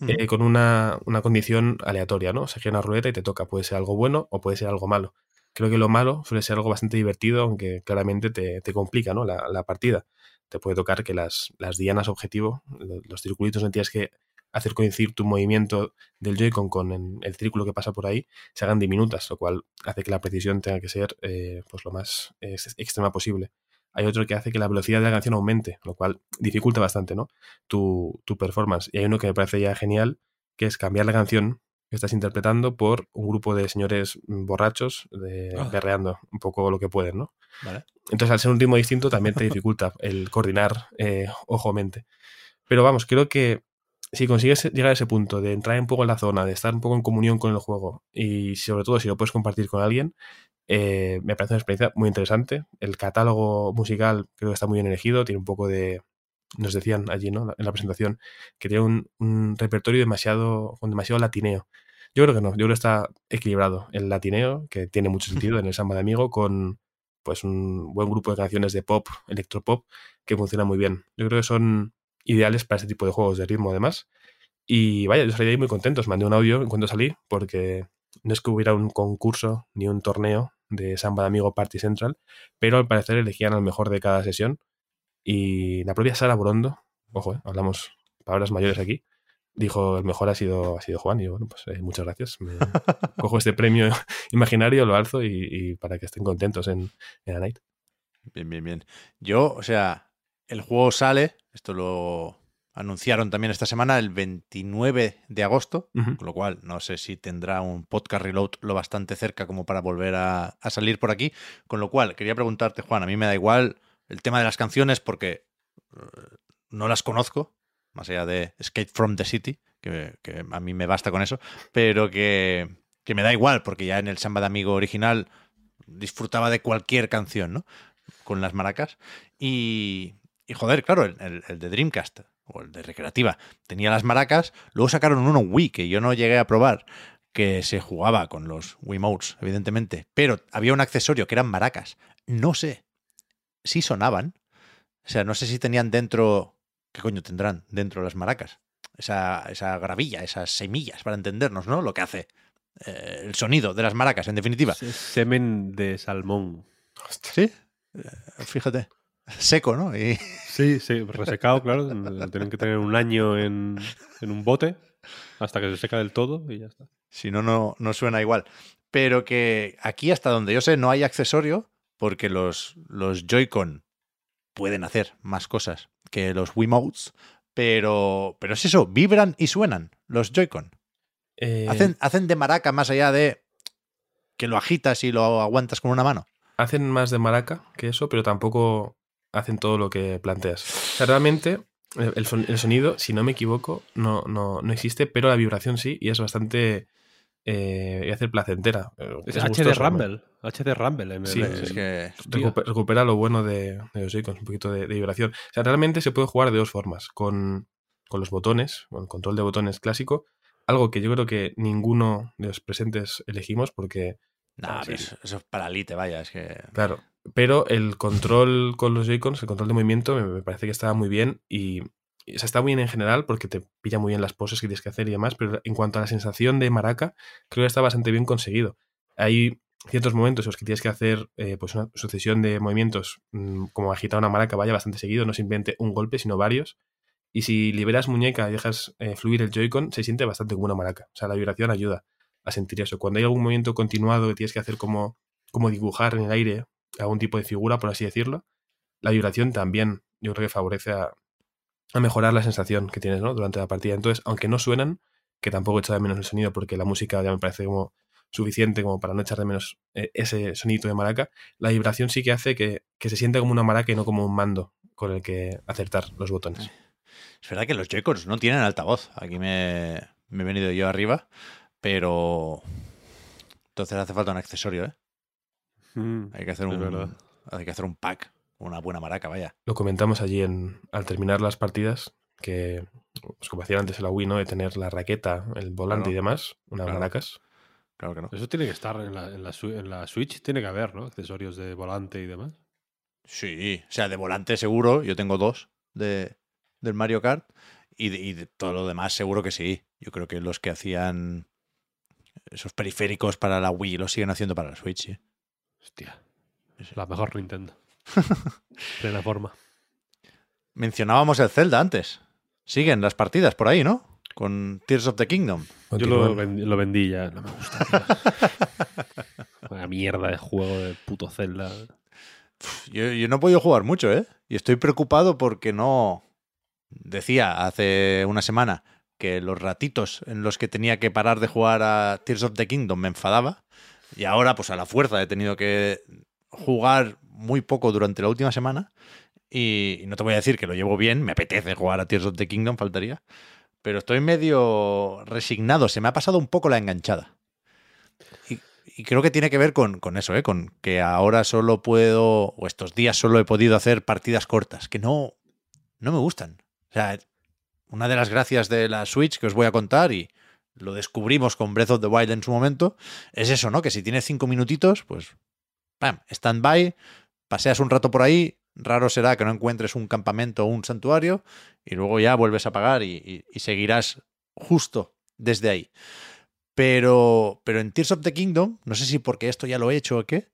uh -huh. eh, con una, una, condición aleatoria, ¿no? Se gira una ruleta y te toca, puede ser algo bueno o puede ser algo malo. Creo que lo malo suele ser algo bastante divertido, aunque claramente te, te complica ¿no? la, la partida te puede tocar que las, las dianas objetivo, los circulitos donde tienes que hacer coincidir tu movimiento del Joy-Con con el círculo que pasa por ahí, se hagan diminutas, lo cual hace que la precisión tenga que ser eh, pues lo más eh, extrema posible. Hay otro que hace que la velocidad de la canción aumente, lo cual dificulta bastante ¿no? tu, tu performance. Y hay uno que me parece ya genial, que es cambiar la canción que estás interpretando por un grupo de señores borrachos de, oh. berreando un poco lo que pueden, ¿no? Vale. Entonces, al ser un ritmo distinto, también te dificulta el coordinar eh, ojo-mente. Pero vamos, creo que si consigues llegar a ese punto de entrar un poco en la zona, de estar un poco en comunión con el juego y sobre todo si lo puedes compartir con alguien, eh, me parece una experiencia muy interesante. El catálogo musical creo que está muy bien elegido, tiene un poco de... Nos decían allí, ¿no? En la presentación, que tiene un, un repertorio demasiado, con demasiado latineo. Yo creo que no, yo creo que está equilibrado el latineo, que tiene mucho sentido en el samba de amigo, con pues un buen grupo de canciones de pop, electropop, que funciona muy bien. Yo creo que son ideales para este tipo de juegos de ritmo además. Y vaya, yo salí de ahí muy contento, os mandé un audio en cuanto salí, porque no es que hubiera un concurso ni un torneo de Samba de Amigo Party Central, pero al parecer elegían al mejor de cada sesión. Y la propia Sara Borondo, ojo, eh, hablamos palabras mayores aquí, dijo el mejor ha sido, ha sido Juan. Y yo, bueno, pues eh, muchas gracias. Me cojo este premio imaginario, lo alzo y, y para que estén contentos en, en la night. Bien, bien, bien. Yo, o sea, el juego sale, esto lo anunciaron también esta semana, el 29 de agosto, con lo cual no sé si tendrá un podcast reload lo bastante cerca como para volver a, a salir por aquí. Con lo cual, quería preguntarte, Juan, a mí me da igual el tema de las canciones porque eh, no las conozco, más allá de Escape from the City, que, que a mí me basta con eso, pero que, que me da igual porque ya en el Samba de Amigo original disfrutaba de cualquier canción, ¿no? Con las maracas. Y, y joder, claro, el, el- el de Dreamcast o el de Recreativa tenía las maracas, luego sacaron uno Wii que yo no llegué a probar, que se jugaba con los Wiimotes, evidentemente, pero había un accesorio que eran maracas. No sé si sonaban, o sea, no sé si tenían dentro, ¿qué coño tendrán dentro las maracas? Esa, esa gravilla, esas semillas, para entendernos, ¿no? Lo que hace eh, el sonido de las maracas, en definitiva. Se- Semen de salmón. Sí, eh, fíjate. Seco, ¿no? Y, Sí, sí, resecado, claro. Tienen que tener un año en, en un bote hasta que se seca del todo y ya está. Si no, no, no suena igual. Pero que aquí, hasta donde yo sé, no hay accesorio porque los, los Joy-Con pueden hacer más cosas que los Wiimotes. Pero, pero es eso, vibran y suenan los Joy-Con. Eh, Hacen, hacen de maraca más allá de que lo agitas y lo aguantas con una mano. hacen más de maraca que eso, pero tampoco hacen todo lo que planteas. O sea, realmente eh, el, son- el sonido, si no me equivoco, no, no, no existe, pero la vibración sí, y es bastante... Eh, y hace placentera. eh, Es, es HD gustoso, ¿no? Rumble. HD Rumble. Sí, Es que recupera lo bueno de, de los Joy-Cons, un poquito de, de vibración. O sea, realmente se puede jugar de dos formas. Con, con los botones, con el control de botones clásico, algo que yo creo que ninguno de los presentes elegimos porque Nah, Ah, sí. eso, eso es para Elite, vaya, es que. Claro, pero el control con los Joy-Cons, el control de movimiento, me, parece que estaba muy bien y, está muy bien en general porque te pilla muy bien las poses que tienes que hacer y demás, pero en cuanto a la sensación de maraca, creo que está bastante bien conseguido. Hay ciertos momentos en los que tienes que hacer eh, pues una sucesión de movimientos mm, como agitar una maraca, vaya bastante seguido, no simplemente un golpe, sino varios. Y si liberas muñeca y dejas eh, fluir el Joy-Con, se siente bastante como maraca. O sea, la vibración ayuda a sentir eso. Cuando hay algún movimiento continuado que tienes que hacer como, como dibujar en el aire algún tipo de figura, por así decirlo, la vibración también yo creo que favorece a, mejorar la sensación que tienes ¿no? durante la partida. Entonces, aunque no suenan, que tampoco echo de menos el sonido porque la música ya me parece como suficiente como para no echar de menos eh, ese sonido de maraca, la vibración sí que hace que, que se sienta como una maraca y no como un mando con el que acertar los botones. Es verdad que los Joy-Cons no tienen altavoz. Aquí me, me he venido yo arriba, pero. Entonces hace falta un accesorio, ¿eh? Mm, Hay que hacer un, hay que hacer un pack, una buena maraca, vaya. Lo comentamos allí en, al terminar las partidas, que pues, como hacían antes en la Wii, ¿no? De tener la raqueta, el volante Claro. y demás, unas Claro. maracas. Claro que no. Eso tiene que estar en la, en, la, Swi- en la Switch, tiene que haber, ¿no? Accesorios de volante y demás. Sí, o sea, de volante seguro. Yo tengo dos de, del Mario Kart. Y de, y de todo lo demás seguro que sí. Yo creo que los que hacían esos periféricos para la Wii los siguen haciendo para la Switch, sí. Hostia. La mejor Nintendo. Plena forma. Mencionábamos el Zelda antes. Siguen las partidas por ahí, ¿no? Con Tears of the Kingdom. Yo lo, vendí, lo vendí ya. No me gusta. Una mierda de juego de puto Zelda. Yo, yo no he podido jugar mucho, ¿eh? Y estoy preocupado porque no. Decía hace una semana que los ratitos en los que tenía que parar de jugar a Tears of the Kingdom me enfadaba. Y ahora, pues a la fuerza, he tenido que jugar muy poco durante la última semana. Y, no te voy a decir que lo llevo bien, me apetece jugar a Tears of the Kingdom, faltaría. Pero estoy medio resignado, se me ha pasado un poco la enganchada. Y, y creo que tiene que ver con, con eso, ¿eh? con que ahora solo puedo, o estos días solo he podido hacer partidas cortas, que no, no me gustan. O sea, una de las gracias de la Switch que os voy a contar y lo descubrimos con Breath of the Wild en su momento, es eso, ¿no? Que si tienes cinco minutitos, pues, pam, stand by, paseas un rato por ahí, raro será que no encuentres un campamento o un santuario y luego ya vuelves a pagar y, y- seguirás justo desde ahí. Pero, pero en Tears of the Kingdom, no sé si porque esto ya lo he hecho o qué,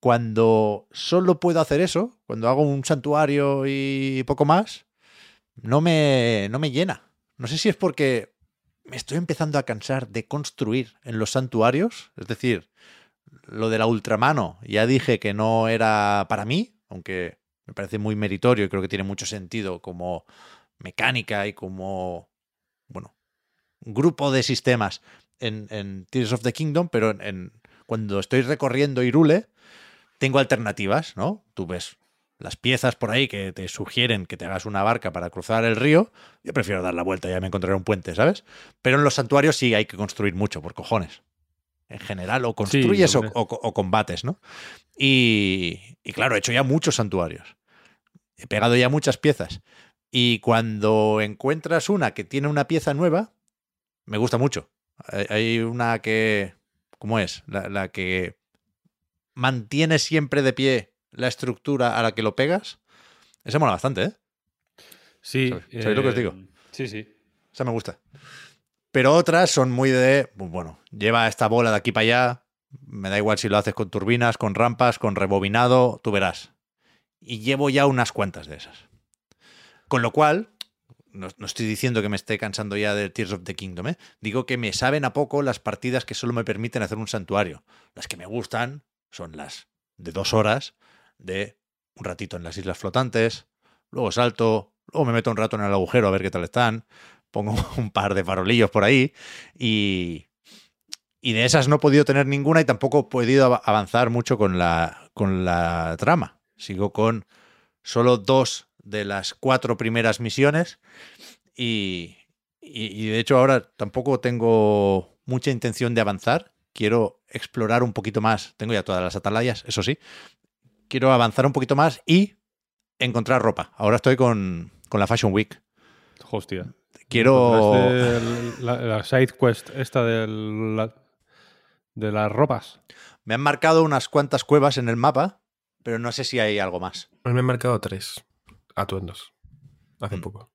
cuando solo puedo hacer eso, cuando hago un santuario y poco más, no me, no me llena. No sé si es porque me estoy empezando a cansar de construir en los santuarios. Es decir, lo de la ultramano, ya dije que no era para mí, aunque me parece muy meritorio y creo que tiene mucho sentido como mecánica y como, bueno, grupo de sistemas en, Tears of the Kingdom, pero cuando estoy recorriendo Irule, tengo alternativas, ¿no? Tú ves las piezas por ahí que te sugieren que te hagas una barca para cruzar el río, yo prefiero dar la vuelta, ya me encontraré un puente, ¿sabes? Pero en los santuarios sí hay que construir mucho, por cojones. En general, o construyes o, o- o combates, ¿no? Y, y claro, he hecho ya muchos santuarios. He pegado ya muchas piezas. Y cuando encuentras una que tiene una pieza nueva, me gusta mucho. Hay- Hay una que. ¿Cómo es? La, la que mantiene siempre de pie la estructura a la que lo pegas. Esa mola bastante, ¿eh? Sí. ¿Sabes- sabéis lo que os digo? eh, Sí, sí. Esa me gusta. Pero otras son muy de. pues Bueno, lleva esta bola de aquí para allá. Me da igual si lo haces con turbinas, con rampas, con rebobinado, tú verás. Y llevo ya unas cuantas de esas. Con lo cual, no, no estoy diciendo que me esté cansando ya del Tears of the Kingdom, ¿eh? Digo que me saben a poco las partidas que solo me permiten hacer un santuario. Las que me gustan son las de dos horas, de un ratito en las islas flotantes, luego salto, luego me meto un rato en el agujero a ver qué tal están, pongo un par de farolillos por ahí y, y de esas no he podido tener ninguna y tampoco he podido av- avanzar mucho con la, con la trama. Sigo con solo dos de las cuatro primeras misiones y, y- y de hecho ahora tampoco tengo mucha intención de avanzar. Quiero explorar un poquito más. Tengo ya todas las atalayas, eso sí. Quiero avanzar un poquito más y encontrar ropa. Ahora estoy con, con la Fashion Week. Hostia. Quiero... ¿Encontraste el- La, la side quest esta del- la- de las ropas. Me han marcado unas cuantas cuevas en el mapa, pero no sé si hay algo más. A mí me han marcado tres atuendos hace Mm. poco.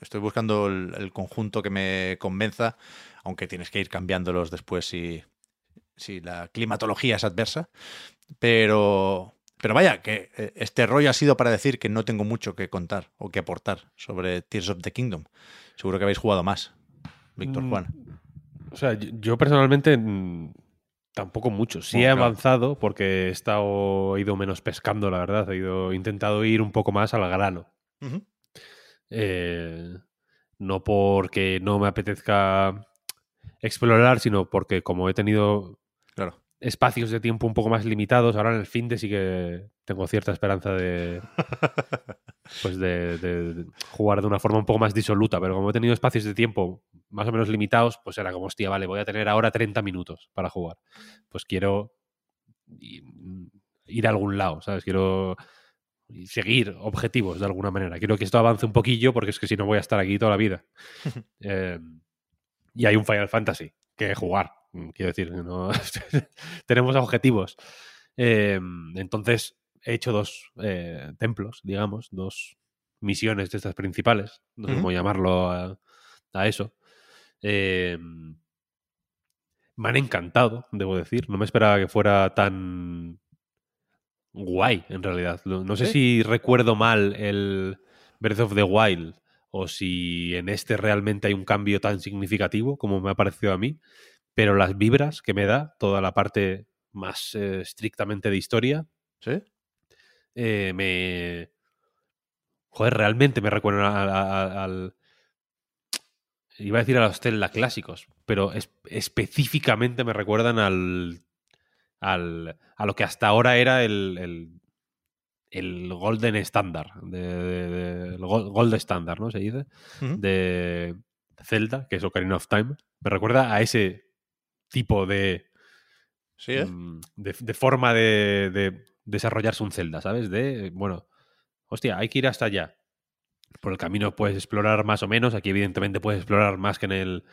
Estoy buscando el, el conjunto que me convenza, aunque tienes que ir cambiándolos después si, si la climatología es adversa. Pero, pero vaya, que eh, este rollo ha sido para decir que no tengo mucho que contar o que aportar sobre Tears of the Kingdom. Seguro que habéis jugado más, Víctor Mm, Juan. O sea, yo, personalmente mm, tampoco mucho. Sí Bueno, he claro. avanzado porque he estado he ido menos pescando, la verdad. He ido he intentado ir un poco más al grano. Eh, no porque no me apetezca explorar, sino porque como he tenido. Espacios de tiempo un poco más limitados, ahora en el fin de sí que tengo cierta esperanza de pues de, jugar de una forma un poco más disoluta, pero como he tenido espacios de tiempo más o menos limitados, pues era como, hostia, vale, voy a tener ahora 30 minutos para jugar. Pues quiero i- ir a algún lado, ¿sabes? Quiero seguir objetivos de alguna manera. Quiero que esto avance un poquillo porque es que si no voy a estar aquí toda la vida. Eh, y hay un Final Fantasy que jugar, mm, quiero decir, no tenemos objetivos. Eh, entonces he hecho dos eh, templos, digamos, dos misiones de estas principales, no sé cómo llamarlo a, a eso. Eh, me han encantado, debo decir. No me esperaba que fuera tan guay, en realidad. No sé si recuerdo mal el Breath of the Wild o si en este realmente hay un cambio tan significativo como me ha parecido a mí, pero las vibras que me da, toda la parte más eh, estrictamente de historia, ¿Sí? eh, me... Joder, realmente me recuerdan a- a- a- al... Iba a decir a los Zelda clásicos, pero es- específicamente me recuerdan al, al... a lo que hasta ahora era el... el el golden standard, de, de- de- el gol- gold standard, ¿no? Se dice de Zelda, que es Ocarina of Time, me recuerda a ese tipo de, Sí, ¿eh? mm, de, de forma de, de desarrollarse un Zelda, ¿sabes? De, bueno, hostia, hay que ir hasta allá. Por el camino puedes explorar más o menos, aquí evidentemente puedes explorar más que en el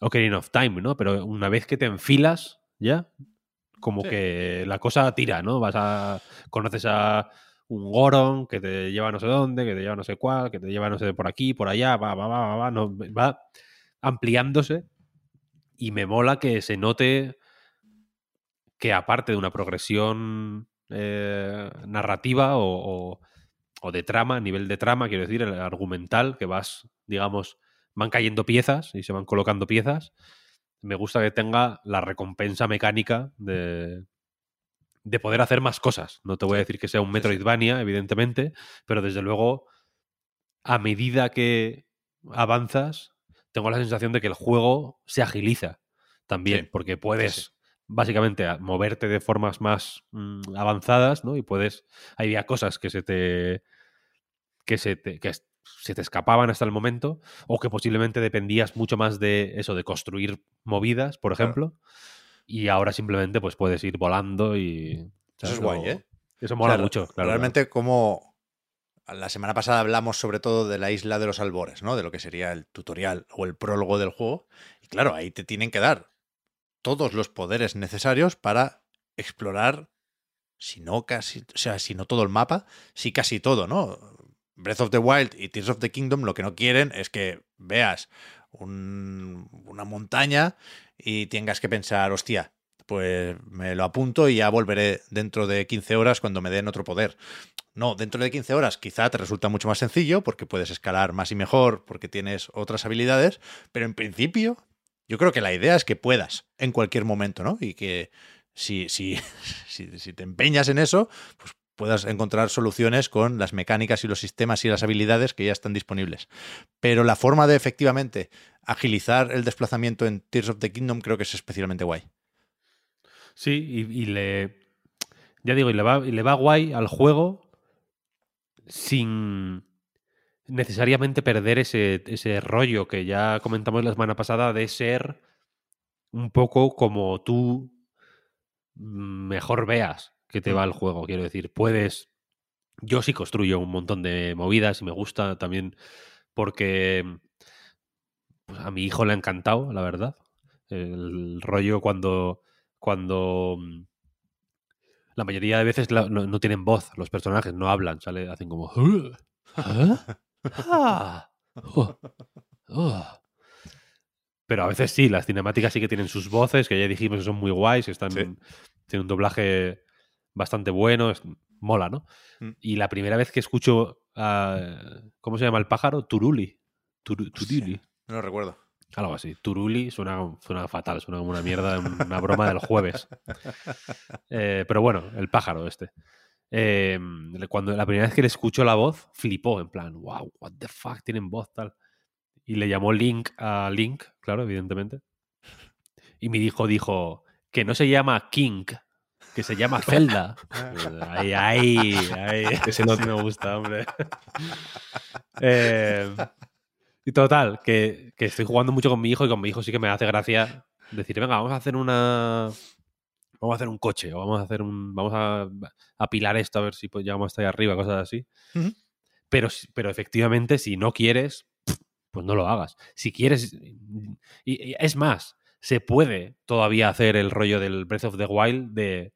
Ocarina of Time, ¿no? Pero una vez que te enfilas ya como Sí. que la cosa tira, ¿no? Vas a. Conoces a un Goron que te lleva no sé dónde, que te lleva no sé cuál, que te lleva no sé por aquí, por allá, va, va, va, va, va, no, va ampliándose y me mola que se note que aparte de una progresión eh, narrativa o, o- o de trama, a nivel de trama, quiero decir, el argumental, que vas, digamos, van cayendo piezas y se van colocando piezas, me gusta que tenga la recompensa mecánica de, de poder hacer más cosas. No te voy a decir que sea un Metroidvania, evidentemente, pero desde luego, a medida que avanzas, tengo la sensación de que el juego se agiliza también, Sí, porque puedes sí. básicamente moverte de formas más mm, avanzadas, ¿no? Y puedes, había cosas que se te que se te, que se te escapaban hasta el momento, o que posiblemente dependías mucho más de eso, de construir movidas, por Claro. ejemplo, y ahora simplemente pues puedes ir volando y... Eso es guay, ¿eh? Eso O mola sea, mucho, claro. Realmente como la semana pasada hablamos sobre todo de la isla de los albores, ¿no? De lo que sería el tutorial o el prólogo del juego. Y claro, ahí te tienen que dar todos los poderes necesarios para explorar, si no casi, o sea, si no todo el mapa, sí casi todo, ¿no? Breath of the Wild y Tears of the Kingdom lo que no quieren es que veas un- una montaña y tengas que pensar, hostia, pues me lo apunto y ya volveré dentro de 15 horas cuando me den otro poder. No, dentro de 15 horas quizá te resulta mucho más sencillo porque puedes escalar más y mejor porque tienes otras habilidades, pero en principio yo creo que la idea es que puedas en cualquier momento, ¿no? Y que si, si, si, te empeñas en eso, pues puedas encontrar soluciones con las mecánicas y los sistemas y las habilidades que ya están disponibles. Pero la forma de efectivamente agilizar el desplazamiento en Tears of the Kingdom creo que es especialmente guay. Sí, y, y le. Ya digo, y le, va, y le va guay al juego sin necesariamente perder ese, ese rollo que ya comentamos la semana pasada de ser un poco como tú mejor veas que te va el juego. Quiero decir, puedes. Yo sí construyo un montón de movidas y me gusta también porque pues, a mi hijo le ha encantado, la verdad. El rollo cuando. cuando mm, la mayoría de veces la- no, no tienen voz los personajes, no hablan, sale, hacen como. Pero a veces sí, las cinemáticas sí que tienen sus voces, que ya dijimos que son muy guays, que están, Sí. tienen un doblaje bastante bueno, es- mola, ¿no? Mm. Y la primera vez que escucho, a- ¿cómo se llama el pájaro? Turuli. Turu- Turuli. No lo recuerdo. Algo así. Turuli suena, suena fatal, suena como una mierda, una broma del jueves. Eh, pero bueno, el pájaro este. Eh, cuando la primera vez que le escuchó la voz, flipó, en plan, wow, what the fuck, tienen voz tal. Y le llamó Link a Link, claro, evidentemente. Y mi hijo dijo que no se llama King, que se llama Zelda. Ahí, ahí, ahí. Que se note. me gusta, hombre. Eh, y total, que, que estoy jugando mucho con mi hijo y con mi hijo sí que me hace gracia decir, venga, vamos a hacer una... Vamos a hacer un coche o vamos a hacer un... Vamos a apilar esto a ver si pues, llegamos hasta ahí arriba, cosas así. Pero, pero efectivamente, si no quieres, pues no lo hagas. Si quieres... Y, y es más, se puede todavía hacer el rollo del Breath of the Wild de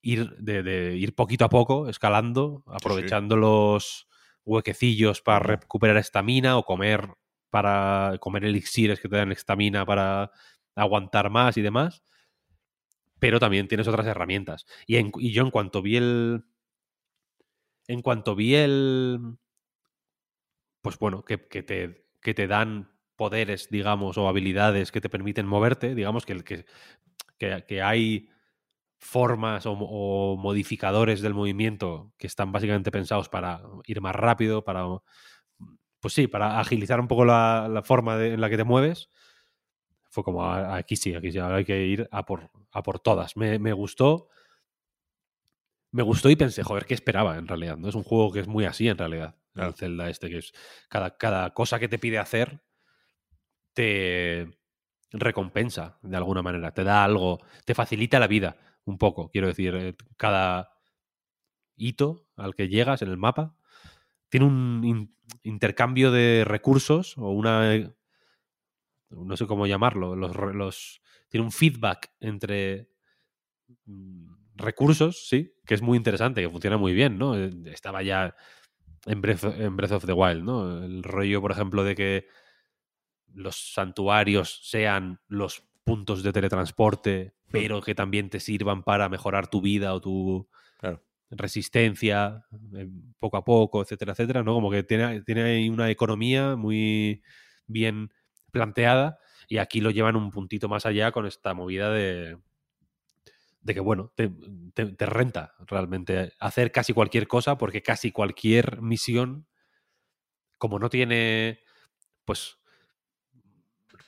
ir, de, de ir poquito a poco, escalando, aprovechando los huequecillos para recuperar estamina o comer para comer elixires que te dan estamina para aguantar más y demás. Pero también tienes otras herramientas. Y, en- y yo en cuanto vi el... En cuanto vi el... Pues bueno, que, que te, que te dan poderes, digamos, o habilidades que te permiten moverte, digamos que, el que, que, que hay formas o, o modificadores del movimiento que están básicamente pensados para ir más rápido, para pues sí, para agilizar un poco la, la forma de- en la que te mueves. Fue como, "Ah, aquí sí, aquí sí, ahora hay que ir a por, a por todas. Me, me gustó. Me gustó y pensé, joder, ¿qué esperaba en realidad? ¿no? Es un juego que es muy así en realidad. Claro. El Zelda este, que es cada, cada cosa que te pide hacer te recompensa de alguna manera, te da algo, te facilita la vida un poco, quiero decir, eh, cada hito al que llegas en el mapa tiene un in- intercambio de recursos o una eh, no sé cómo llamarlo, los tiene un feedback entre mm, recursos, sí, que es muy interesante, que funciona muy bien, ¿no? Eh, Estaba ya en Breath, en Breath of the Wild, ¿no? El rollo, por ejemplo, de que los santuarios sean los puntos de teletransporte, pero que también te sirvan para mejorar tu vida o tu Claro. resistencia eh, poco a poco, etcétera, etcétera, ¿no? Como que tiene, tiene ahí una economía muy bien planteada y aquí lo llevan un puntito más allá con esta movida de, de que, bueno, te, te- te renta realmente hacer casi cualquier cosa porque casi cualquier misión, como no tiene, pues,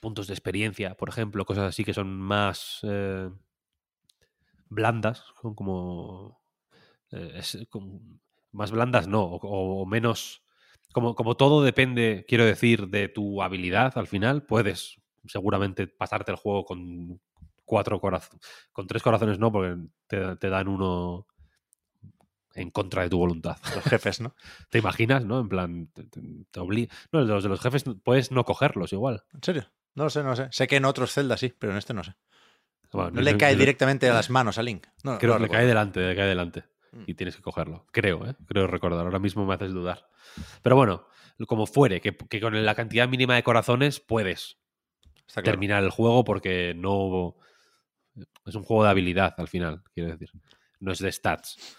puntos de experiencia, por ejemplo, cosas así que son más eh, blandas, son como, eh, es como- más blandas no, o, o menos, como, como todo depende, quiero decir, de tu habilidad al final, puedes seguramente pasarte el juego con cuatro corazones, con tres corazones no, porque te, te dan uno en contra de tu voluntad. Los jefes, ¿no? ¿Te imaginas, no? En plan, te, te- te obli- No, los de los jefes puedes no cogerlos igual. ¿En serio? No lo sé, no lo sé. Sé que en otros celdas sí, pero en este no sé. Bueno, No le cae directamente a las manos a Link. No, Creo que le cae delante, le cae delante. Mm. Y tienes que cogerlo. Creo, ¿eh? Creo recordar. Ahora mismo me haces dudar. Pero bueno, como fuere, que, que con la cantidad mínima de corazones puedes claro. terminar el juego porque no. Es un juego de habilidad al final, quiero decir. No es de stats.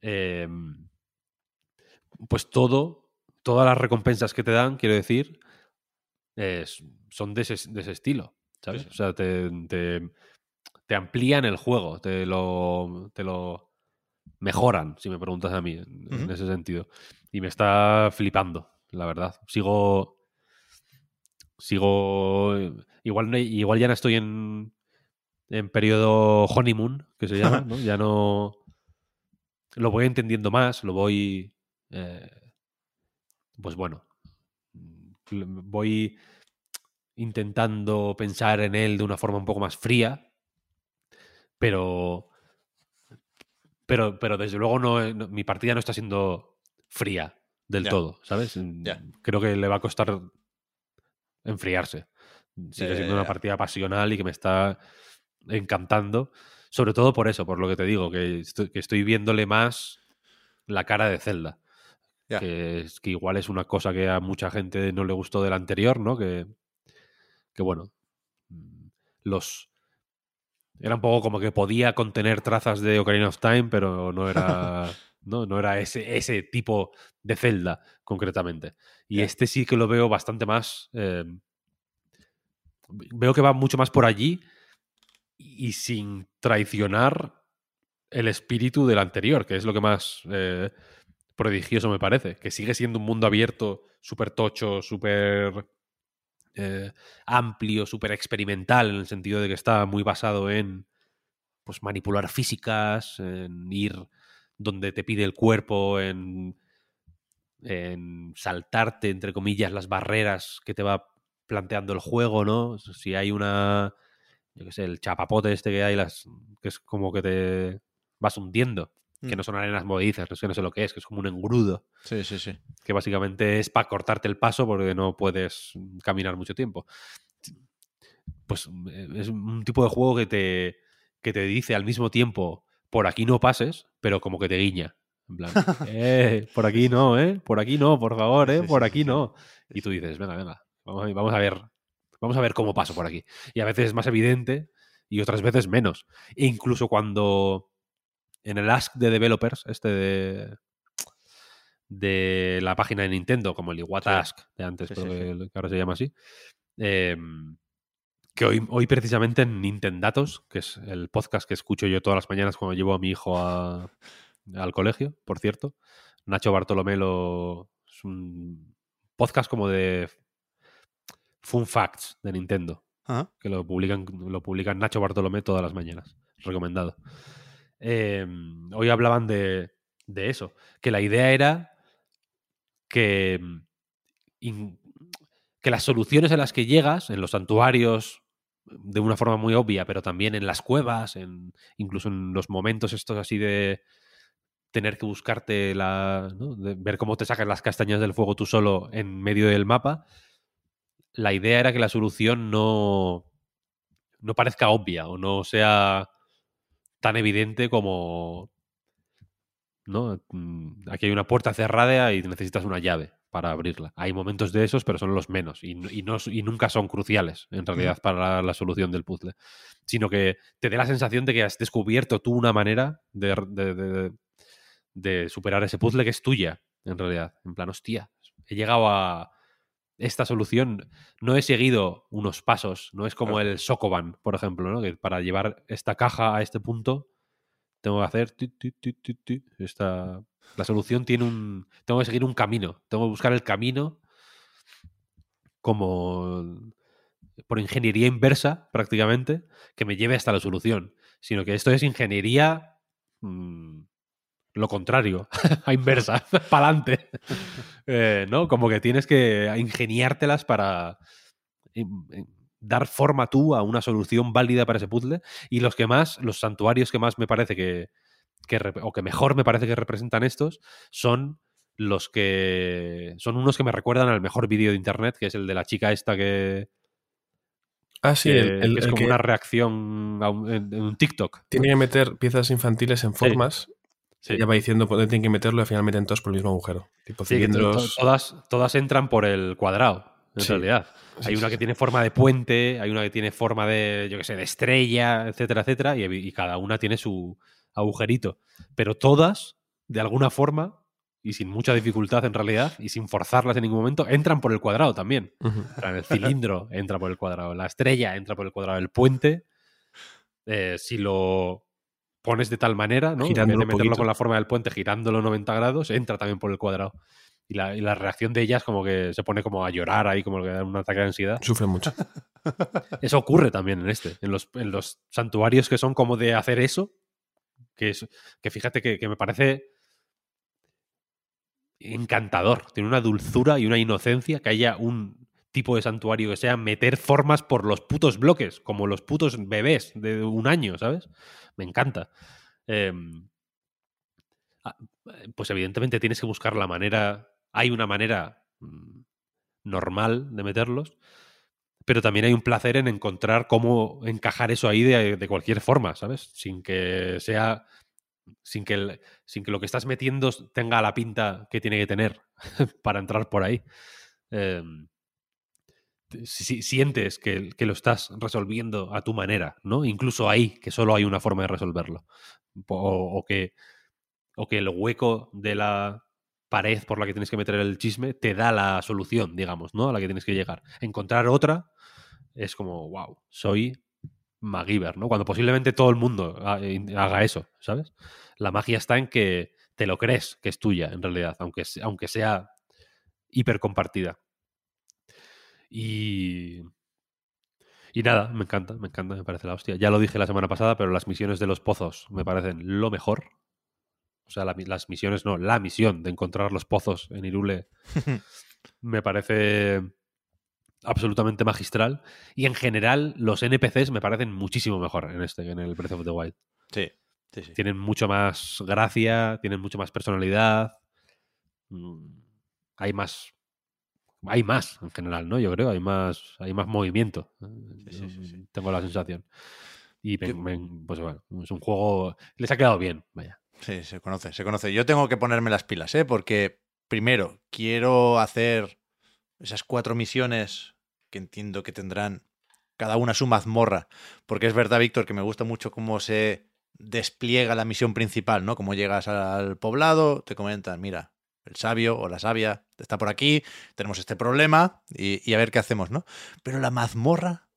Eh, pues todo, todas las recompensas que te dan, quiero decir, es- son de ese, de ese estilo. ¿Sabes? Sí. O sea, te, te- te amplían el juego, te lo, te lo mejoran, si me preguntas a mí, en, ese sentido. Y me está flipando, la verdad. Sigo. Sigo. Igual, no- igual ya no estoy en. En periodo honeymoon, que se llama, ¿no? Ya no. Lo voy entendiendo más, lo voy. eh, pues bueno. Mm, Voy intentando pensar en él de una forma un poco más fría. Pero. Pero, pero desde luego no, no- mi partida no está siendo fría del todo, ¿sabes? Ya. Creo que le va a costar enfriarse. Sigue ya, siendo una partida pasional y que me está encantando. Sobre todo por eso, por lo que te digo, que estoy, que estoy viéndole más la cara de Zelda. Que, es, que igual es una cosa que a mucha gente no le gustó del anterior, ¿no? Que, que bueno, mm, los... Era un poco como que podía contener trazas de Ocarina of Time, pero no era, no, no era ese, ese tipo de Zelda, concretamente. Y este sí que lo veo bastante más... eh, veo que va mucho más por allí y sin traicionar el espíritu del anterior, que es lo que más eh, prodigioso me parece, que sigue siendo un mundo abierto, súper tocho, súper eh, amplio, súper experimental, en el sentido de que está muy basado en pues, manipular físicas, en ir donde te pide el cuerpo, en, en saltarte, entre comillas, las barreras que te va planteando el juego, ¿no? Si hay una, yo qué sé, el chapapote este que hay, las, que es como que te vas hundiendo, que Mm. no son arenas movedizas, es que no sé lo que es, que es como un engrudo Sí, sí, sí. que básicamente es para cortarte el paso porque no puedes caminar mucho tiempo. Pues eh, es un tipo de juego que te, que te dice al mismo tiempo, por aquí no pases, pero como que te guiña. En plan, eh, por aquí no, ¿eh? Por aquí no, por favor, ¿eh? Por aquí no. Y tú dices, venga, venga, vamos a, vamos a ver. Vamos a ver cómo paso por aquí. Y a veces es más evidente y otras veces menos. E incluso cuando en el Ask de Developers, este de, de la página de Nintendo, como el Iwata Sí. Ask de antes, Sí, pero sí, sí. que, que ahora se llama así. eh, que hoy, hoy precisamente en Nintendatos, que es el podcast que escucho yo todas las mañanas cuando llevo a mi hijo a- al colegio, por cierto. Nacho Bartolomé lo, es un podcast como de fun facts de Nintendo que lo publican, lo publican Nacho Bartolomé todas las mañanas. Recomendado. Eh, hoy hablaban de, de eso, que la idea era que, in- que las soluciones a las que llegas en los santuarios de una forma muy obvia, pero también en las cuevas, en, incluso en los momentos estos así de tener que buscarte la. ver cómo te sacas las castañas del fuego tú solo en medio del mapa. La idea era que la solución no, no parezca obvia o no sea tan evidente como. ¿No? Mm, Aquí hay una puerta cerrada y necesitas una llave para abrirla. Hay momentos de esos, pero son los menos y, no- y no, y nunca son cruciales, en realidad, para la solución del puzzle. Sino que te dé la sensación de que has descubierto tú una manera de, de- de- de superar ese puzzle que es tuya, en realidad. En plan, hostia, he llegado a esta solución. No he seguido unos pasos, no es como el Sokoban, por ejemplo, ¿no? que para llevar esta caja a este punto tengo que hacer ti, ti, ti, ti, ti. Esta, la solución tiene un tengo que seguir un camino tengo que buscar el camino como por ingeniería inversa prácticamente que me lleve hasta la solución sino que esto es ingeniería mm, lo contrario a inversa para adelante no como que tienes que ingeniártelas para em, em, dar forma tú a una solución válida para ese puzzle y los que más los santuarios que más me parece que que o que mejor me parece que representan estos son los que son unos que me recuerdan al mejor vídeo de internet, que es el de la chica esta que, Ah, sí, que- el, el- que es el como que una reacción a un, en un TikTok. tiene que meter piezas infantiles en formas. Sí. Ella va diciendo dónde tiene que meterlo y al final meten todos por el mismo agujero. Tipo Sí, cilindros. to- todas, todas entran por el cuadrado, en Sí. realidad. Hay una que tiene forma de puente, hay una que tiene forma de, yo qué sé, de estrella, etcétera, etcétera, y, y cada una tiene su agujerito. Pero todas, de alguna forma, y sin mucha dificultad en realidad, y sin forzarlas en ningún momento, entran por el cuadrado también. Plan, El cilindro entra por el cuadrado, la estrella entra por el cuadrado, el puente, eh, si lo pones de tal manera, ¿no? En vez de meterlo con la forma del puente, girándolo 90 grados, entra también por el cuadrado. Y la, y la reacción de ellas como que se pone como a llorar ahí, como que da un ataque de ansiedad. Sufre mucho. Eso ocurre también en este, en los, en los santuarios que son como de hacer eso, que, es, que fíjate que, que me parece encantador, tiene una dulzura y una inocencia que haya un tipo de santuario que sea meter formas por los putos bloques, como los putos bebés de un año, ¿sabes? Me encanta. Em, ah, pues evidentemente tienes que buscar la manera, hay una manera mm, normal de meterlos, pero también hay un placer en encontrar cómo encajar eso ahí de, de cualquier forma, ¿sabes? Sin que sea. Sin que, el- sin que lo que estás metiendo tenga la pinta que tiene que tener para entrar por ahí. Eh, si, si- sientes que, que lo estás resolviendo a tu manera, ¿no? Incluso ahí, que solo hay una forma de resolverlo. O, que, o que el hueco de la pared por la que tienes que meter el chisme te da la solución, digamos, ¿no? A la que tienes que llegar. Encontrar otra es como, wow, soy MacGyver, ¿no? Cuando posiblemente todo el mundo ha- haga eso, ¿sabes? La magia está en que te lo crees que es tuya, en realidad, aunque, aunque sea hiper compartida. Y. Y nada, me encanta, me encanta, me parece la hostia. Ya lo dije la semana pasada, pero las misiones de los pozos me parecen lo mejor. O sea, la las misiones, no, la misión de encontrar los pozos en Irule me parece absolutamente magistral. Y en general, los NPCs me parecen muchísimo mejor en este que en el Breath of the Wild. Sí, sí, sí. Tienen mucho más gracia, tienen mucho más personalidad. mm, Hay más. Hay más en general, ¿no? Yo creo, hay más, hay más movimiento. Sí, sí, sí, sí. Tengo la sensación. Y me- Yo- me- pues bueno, es un juego. Les ha quedado bien, vaya. Sí, se conoce, se conoce. Yo tengo que ponerme las pilas, ¿eh? Porque, primero, quiero hacer esas cuatro misiones que entiendo que tendrán cada una su mazmorra. Porque es verdad, Víctor, que me gusta mucho cómo se despliega la misión principal, ¿no? Como llegas al poblado, te comentan, mira, el sabio o la sabia está por aquí, tenemos este problema y, y a ver qué hacemos, ¿no? Pero la mazmorra,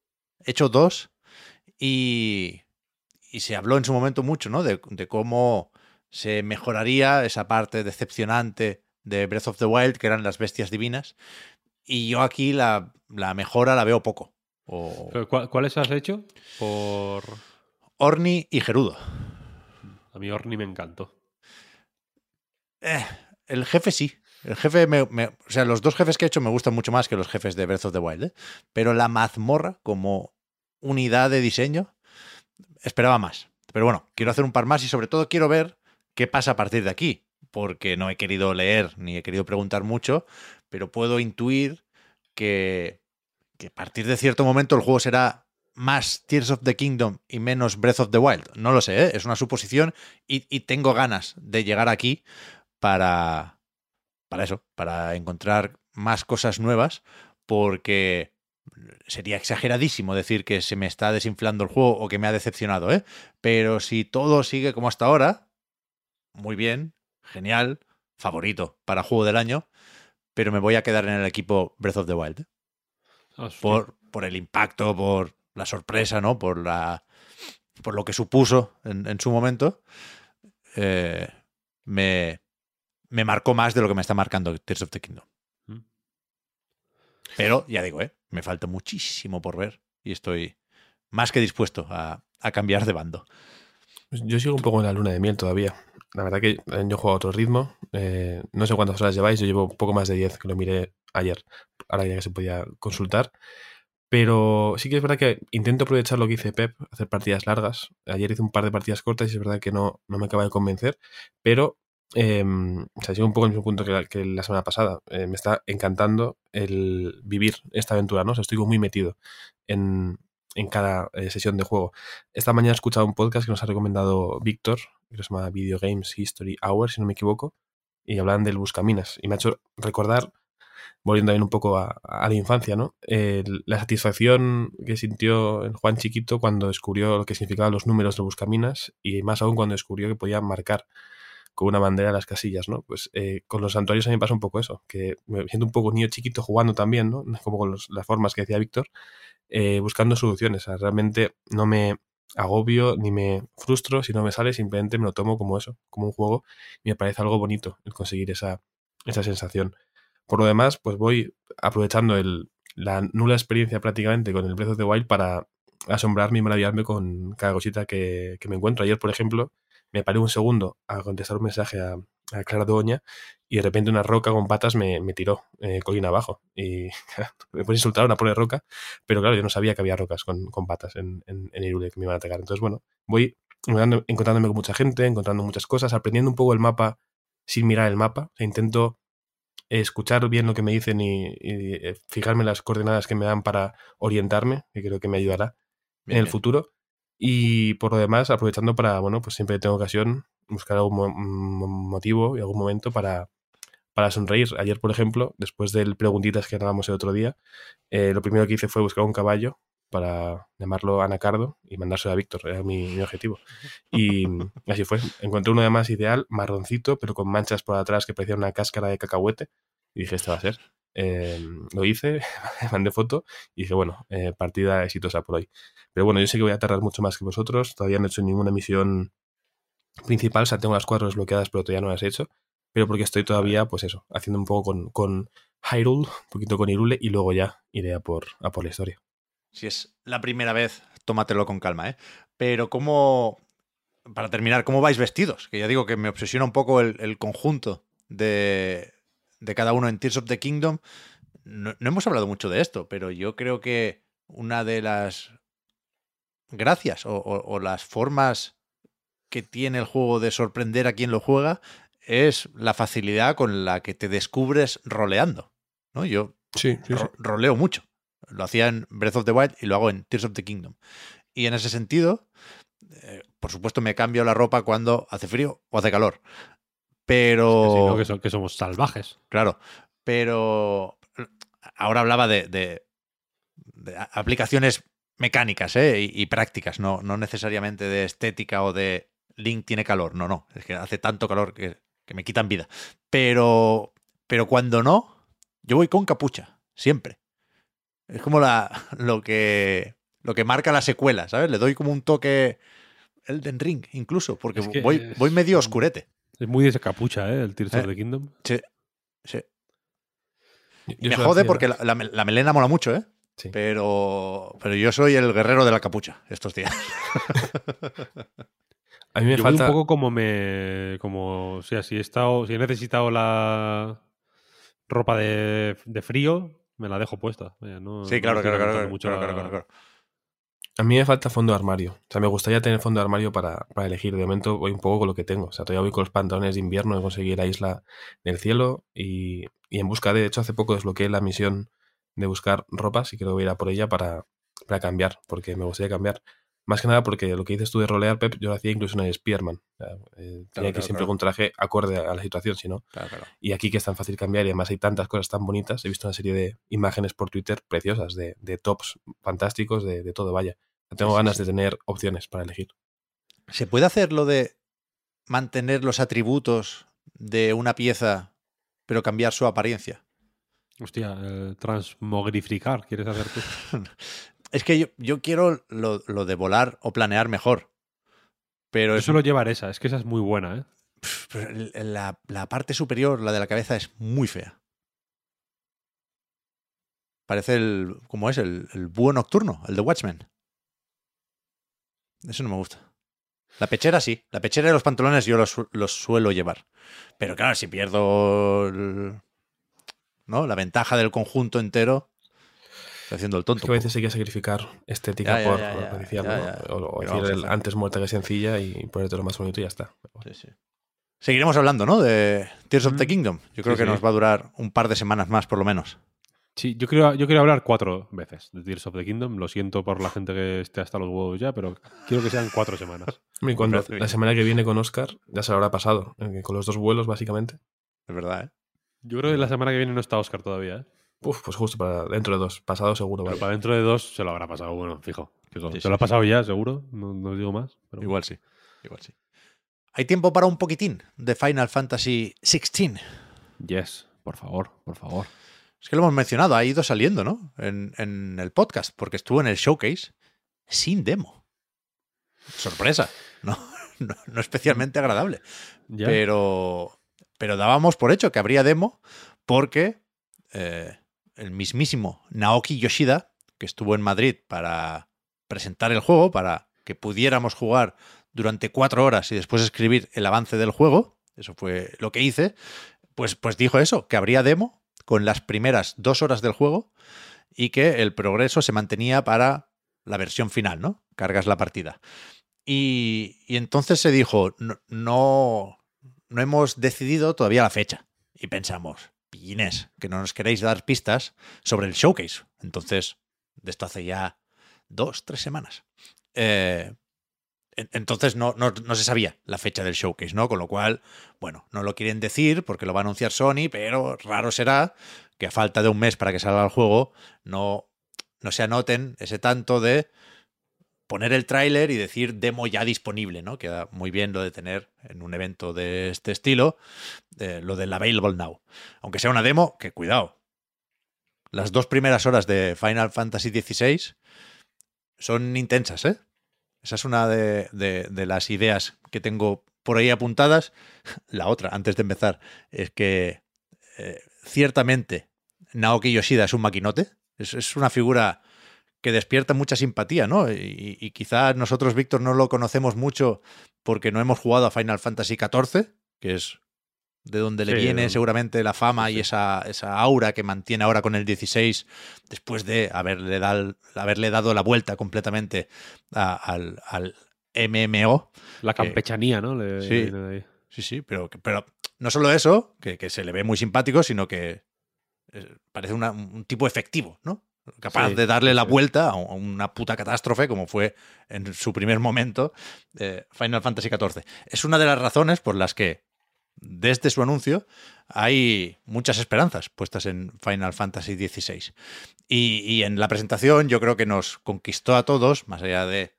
he hecho dos y, y se habló en su momento mucho, ¿no? De, de cómo se mejoraría esa parte decepcionante de Breath of the Wild, que eran las bestias divinas. Y yo aquí la, la mejora la veo poco. O Pero, ¿cuál- ¿Cuáles has hecho? Por. Orni y Gerudo. A mí Orni me encantó. Eh, el jefe sí. El jefe, me, o sea, los dos jefes que he hecho me gustan mucho más que los jefes de Breath of the Wild, ¿eh? Pero la mazmorra como unidad de diseño esperaba más. Pero bueno, quiero hacer un par más y sobre todo quiero ver qué pasa a partir de aquí. Porque no he querido leer ni he querido preguntar mucho, pero puedo intuir que, que a partir de cierto momento el juego será más Tears of the Kingdom y menos Breath of the Wild. No lo sé, ¿eh? es una suposición y, y, tengo ganas de llegar aquí para, para eso, para encontrar más cosas nuevas, porque sería exageradísimo decir que se me está desinflando el juego o que me ha decepcionado, ¿eh? Pero si todo sigue como hasta ahora, muy bien, genial, favorito para juego del año, pero me voy a quedar en el equipo Breath of the Wild. ¿eh? Por, por el impacto, por la sorpresa, ¿no? Por la. por lo que supuso en, su momento. Eh, me, me marcó más de lo que me está marcando Tears of the Kingdom. Mm. Pero, ya digo, ¿eh? me falta muchísimo por ver y estoy más que dispuesto a, a cambiar de bando. Pues yo sigo un poco en la luna de miel todavía. La verdad que eh, yo juego a otro ritmo. Eh, no sé cuántas horas lleváis, yo llevo un poco más de 10, que lo miré ayer, ahora ya que se podía consultar. Pero sí que es verdad que intento aprovechar lo que hice Pep, hacer partidas largas. Ayer hice un par de partidas cortas y es verdad que no, no me acaba de convencer. Pero, eh, o sea, sigo un poco en el mismo punto que la, semana pasada. Eh, me está encantando el vivir esta aventura, ¿no? Estoy muy metido en, en cada eh, sesión de juego. Esta mañana he escuchado un podcast que nos ha recomendado Víctor, que se llama Video Games History Hour, si no me equivoco, y hablan del Buscaminas. Y me ha hecho recordar volviendo también un poco a, la infancia, ¿no? la satisfacción que sintió Juan chiquito cuando descubrió lo que significaban los números de Buscaminas y más aún cuando descubrió que podía marcar con una bandera las casillas, ¿no? Pues eh, con los santuarios a mí me pasa un poco eso, que me siento un poco niño chiquito jugando también, ¿no? Como con las formas que decía Víctor, eh, buscando soluciones. realmente no me agobio ni me frustro si no me sale, simplemente me lo tomo como eso, como un juego y me parece algo bonito el conseguir esa, esa sensación. Por lo demás, pues voy aprovechando el, la nula experiencia prácticamente con el Breath of the Wild para asombrarme y maravillarme con cada cosita que, me encuentro. Ayer, por ejemplo, me paré un segundo a contestar un mensaje a, a Clara Doña y de repente una roca con patas me, tiró eh, colina abajo. Y me puse a insultar una pobre roca, pero claro, yo no sabía que había rocas con, patas en, en, Irule que me iban a atacar. Entonces, bueno, voy encontrándome con mucha gente, encontrando muchas cosas, aprendiendo un poco el mapa sin mirar el mapa. O intento escuchar bien lo que me dicen y, eh, fijarme las coordenadas que me dan para orientarme, que creo que me ayudará en el futuro. Y por lo demás, aprovechando para, bueno, pues siempre tengo ocasión buscar algún motivo y algún momento para, para sonreír. Ayer, por ejemplo, después del preguntitas que grabamos el otro día, eh, lo primero que hice fue buscar un caballo para llamarlo Anacardo y mandárselo a Víctor, era mi, objetivo. Y así fue. Encontré uno de más ideal, marroncito, pero con manchas por atrás que parecía una cáscara de cacahuete. Y dije, esto va a ser. Em, lo hice, mandé foto y dije, bueno, eh, partida exitosa por hoy. Pero bueno, yo sé que voy a tardar mucho más que vosotros. Todavía no he hecho ninguna misión principal. O sea, tengo las cuatro desbloqueadas, pero todavía no las he hecho. Pero porque estoy todavía, pues eso, haciendo un poco con, con Hyrule, un poquito con Irule y luego ya iré a por, a por la historia. Si es la primera vez, tómatelo con calma, ¿eh? Pero cómo, para terminar, ¿cómo vais vestidos? Que ya digo que me obsesiona un poco el, conjunto de, de, cada uno en Tears of the Kingdom. No, hemos hablado mucho de esto, pero yo creo que una de las gracias o, las formas que tiene el juego de sorprender a quien lo juega es la facilidad con la que te descubres roleando. ¿no? Yo sí, roleo mucho. Lo hacía en Breath of the Wild y lo hago en Tears of the Kingdom. Y en ese sentido, eh, por supuesto, me cambio la ropa cuando hace frío o hace calor. Pero. que, somos salvajes. Claro. Pero ahora hablaba de, aplicaciones mecánicas ¿eh? y, prácticas, no, no necesariamente de estética o de Link tiene calor. No, no. Es que hace tanto calor que, que me quitan vida. Pero, pero cuando no, yo voy con capucha, siempre. Es como la, lo, que, lo que marca la secuela, ¿sabes? Le doy como un toque Elden Ring, incluso, porque voy, voy medio oscurete. Es muy de capucha, ¿eh? El Tears of the Kingdom. Sí, sí. me jode porque la, melena mola mucho, ¿eh? Sí. Pero, pero yo soy el guerrero de la capucha estos días. A mí me falta. un poco como me. Como. O sea, si he, estado, si he necesitado la ropa de, de frío, me la dejo puesta. sí, claro, claro, claro, claro, A mí me falta fondo de armario. O sea, me gustaría tener fondo de armario para, para, elegir. De momento voy un poco con lo que tengo. O sea, todavía voy con los pantalones de invierno de conseguir la isla del cielo y, y en busca de, de hecho, hace poco desbloqueé la misión de buscar ropas y creo que voy a ir a por ella para, para cambiar, porque me gustaría cambiar. Más que nada porque lo que dices tú de rolear, Pep, yo lo hacía incluso en el Spearman. O sea, eh, tenía que claro, siempre claro. con un traje acorde a la situación, si no. Y aquí que es tan fácil cambiar y además hay tantas cosas tan bonitas. He visto una serie de imágenes por Twitter preciosas, de, de tops fantásticos, de, de todo, vaya. Tengo Sí, ganas sí. de tener opciones para elegir. ¿Se puede hacer lo de mantener los atributos de una pieza, pero cambiar su apariencia? Hostia, eh, transmogrificar, ¿quieres hacer tú? Es que yo, yo quiero lo, lo de volar o planear mejor. Pero, Yo es, suelo llevar esa, es que esa es muy buena, ¿eh? pero el- la, la parte superior, la de la cabeza, es muy fea. Parece el. ¿Cómo es? El, el búho nocturno, el de Watchmen. Eso no me gusta. La pechera sí. La pechera y los pantalones yo los, los suelo llevar. Pero claro, si pierdo el- ¿no? la ventaja del conjunto entero, estoy haciendo el Es tonto. que a veces hay que sacrificar estética Ya, por, ya. O, o ¿Qué decir el antes muerta que sencilla y ponerte lo más bonito y ya está. Sí, sí. Seguiremos hablando, ¿no? De Tears of the Mm. Kingdom. Yo creo Sí, que nos va a durar un par de semanas más, por lo menos. Sí, yo quiero, yo quiero hablar cuatro veces de Tears of the Kingdom. Lo siento por la gente que esté hasta los huevos ya, pero quiero que sean cuatro semanas. Y cuando la semana que viene con Oscar ya se lo habrá pasado, eh, con los dos vuelos básicamente. Es verdad, ¿eh? Yo creo que la semana que viene no está Oscar todavía, ¿eh? Uf, pues justo para dentro de dos, pasado seguro. Pero para dentro de dos se lo habrá pasado, bueno, fijo. fijo. Sí, se sí, lo ha sí. pasado ya, seguro. No, no os digo más. pero- Igual sí. Igual sí. ¿Hay tiempo para un poquitín de Final Fantasy XVI? Yes, por favor, por favor. Es que lo hemos mencionado, ha ido saliendo, ¿no? En, en el podcast, porque estuvo en el showcase sin demo. Sorpresa, ¿no? No, no especialmente agradable. Ya. Pero, pero dábamos por hecho que habría demo porque eh, el mismísimo Naoki Yoshida, que estuvo en Madrid para presentar el juego, para que pudiéramos jugar durante cuatro horas y después escribir el avance del juego, eso fue lo que hice, pues, pues dijo eso, que habría demo con las primeras dos horas del juego y que el progreso se mantenía para la versión final, ¿no? Cargas la partida. Y, entonces se dijo, no, no, no hemos decidido todavía la fecha. Y pensamos, pillines, que no nos queréis dar pistas sobre el showcase. Entonces, de esto hace ya dos, tres semanas. Eh, entonces no, no, no se sabía la fecha del showcase, ¿no? Con lo cual, bueno, no lo quieren decir porque lo va a anunciar Sony, pero raro será que a falta de un mes para que salga el juego, no, no se anoten ese tanto de poner el tráiler y decir demo ya disponible, ¿no? Queda muy bien lo de tener en un evento de este estilo, eh, lo del available now. Aunque sea una demo, que cuidado. Las dos primeras horas de Final Fantasy XVI son intensas, ¿eh? Esa es una de, las ideas que tengo por ahí apuntadas. La otra, antes de empezar, es que eh, ciertamente Naoki Yoshida es un maquinote. Es, una figura que despierta mucha simpatía, ¿no? Y, y quizás nosotros, Víctor, no lo conocemos mucho porque no hemos jugado a Final Fantasy XIV, que es de donde le viene de- seguramente la fama sí, y esa, esa aura que mantiene ahora con el 16, después de haberle, dal- haberle dado la vuelta completamente a- al, al MMO. La campechanía, ¿no? Le- sí. Sí, sí, pero, pero no solo eso, que, que se le ve muy simpático, sino que eh, parece una- un tipo efectivo, ¿no? Capaz Sí, de darle la sí. vuelta a una puta catástrofe, como fue en su primer momento eh, Final Fantasy XIV. Es una de las razones por las que desde su anuncio hay muchas esperanzas puestas en Final Fantasy XVI. Y, y en la presentación yo creo que nos conquistó a todos, más allá de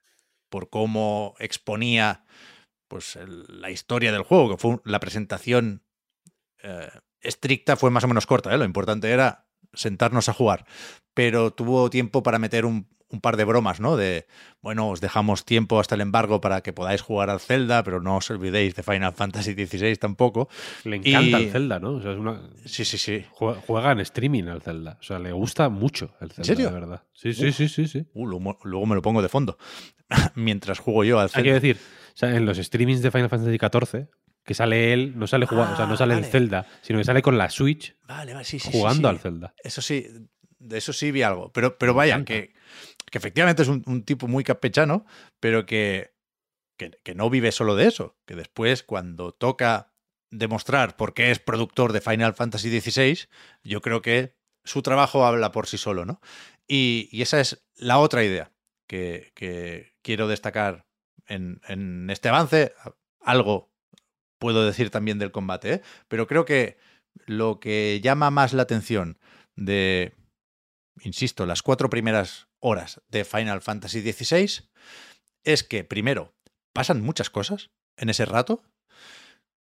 por cómo exponía pues la historia del juego, que fue la presentación eh, estricta, fue más o menos corta, ¿eh? lo importante era sentarnos a jugar, pero tuvo tiempo para meter un, un par de bromas, ¿no? De, bueno, os dejamos tiempo hasta el embargo para que podáis jugar al Zelda, pero no os olvidéis de Final Fantasy XVI tampoco. Le encanta Y- el Zelda, ¿no? O sea, es una... Sí, sí, sí. Juega, juega en streaming al Zelda. O sea, le gusta mucho el Zelda, serio? de verdad. Sí, sí, Uf. sí, sí, sí. Uh, luego, luego me lo pongo de fondo, mientras juego yo al Hay que Zelda. decir, o sea, en los streamings de Final Fantasy XIV, que sale él, no sale jugando, o sea, no Ah, sale el vale. Zelda, sino que sale con la Switch Vale, vale, sí, sí, sí, jugando sí. al Zelda. Eso sí, de eso sí vi algo. Pero, pero vaya, que, que efectivamente es un, tipo muy campechano, pero que, que, que no vive solo de eso. Que después, cuando toca demostrar por qué es productor de Final Fantasy XVI, yo creo que su trabajo habla por sí solo, ¿no? Y, y esa es la otra idea que, que quiero destacar en, en este avance. Algo puedo decir también del combate, ¿eh? pero creo que lo que llama más la atención de, insisto, las cuatro primeras horas de Final Fantasy XVI es que, primero, pasan muchas cosas en ese rato,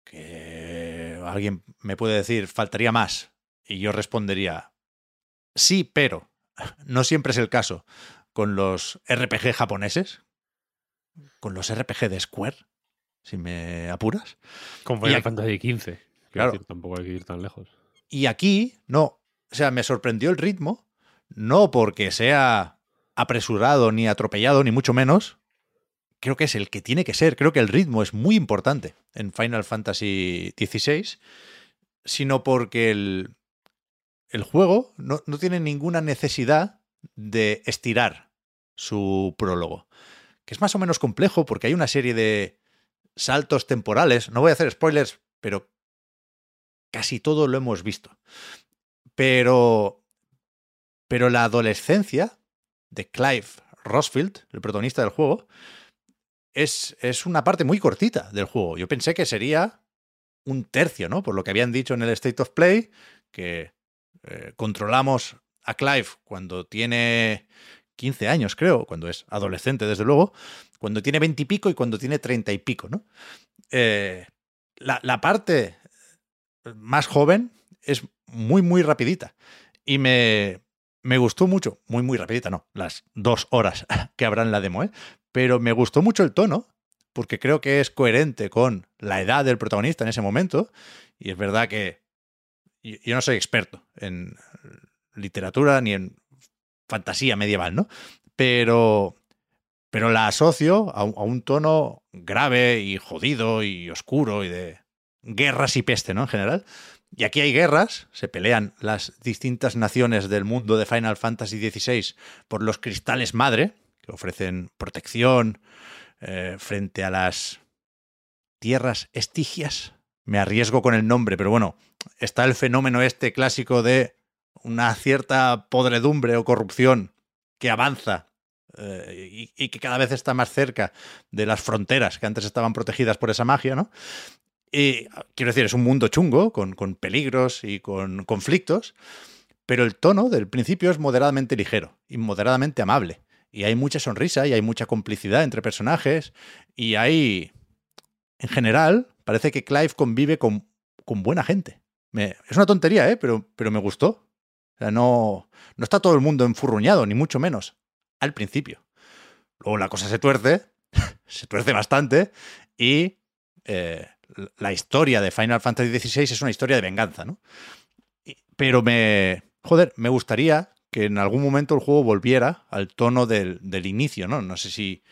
que alguien me puede decir, faltaría más, y yo respondería, sí, pero no siempre es el caso con los RPG japoneses, con los RPG de Square, si me apuras. Con Final Fantasy XV. Claro. decir, tampoco hay que ir tan lejos. Y aquí, no. O sea, me sorprendió el ritmo, no porque sea apresurado ni atropellado, ni mucho menos. Creo que es el que tiene que ser. Creo que el ritmo es muy importante en Final Fantasy XVI, sino porque el, el juego no, no tiene ninguna necesidad de estirar su prólogo. Que es más o menos complejo porque hay una serie de saltos temporales. No voy a hacer spoilers, pero casi todo lo hemos visto. Pero, pero la adolescencia de Clive Rosfield, el protagonista del juego, es, es una parte muy cortita del juego. Yo pensé que sería un tercio, ¿no? Por lo que habían dicho en el State of Play, que eh, controlamos a Clive cuando tiene 15 años, creo, cuando es adolescente, desde luego, cuando tiene 20 y pico y cuando tiene 30 y pico, ¿no? Eh, la, la parte más joven es muy, muy rapidita. Y me, me gustó mucho, muy, muy rapidita, no, las dos horas que habrá en la demo, ¿eh? Pero me gustó mucho el tono, porque creo que es coherente con la edad del protagonista en ese momento. Y es verdad que yo no soy experto en literatura ni en fantasía medieval, ¿no? Pero, pero la asocio a a un tono grave y jodido y oscuro y de guerras y peste, ¿no? En general. Y aquí hay guerras, se pelean las distintas naciones del mundo de Final Fantasy XVI por los cristales madre, que ofrecen protección eh, frente a las tierras estigias. Me arriesgo con el nombre, pero bueno, está el fenómeno este clásico de una cierta podredumbre o corrupción que avanza eh, y, y que cada vez está más cerca de las fronteras que antes estaban protegidas por esa magia, ¿no? Y quiero decir, es un mundo chungo, con, con peligros y con conflictos, pero el tono del principio es moderadamente ligero y moderadamente amable. Y hay mucha sonrisa y hay mucha complicidad entre personajes y hay, en general, parece que Clive convive con, con buena gente. Es una tontería, ¿eh? pero, pero me gustó. O sea, no, no está todo el mundo enfurruñado, ni mucho menos, al principio. Luego la cosa se tuerce, se tuerce bastante y eh, la historia de Final Fantasy XVI es una historia de venganza, ¿no? Pero me. Joder, me gustaría que en algún momento el juego volviera al tono del, del inicio, ¿no? No sé si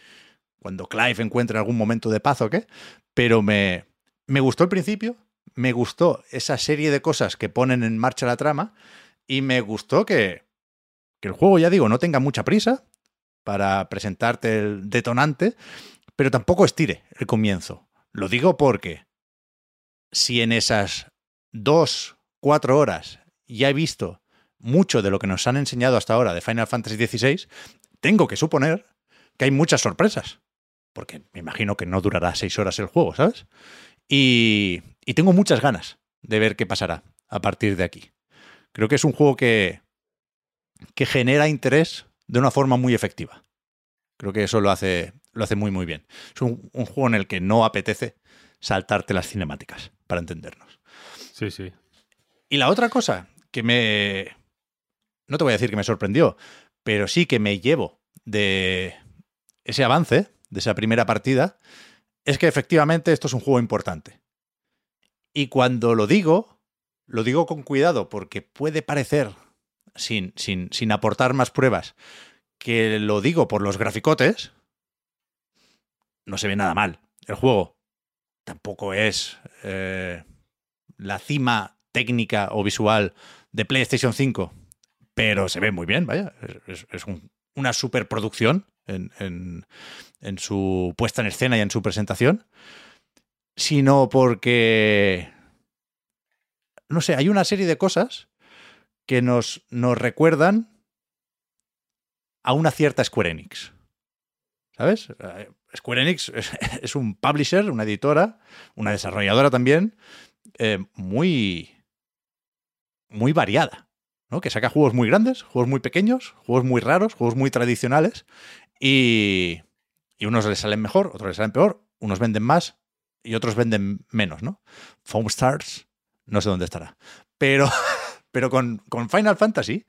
cuando Clive encuentre algún momento de paz o qué, pero me, me gustó el principio, me gustó esa serie de cosas que ponen en marcha la trama y me gustó que, que el juego, ya digo, no tenga mucha prisa para presentarte el detonante, pero tampoco estire el comienzo. Lo digo porque si en esas dos, cuatro horas ya he visto mucho de lo que nos han enseñado hasta ahora de Final Fantasy XVI, tengo que suponer que hay muchas sorpresas. Porque me imagino que no durará seis horas el juego, ¿sabes? Y, y tengo muchas ganas de ver qué pasará a partir de aquí. Creo que es un juego que, que genera interés de una forma muy efectiva. Creo que eso lo hace, lo hace muy, muy bien. Es un, un juego en el que no apetece saltarte las cinemáticas, para entendernos. Sí, sí. Y la otra cosa que me... No te voy a decir que me sorprendió, pero sí que me llevo de ese avance, de esa primera partida, es que efectivamente esto es un juego importante. Y cuando lo digo, lo digo con cuidado porque puede parecer, sin, sin, sin aportar más pruebas, que lo digo por los graficotes, no se ve nada mal. El juego tampoco es eh, la cima técnica o visual de PlayStation 5, pero se ve muy bien, vaya. Es, es un- una superproducción en, en, en su puesta en escena y en su presentación, sino porque, no sé, hay una serie de cosas que nos, nos recuerdan a una cierta Square Enix. ¿Sabes? Square Enix es, es un publisher, una editora, una desarrolladora también, eh, muy, muy variada. ¿no? Que saca juegos muy grandes, juegos muy pequeños, juegos muy raros, juegos muy tradicionales. Y, y unos les salen mejor, otros les salen peor, unos venden más y otros venden menos, ¿no? Foam Stars, no sé dónde estará. Pero, pero con, con Final Fantasy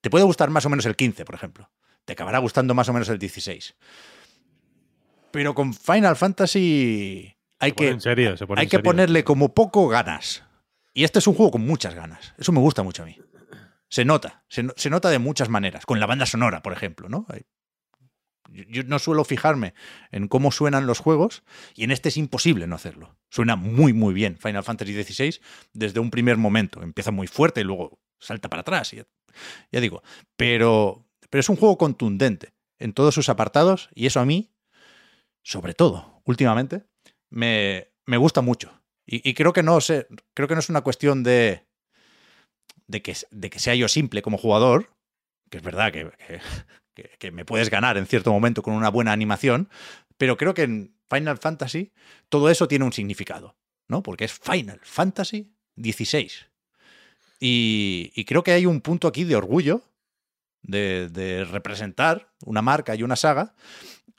te puede gustar más o menos el 15, por ejemplo. Te acabará gustando más o menos el 16. Pero con Final Fantasy hay que, en serio, se pone hay en que serio. ponerle como poco ganas. Y este es un juego con muchas ganas. Eso me gusta mucho a mí. Se nota, se, se nota de muchas maneras. Con la banda sonora, por ejemplo, ¿no? Yo, yo no suelo fijarme en cómo suenan los juegos y en este es imposible no hacerlo. Suena muy, muy bien Final Fantasy XVI desde un primer momento. Empieza muy fuerte y luego salta para atrás. y- ya digo, pero, pero es un juego contundente en todos sus apartados y eso a mí, sobre todo, últimamente, me, me gusta mucho. Y, y creo que no sé, creo que no es una cuestión de, de, que, de que sea yo simple como jugador, que es verdad que, que- me puedes ganar en cierto momento con una buena animación, pero creo que en Final Fantasy todo eso tiene un significado, ¿no? Porque es Final Fantasy XVI. Y, y creo que hay un punto aquí de orgullo de, de representar una marca y una saga,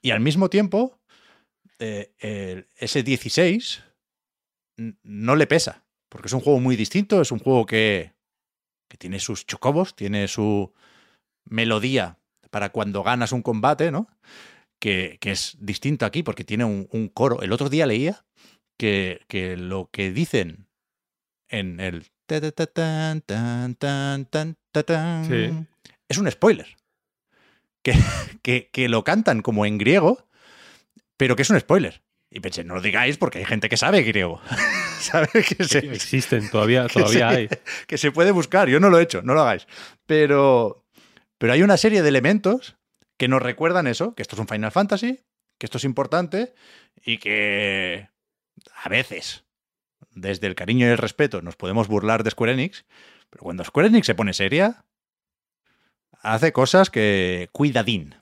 y al mismo tiempo eh, el- ese 16 n- no le pesa, porque es un juego muy distinto, es un juego que, que tiene sus chocobos, tiene su melodía para cuando ganas un combate, ¿no? Que, que es distinto aquí porque tiene un, un coro. El otro día leía que, que lo que dicen en el Sí. es un spoiler. Que, que, que lo cantan como en griego, pero que es un spoiler. Y pensé, no lo digáis porque hay gente que sabe griego. ¿Sabe? Que se, Existen, todavía, que todavía se- hay. que se puede buscar. Yo no lo he hecho, no lo hagáis. Pero, pero hay una serie de elementos que nos recuerdan eso, que esto es un Final Fantasy, que esto es importante y que a veces, desde el cariño y el respeto, nos podemos burlar de Square Enix, pero cuando Square Enix se pone seria, hace cosas que cuidadín.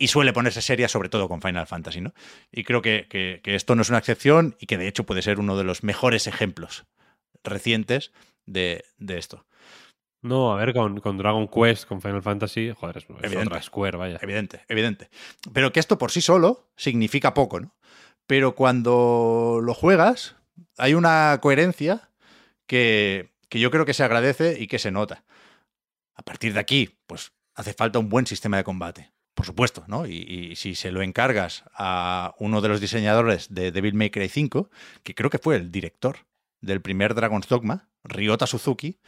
Y suele ponerse seria sobre todo con Final Fantasy, ¿no? Y creo que, que- que esto no es una excepción y que de hecho puede ser uno de los mejores ejemplos recientes de, de esto. No, a ver, con, con Dragon Quest, con Final Fantasy, joder, es, es Evidente. otra Square, vaya. Evidente, evidente. Pero que esto por sí solo significa poco, ¿no? Pero cuando lo juegas, hay una coherencia que, que yo creo que se agradece y que se nota. A partir de aquí, pues hace falta un buen sistema de combate. Por supuesto, ¿no? Y, si se lo encargas a uno de los diseñadores de Devil May Cry 5, que creo que fue el director del primer Dragon's Dogma, Ryota Suzuki,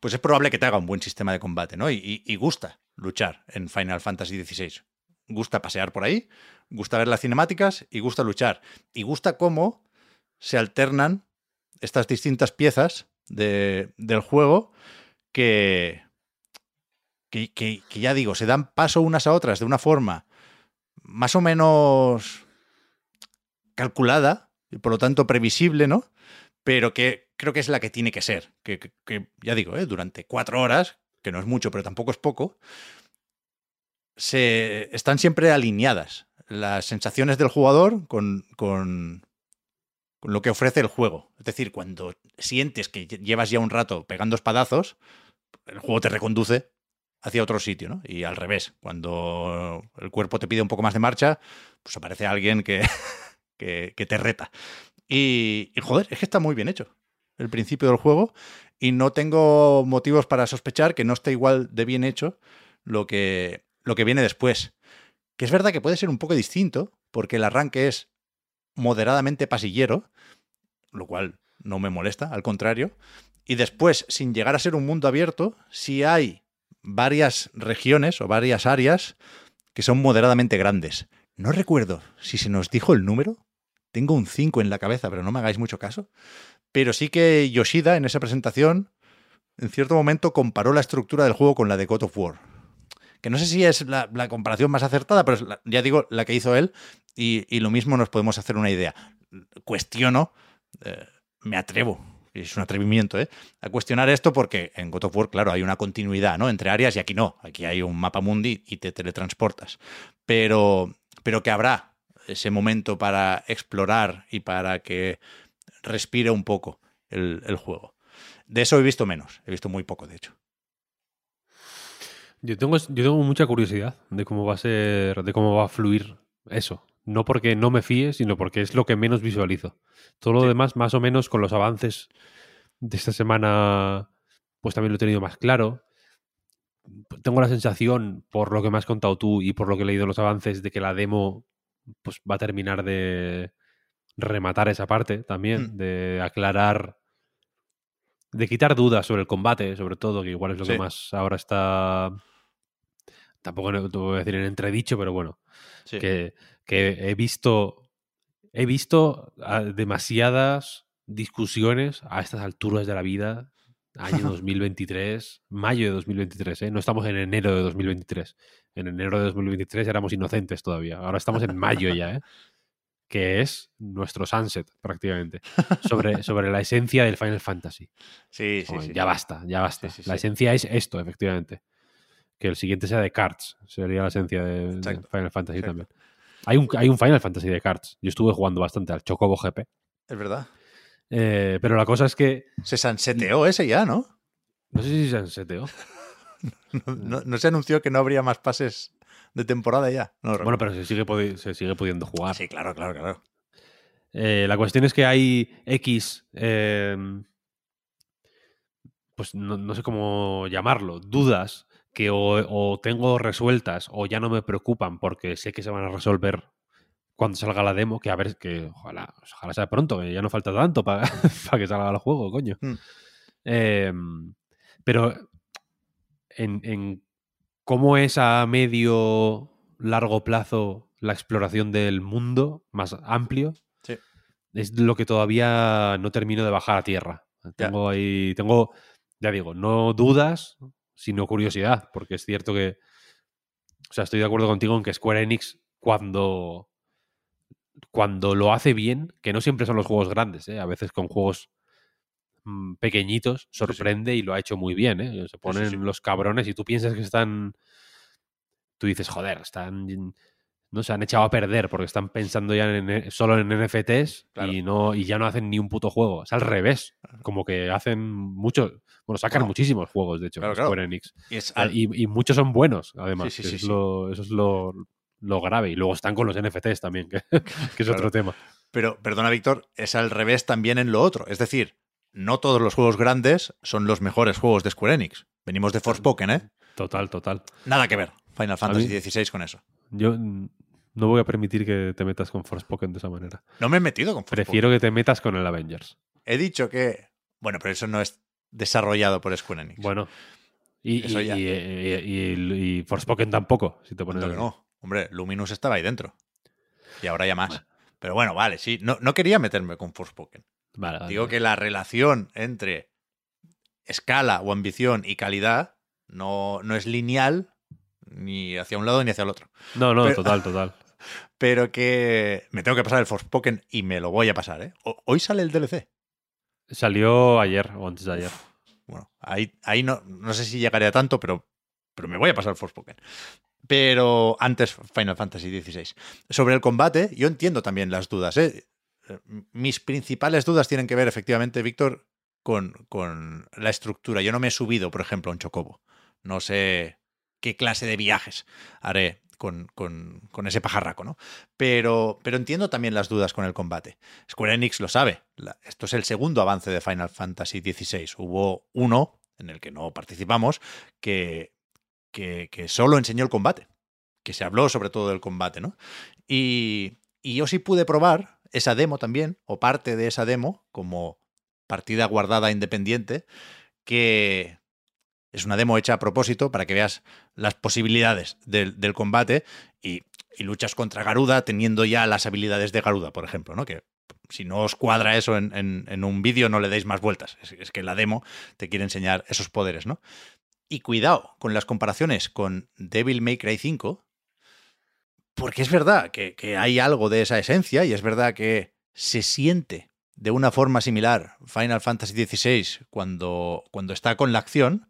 pues es probable que te haga un buen sistema de combate, ¿no? Y, y- gusta luchar en Final Fantasy XVI. Gusta pasear por ahí, gusta ver las cinemáticas y gusta luchar. Y gusta cómo se alternan estas distintas piezas de- del juego que, que, que- que ya digo, se dan paso unas a otras de una forma más o menos calculada y por lo tanto previsible, ¿no? Pero que creo que es la que tiene que ser. Que, que- ya digo, ¿eh? durante cuatro horas, que no es mucho, pero tampoco es poco, se están siempre alineadas las sensaciones del jugador con, con, con lo que ofrece el juego. Es decir, cuando sientes que lle- llevas ya un rato pegando espadazos, el juego te reconduce hacia otro sitio, ¿no? Y al revés, cuando el cuerpo te pide un poco más de marcha, pues aparece alguien que, que, te reta. Y, joder, es que está muy bien hecho el principio del juego y no tengo motivos para sospechar que no esté igual de bien hecho lo que, lo que viene después. Que es verdad que puede ser un poco distinto, porque el arranque es moderadamente pasillero, lo cual no me molesta, al contrario. Y después, sin llegar a ser un mundo abierto, sí hay varias regiones o varias áreas que son moderadamente grandes. No recuerdo si se nos dijo el número. Tengo un 5 en la cabeza, pero no me hagáis mucho caso. Pero sí que Yoshida en esa presentación, en cierto momento, comparó la estructura del juego con la de God of War. Que no sé si es la, comparación más acertada, pero ya digo, la que hizo él, y, y lo mismo nos podemos hacer una idea. Cuestiono, eh, me atrevo, es un atrevimiento, ¿eh? a cuestionar esto porque en God of War, claro, hay una continuidad ¿no? entre áreas y aquí no. Aquí hay un mapa mundi y te teletransportas. Pero, pero que habrá ese momento para explorar y para que respire un poco el, el juego. De eso he visto menos, he visto muy poco, de hecho. Yo tengo, yo tengo mucha curiosidad de cómo va a ser, de cómo va a fluir eso. No porque no me fíe, sino porque es lo que menos visualizo. Todo lo Sí. demás, más o menos, con los avances de esta semana, pues también lo he tenido más claro. Tengo la sensación, por lo que me has contado tú y por lo que he leído en los avances, de que la demo pues, va a terminar de rematar esa parte también, Mm. de aclarar, de quitar dudas sobre el combate, sobre todo, que igual es lo Sí. que más ahora está. Tampoco te voy a decir en entredicho, pero bueno, Sí. que, que he visto he visto ah, demasiadas discusiones a estas alturas de la vida año 2023 mayo de 2023 ¿eh? no estamos en enero de 2023 en enero de 2023 éramos inocentes todavía. Ahora estamos en mayo ya ¿eh? que es nuestro sunset prácticamente sobre, sobre la esencia del Final Fantasy. Sí, sí, ya basta ya basta. Sí, sí, la esencia es esto efectivamente que el siguiente sea de cards sería la esencia de, Final Fantasy exacto. también hay un, hay un Final Fantasy de cards. Yo estuve jugando bastante al Chocobo GP. Es verdad. Eh, pero la cosa es que. Se sanseteó ese ya, ¿no? No sé si se han seteado. No, no- no se anunció que no habría más pases de temporada ya. No Bueno, pero se sigue, podi- se sigue pudiendo jugar. Sí, claro, claro, claro. Eh, la cuestión es que hay X. eh, pues no, no sé cómo llamarlo. Dudas que o, o tengo resueltas o ya no me preocupan porque sé que se van a resolver cuando salga la demo. Que a ver, que ojalá, ojalá sea pronto, que ya no falta tanto para, para que salga el juego, coño. Mm. Eh, pero en, en cómo es a medio largo plazo la exploración del mundo más amplio Sí. es lo que todavía no termino de bajar a tierra. Tengo ahí, tengo, ya digo, no dudas, sino curiosidad, porque es cierto que, o sea, estoy de acuerdo contigo en que Square Enix cuando cuando lo hace bien, que no siempre son los juegos grandes, ¿eh? a veces con juegos mm, pequeñitos, sorprende y lo ha hecho muy bien. ¿eh? Se ponen sí. los cabrones y tú piensas que están. Tú dices, joder, están. No se han echado a perder porque están pensando ya en, eh, solo en NFTs Claro. y, no, y ya no hacen ni un puto juego. Es al revés. Como que hacen muchos. Bueno, sacan muchos juegos, de hecho, claro, Square claro. Enix. Y es al- Y, y muchos son buenos, además. Sí, sí, que sí, es sí. Lo, eso es lo, lo grave. Y luego están con los NFTs también, que, que es otro tema. Pero, perdona, Víctor, es al revés también en lo otro. Es decir, no todos los juegos grandes son los mejores juegos de Square Enix. Venimos de Forspoken, ¿eh? Total, total. Nada que ver. Final Fantasy XVI con eso. Yo no voy a permitir que te metas con Forspoken de esa manera. No me he metido con Forspoken. Prefiero que te metas con el Avengers. He dicho que. Bueno, pero eso no es desarrollado por Square Enix. Bueno. Y, Eso y, ya. y- y- y- y Forspoken tampoco, si te pones que no. Hombre, Luminous estaba ahí dentro. Y ahora ya más. Pero bueno, vale, sí. No, no quería meterme con Forspoken. Vale, vale, Digo vale. que la relación entre escala o ambición y calidad no, no es lineal ni hacia un lado ni hacia el otro. No, no, pero- total, total. Pero que me tengo que pasar el Forspoken y me lo voy a pasar, ¿eh? Hoy sale el DLC. Salió ayer o antes de ayer. Bueno, ahí, ahí no, no sé si llegaré a tanto, pero, pero me voy a pasar el Forspoken. Pero antes Final Fantasy XVI. Sobre el combate, yo entiendo también las dudas. Eh, Mis principales dudas tienen que ver, efectivamente, Víctor, con, con la estructura. Yo no me he subido, por ejemplo, a un chocobo. No sé qué clase de viajes haré con, con- con ese pajarraco, ¿no? Pero, pero entiendo también las dudas con el combate. Square Enix lo sabe. Esto es el segundo avance de Final Fantasy XVI. Hubo uno, en el que no participamos, que, que, que solo enseñó el combate. Que se habló sobre todo del combate, ¿no? Y, y yo sí pude probar esa demo también, o parte de esa demo, como partida guardada independiente, que es una demo hecha a propósito para que veas las posibilidades del, combate y, luchas contra Garuda teniendo ya las habilidades de Garuda, por ejemplo, ¿no? Que si no os cuadra eso en, un vídeo, no le deis más vueltas. Es, que la demo te quiere enseñar esos poderes, ¿no? Y cuidado con las comparaciones con Devil May Cry 5, porque es verdad que, que hay algo de esa esencia y es verdad que se siente de una forma similar Final Fantasy XVI cuando, cuando está con la acción,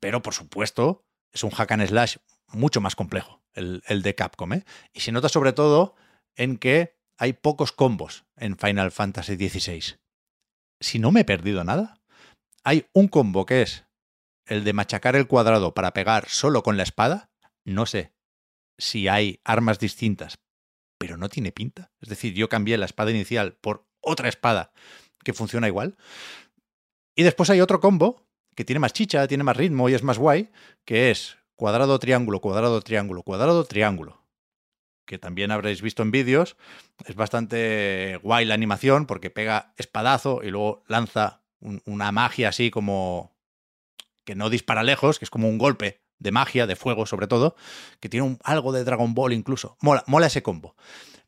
pero por supuesto es un hack and slash mucho más complejo, el, el de Capcom. ¿eh? Y se nota sobre todo en que hay pocos combos en Final Fantasy XVI. Si no me he perdido nada, hay un combo que es el de machacar el cuadrado para pegar solo con la espada. No sé si hay armas distintas, pero no tiene pinta. Es decir, yo cambié la espada inicial por otra espada que funciona igual. Y después hay otro combo que tiene más chicha, tiene más ritmo y es más guay, que es cuadrado, triángulo, cuadrado, triángulo, cuadrado, triángulo. Que también habréis visto en vídeos. Es bastante guay la animación porque pega espadazo y luego lanza una magia así como que no dispara lejos, que es como un golpe de magia, de fuego sobre todo, que tiene algo de Dragon Ball incluso. Mola, mola ese combo.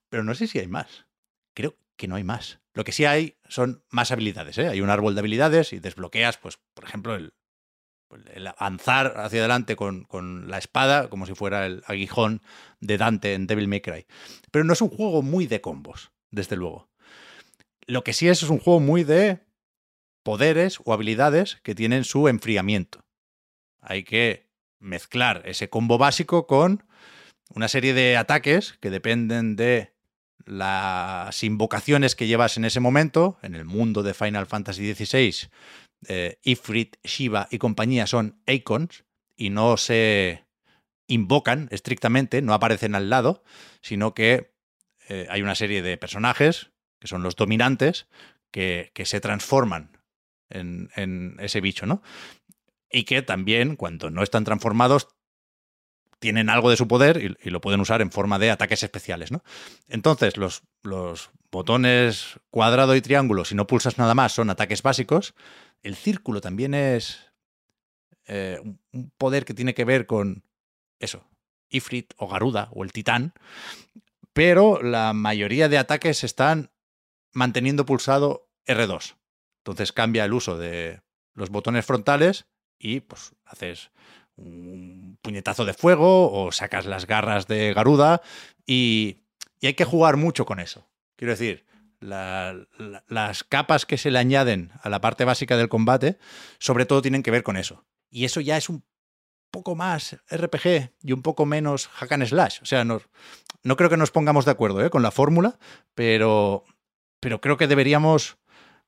Pero no sé si hay más. Creo que no hay más. Lo que sí hay son más habilidades. ¿eh? Hay un árbol de habilidades y desbloqueas, pues, por ejemplo, el, el avanzar hacia adelante con, con, la espada, como si fuera el aguijón de Dante en Devil May Cry. Pero no es un juego muy de combos, desde luego. Lo que sí es es un juego muy de poderes o habilidades que tienen su enfriamiento. Hay que mezclar ese combo básico con una serie de ataques que dependen de las invocaciones que llevas en ese momento. En el mundo de Final Fantasy XVI, eh, Ifrit, Shiva y compañía son icons y no se invocan estrictamente, no aparecen al lado, sino que eh, hay una serie de personajes, que son los dominantes, que, se transforman en, ese bicho, ¿no? y que también, cuando no están transformados, tienen algo de su poder y, lo pueden usar en forma de ataques especiales. ¿no? Entonces, los, los, botones cuadrado y triángulo, si no pulsas nada más, son ataques básicos. El círculo también es eh, un poder que tiene que ver con eso, Ifrit o Garuda o el titán, pero la mayoría de ataques están manteniendo pulsado R2. Entonces cambia el uso de los botones frontales y pues haces un puñetazo de fuego o sacas las garras de Garuda y, hay que jugar mucho con eso. Quiero decir, la, la, las capas que se le añaden a la parte básica del combate, sobre todo tienen que ver con eso. Y eso ya es un poco más RPG y un poco menos hack and slash. O sea, no, no creo que nos pongamos de acuerdo ¿eh? con la fórmula, pero, pero creo que deberíamos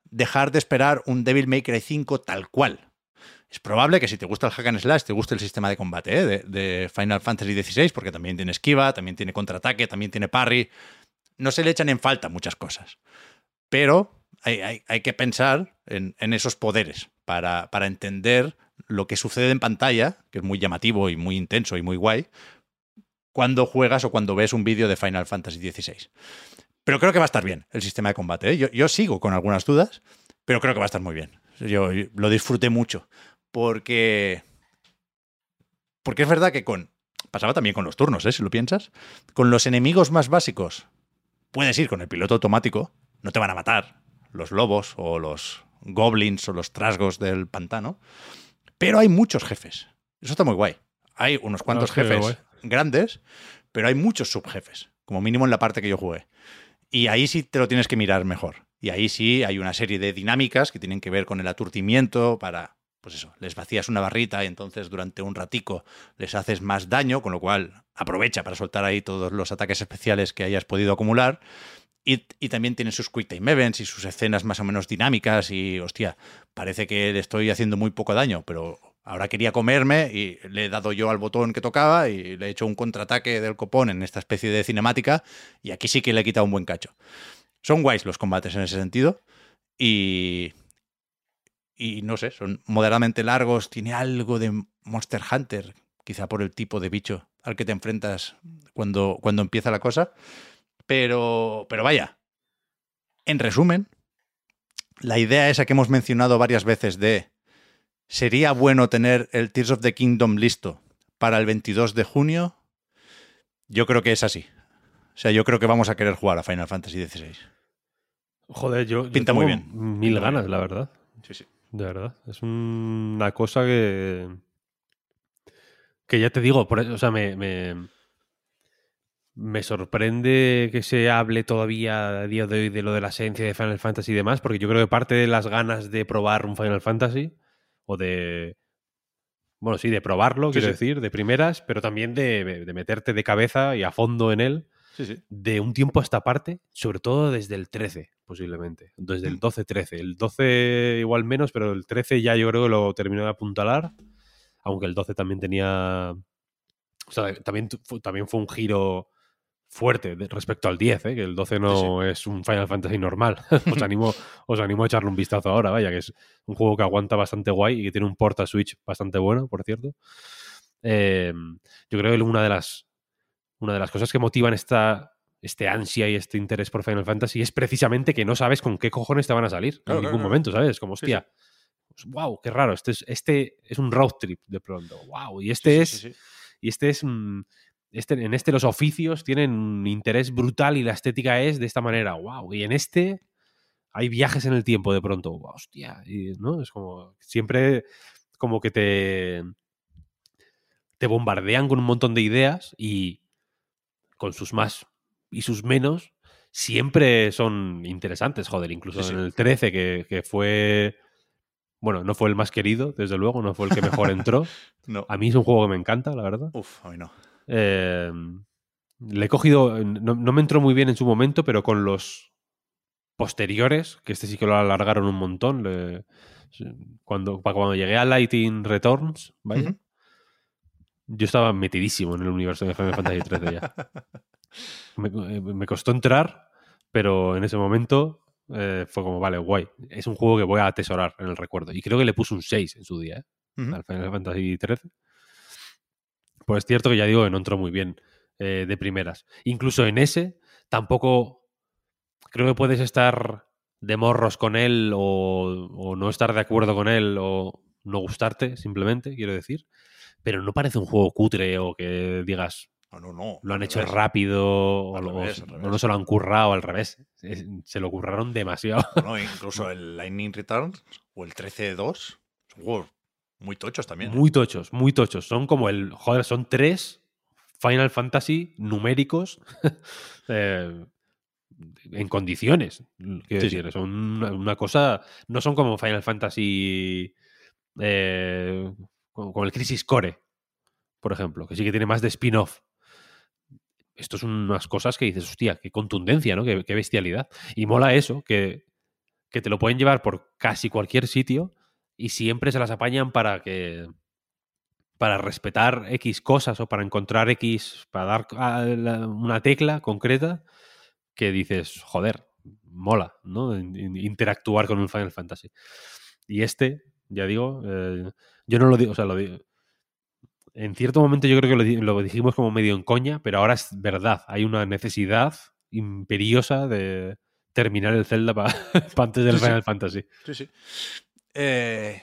dejar de esperar un Devil May Cry 5 tal cual. Es probable que si te gusta el hack and slash, te guste el sistema de combate ¿eh? de, Final Fantasy XVI, porque también tiene esquiva, también tiene contraataque, también tiene parry. No se le echan en falta muchas cosas. Pero hay, que pensar en, esos poderes para, para, entender lo que sucede en pantalla, que es muy llamativo y muy intenso y muy guay, cuando juegas o cuando ves un vídeo de Final Fantasy XVI. Pero creo que va a estar bien el sistema de combate. ¿eh? Yo, yo sigo con algunas dudas, pero creo que va a estar muy bien. Yo lo disfruté mucho porque. Porque es verdad que con. Pasaba también con los turnos, ¿eh? Si lo piensas. Con los enemigos más básicos, puedes ir con el piloto automático, no te van a matar. Los lobos o los goblins o los trasgos del pantano. Pero hay muchos jefes. Eso está muy guay. Hay unos cuantos no, jefes grandes, pero hay muchos subjefes, como mínimo en la parte que yo jugué. Y ahí sí te lo tienes que mirar mejor. Y ahí sí hay una serie de dinámicas que tienen que ver con el aturdimiento para pues eso, les vacías una barrita y entonces durante un ratico les haces más daño, con lo cual aprovecha para soltar ahí todos los ataques especiales que hayas podido acumular. Y, y, también tiene sus quick time events y sus escenas más o menos dinámicas y, hostia, parece que le estoy haciendo muy poco daño, pero ahora quería comerme y le he dado yo al botón que tocaba y le he hecho un contraataque del copón en esta especie de cinemática y aquí sí que le he quitado un buen cacho. Son guays los combates en ese sentido y, y no sé, son moderadamente largos, tiene algo de Monster Hunter, quizá por el tipo de bicho al que te enfrentas cuando, cuando empieza la cosa. Pero, pero vaya, en resumen, la idea esa que hemos mencionado varias veces de sería bueno tener el Tears of the Kingdom listo para el 22 de junio, yo creo que es así. O sea, yo creo que vamos a querer jugar a Final Fantasy XVI. Joder, yo, pinta yo muy bien. Mil ganas, la verdad. Sí, sí. De verdad. Es un, una cosa que. Que ya te digo, por, o sea, me, me, me sorprende que se hable todavía a día de hoy de lo de la esencia de Final Fantasy y demás, porque yo creo que parte de las ganas de probar un Final Fantasy, o de. Bueno, sí, de probarlo, Sí, quiero sí. decir, de primeras, pero también de, de meterte de cabeza y a fondo en él Sí, sí. de un tiempo a esta parte, sobre todo desde el 13, posiblemente. Desde el Mm. 12-13. El 12 igual menos, pero el 13 ya yo creo que lo terminó de apuntalar, aunque el 12 también tenía... O sea, también, también fue un giro fuerte respecto al 10, ¿eh? que el 12 no es un Final Fantasy normal. os, animo, os animo a echarle un vistazo ahora, vaya, que es un juego que aguanta bastante guay y que tiene un porta Switch bastante bueno, por cierto. Eh, yo creo que una de las una de las cosas que motivan esta, este ansia y este interés por Final Fantasy es precisamente que no sabes con qué cojones te van a salir Claro, en ningún claro. momento, ¿sabes? Como, Sí, hostia, wow, qué raro, este es, este es un road trip de pronto, wow, y este Sí, es, y este es, este, en este los oficios tienen un interés brutal y la estética es de esta manera, wow, y en este hay viajes en el tiempo de pronto, wow, hostia, y, ¿no? Es como, siempre como que te, te bombardean con un montón de ideas y con sus más y sus menos, siempre son interesantes, joder, incluso Sí, sí. en el 13 que, que fue... Bueno, no fue el más querido, desde luego, no fue el que mejor entró. No. A mí es un juego que me encanta, la verdad. Uf, a mí no. Eh, le he cogido, no, no me entró muy bien en su momento, pero con los posteriores, que este sí que lo alargaron un montón, le- cuando, cuando llegué a Lighting Returns, vaya, Ujú. yo estaba metidísimo en el universo de Final Fantasy XIII ya. Me, eh, me costó entrar, pero en ese momento eh, fue como, vale, guay. Es un juego que voy a atesorar en el recuerdo. Y creo que le puse un 6 en su día, ¿eh? Al Final Fantasy XIII. Pues es cierto que ya digo que no entró muy bien eh, de primeras. Incluso en ese, tampoco creo que puedes estar de morros con él o, o no estar de acuerdo con él o no gustarte, simplemente, quiero decir. Pero no parece un juego cutre o que digas, No, no, no. lo han hecho revés. rápido o, revés, no, se lo han currado al revés. Se lo curraron demasiado. No, incluso el Lightning Returns o el 13-2 son juegos muy tochos también. ¿eh? Muy tochos, muy tochos. Son como el. Joder, son tres Final Fantasy numéricos eh, en condiciones. Quiero Sí, decir, son una, una cosa. No son como Final Fantasy. eh, como, como el Crisis Core, por ejemplo, que sí que tiene más de spin-off. Esto son unas cosas que dices, hostia, qué contundencia, ¿no? Qué, bestialidad. Y mola eso, que, que te lo pueden llevar por casi cualquier sitio y siempre se las apañan para que para respetar X cosas o para encontrar X, para dar una tecla concreta que dices, joder, mola, ¿no? In- in- Interactuar con un Final Fantasy. Y este, ya digo, eh, yo no lo digo, o sea, lo digo. En cierto momento yo creo que lo, di- lo dijimos como medio en coña, pero ahora es verdad. Hay una necesidad imperiosa de terminar el Zelda para antes del Sí, sí. Final Fantasy. Sí, sí. Eh,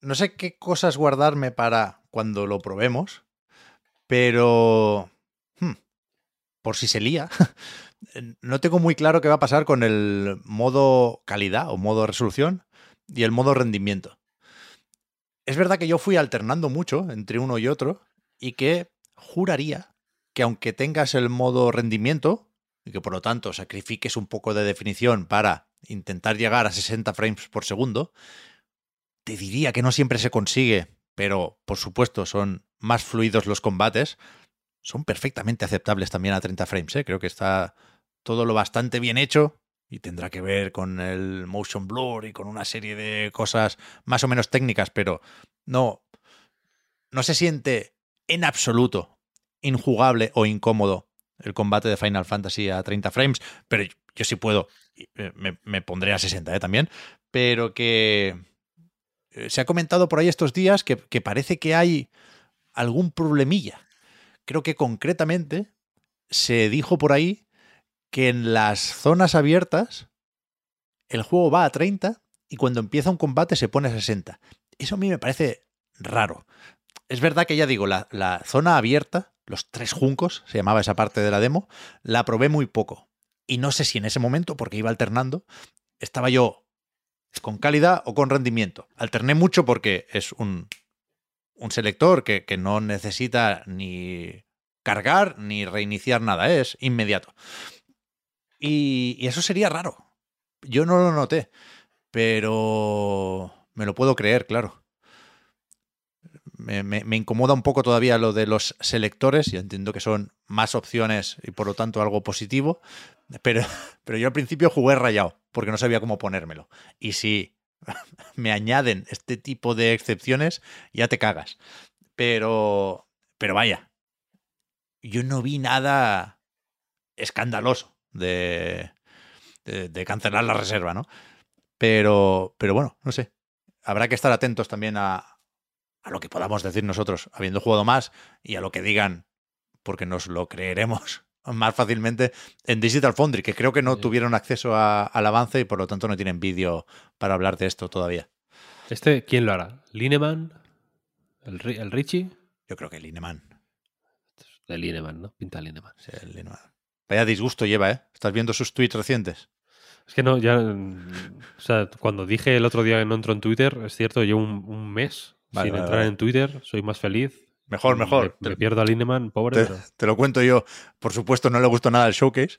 no sé qué cosas guardarme para cuando lo probemos, pero hmm, por si se lía, no tengo muy claro qué va a pasar con el modo calidad o modo resolución y el modo rendimiento. Es verdad que yo fui alternando mucho entre uno y otro y que juraría que aunque tengas el modo rendimiento y que por lo tanto sacrifiques un poco de definición para intentar llegar a 60 frames por segundo, te diría que no siempre se consigue, pero por supuesto son más fluidos los combates, son perfectamente aceptables también a 30 frames. ¿eh? Creo que está todo lo bastante bien hecho y tendrá que ver con el motion blur y con una serie de cosas más o menos técnicas, pero no, no se siente en absoluto injugable o incómodo el combate de Final Fantasy a 30 frames, pero yo, sí puedo, eh, me, me pondré a 60 ¿eh? también, pero que eh, se ha comentado por ahí estos días que, que parece que hay algún problemilla. Creo que concretamente se dijo por ahí que en las zonas abiertas el juego va a 30 y cuando empieza un combate se pone a 60. Eso a mí me parece raro. Es verdad que ya digo, la, la zona abierta, los tres juncos, se llamaba esa parte de la demo, la probé muy poco. Y no sé si en ese momento, porque iba alternando, estaba yo con calidad o con rendimiento. Alterné mucho porque es un, un selector que, que no necesita ni cargar ni reiniciar nada, es inmediato. Y, eso sería raro. Yo no lo noté, pero me lo puedo creer, claro. Me, me- incomoda un poco todavía lo de los selectores, y entiendo que son más opciones y por lo tanto algo positivo, pero, pero yo al principio jugué rayado, porque no sabía cómo ponérmelo. Y si me añaden este tipo de excepciones, ya te cagas. Pero, pero vaya, yo no vi nada escandaloso de, de, de cancelar la reserva, ¿no? Pero, pero bueno, no sé. Habrá que estar atentos también a, a lo que podamos decir nosotros, habiendo jugado más, y a lo que digan, porque nos lo creeremos más fácilmente en Digital Foundry, que creo que no Sí. tuvieron acceso a- al avance y por lo tanto no tienen vídeo para hablar de esto todavía. ¿Este quién lo hará? ¿Lineman? ¿El, el Richie? Yo creo que Lineman. De Lineman, ¿no? Pinta Lineman. sí, el Lineman. Vaya disgusto lleva, ¿eh? ¿Estás viendo sus tweets recientes? Es que no, ya. mm, O sea, cuando dije el otro día que no entro en Twitter, es cierto, llevo un, un mes Vale, sin vale, entrar vale. en Twitter, soy más feliz. Mejor, mejor. Me, me pierdo a Lineman, pobre. Te, pero- te lo cuento yo. Por supuesto, no le gustó nada el showcase.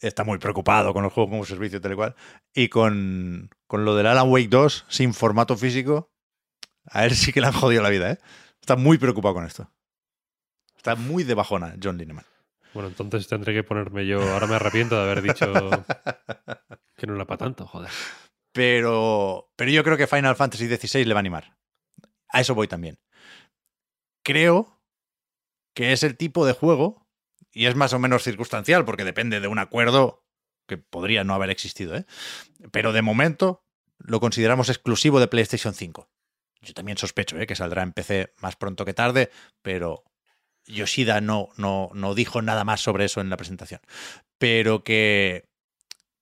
Está muy preocupado con el juego como servicio, tal y cual. Y con, con lo del Alan Wake 2 sin formato físico, a él sí que le han jodido la vida, ¿eh? Está muy preocupado con esto. Está muy de bajona, John Lineman. Bueno, entonces tendré que ponerme yo. Ahora me arrepiento de haber dicho que no era para tanto, joder. Pero, pero yo creo que Final Fantasy XVI le va a animar. A eso voy también. Creo que es el tipo de juego, y es más o menos circunstancial, porque depende de un acuerdo que podría no haber existido, ¿eh? pero de momento lo consideramos exclusivo de PlayStation 5. Yo también sospecho ¿eh? que saldrá en PC más pronto que tarde, pero Yoshida no, no, no dijo nada más sobre eso en la presentación. Pero que,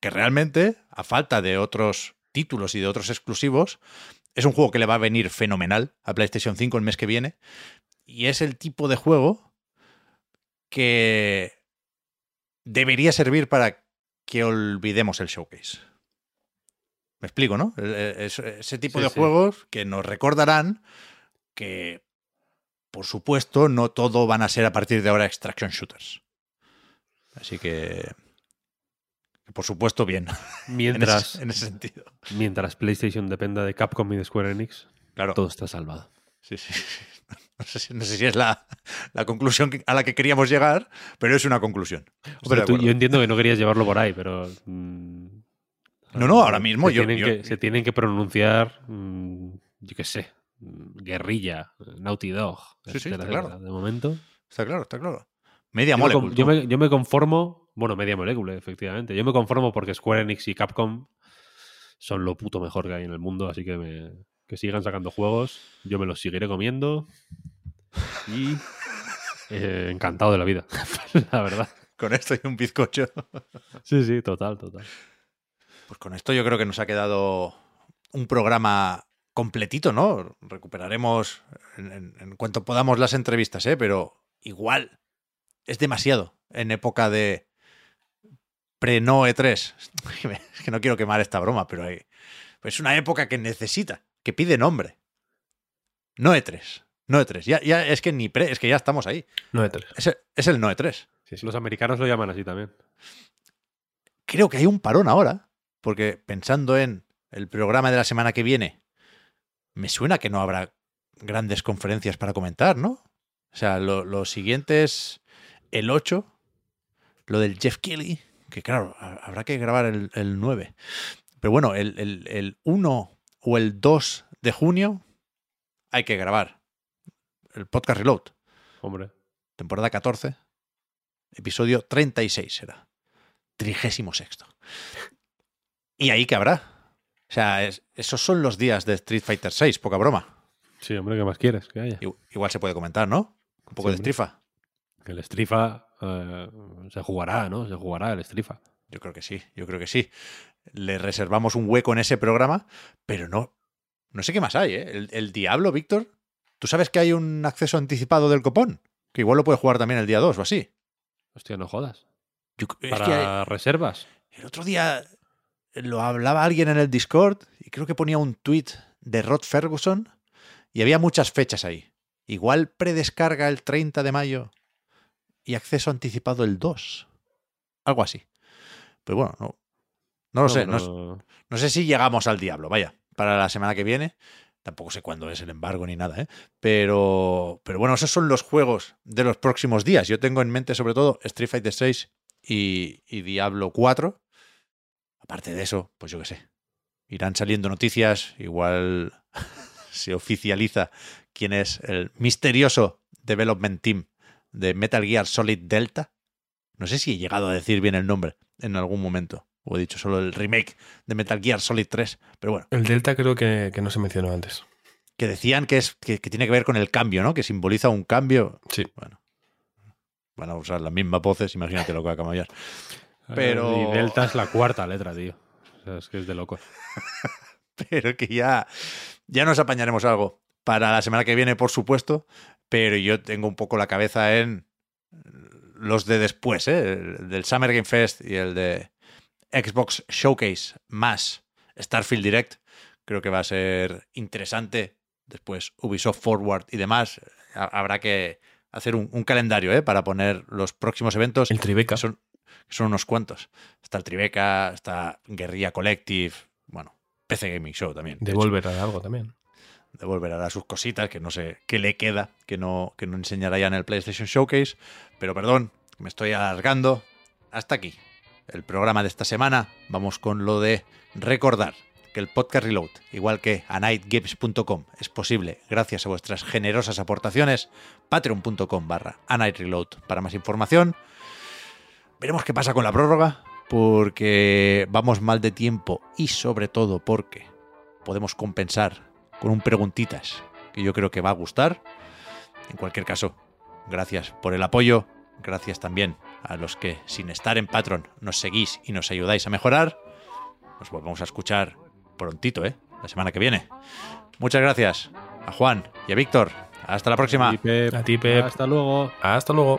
que realmente, a falta de otros títulos y de otros exclusivos, es un juego que le va a venir fenomenal a PlayStation 5 el mes que viene. Y es el tipo de juego que debería servir para que olvidemos el showcase. Me explico, ¿no? El- es- Ese tipo Sí, de sí. juegos que nos recordarán que, por supuesto, no todo van a ser a partir de ahora extraction shooters. Así que, por supuesto, bien. En Mientras, ese, en ese sentido. mientras PlayStation dependa de Capcom y de Square Enix, Claro. todo está salvado. Sí, sí. No sé, si- no sé si es la, la conclusión a la que queríamos llegar, pero es una conclusión. Pero tú- yo entiendo que no querías llevarlo por ahí, pero. No, no, ahora mismo se yo- Tienen yo- que, se tienen que pronunciar, mm, yo qué sé, Guerrilla, Naughty Dog. Sí, sí, está claro. De momento. Está claro, está claro. Media Yo molecule. yo, me, yo me conformo. Bueno, media molécula, efectivamente. Yo me conformo porque Square Enix y Capcom son lo puto mejor que hay en el mundo, así que me, que sigan sacando juegos. Yo me los seguiré comiendo. Y. eh, encantado de la vida, la verdad. Con esto y un bizcocho. Sí, sí, total, total. Pues con esto yo creo que nos ha quedado un programa completito, ¿no? Recuperaremos en, en- en cuanto podamos las entrevistas, ¿eh? Pero igual es demasiado en época de pre-no E3. Es que no quiero quemar esta broma, pero hay- es una época que necesita, que pide nombre. No E3. No E3. Ya, ya es que ni pre, es que ya estamos ahí. 9-3. Es el, es el no E E3. Sí, sí. Los americanos lo llaman así también. creo que hay un parón ahora, porque pensando en el programa de la semana que viene, me suena que no habrá grandes conferencias para comentar, ¿no? O sea, lo, lo siguiente es el 8, lo del Jeff Kelly, que claro, ha- habrá que grabar el, el 9. Pero bueno, el, el, el 1 o el 2 de junio hay que grabar el podcast Reload, Hombre. temporada 14, episodio 36 será. Trigésimo sexto. Y ahí que habrá. O sea, es- esos son los días de Street Fighter 6, poca broma. Sí, hombre, ¿qué más quieres que haya? Igu- Igual se puede comentar, ¿no? Un poco Sí, de estrifa. El Strifa eh, se jugará, ¿no? Se jugará el Strifa. Yo creo que sí, yo creo que sí. Le reservamos un hueco en ese programa, pero no. No sé qué más hay, ¿eh? El, el Diablo, Víctor. ¿Tú sabes que hay un acceso anticipado del copón? Que igual lo puede jugar también el día 2 o así. Hostia, no jodas. Yo- es Para que hay- reservas. El otro día lo hablaba alguien en el Discord y creo que ponía un tweet de Rod Ferguson y había muchas fechas ahí. Igual predescarga el 30 de mayo y acceso anticipado el 2. Algo así. Pero bueno, no, no lo sé. No, pero- no sé si llegamos al diablo, vaya, para la semana que viene. Tampoco sé cuándo es el embargo ni nada, ¿eh? Pero, pero bueno, esos son los juegos de los próximos días. Yo tengo en mente sobre todo Street Fighter 6 y, y Diablo 4. Aparte de eso, pues yo qué sé. Irán saliendo noticias, igual se oficializa quién es el misterioso development team de Metal Gear Solid Delta. No sé si he llegado a decir bien el nombre en algún momento. O he dicho solo el remake de Metal Gear Solid 3. Pero bueno, El Delta creo que, que no se mencionó antes. que decían que, es, que, que tiene que ver con el cambio, ¿no? Que simboliza un cambio. Sí. Bueno, van a usar las mismas voces, imagínate lo que va a cambiar. Pero- Y Delta es la cuarta letra, tío. O sea, es que es de locos. Pero que ya, ya nos apañaremos algo para la semana que viene, por supuesto. Pero yo tengo un poco la cabeza en los de después, ¿eh? El del Summer Game Fest y el de Xbox Showcase más Starfield Direct. Creo que va a ser interesante. Después Ubisoft Forward y demás. Ha- Habrá que hacer un, un calendario ¿eh? para poner los próximos eventos. El Tribeca. son, que son unos cuantos. Está el Tribeca, está Guerrilla Collective, bueno, PC Gaming Show también. de hecho. Devolver a algo también. Devolver hará sus cositas, que no sé qué le queda, que no, que no enseñará ya en el PlayStation Showcase. Pero perdón, me estoy alargando. Hasta aquí. El programa de esta semana. Vamos con lo de recordar que el podcast Reload, igual que anightgames.com, es posible gracias a vuestras generosas aportaciones. Patreon.com barra anightreload para más información. Veremos qué pasa con la prórroga, porque vamos mal de tiempo y sobre todo porque podemos compensar con un preguntitas que yo creo que va a gustar. En cualquier caso, gracias por el apoyo, gracias también a los que sin estar en Patreon nos seguís y nos ayudáis a mejorar. Nos volvemos a escuchar prontito, ¿eh? La semana que viene. Muchas gracias a Juan y a Víctor. Hasta la próxima. Pep, A ti, Pep. Hasta luego. Hasta luego.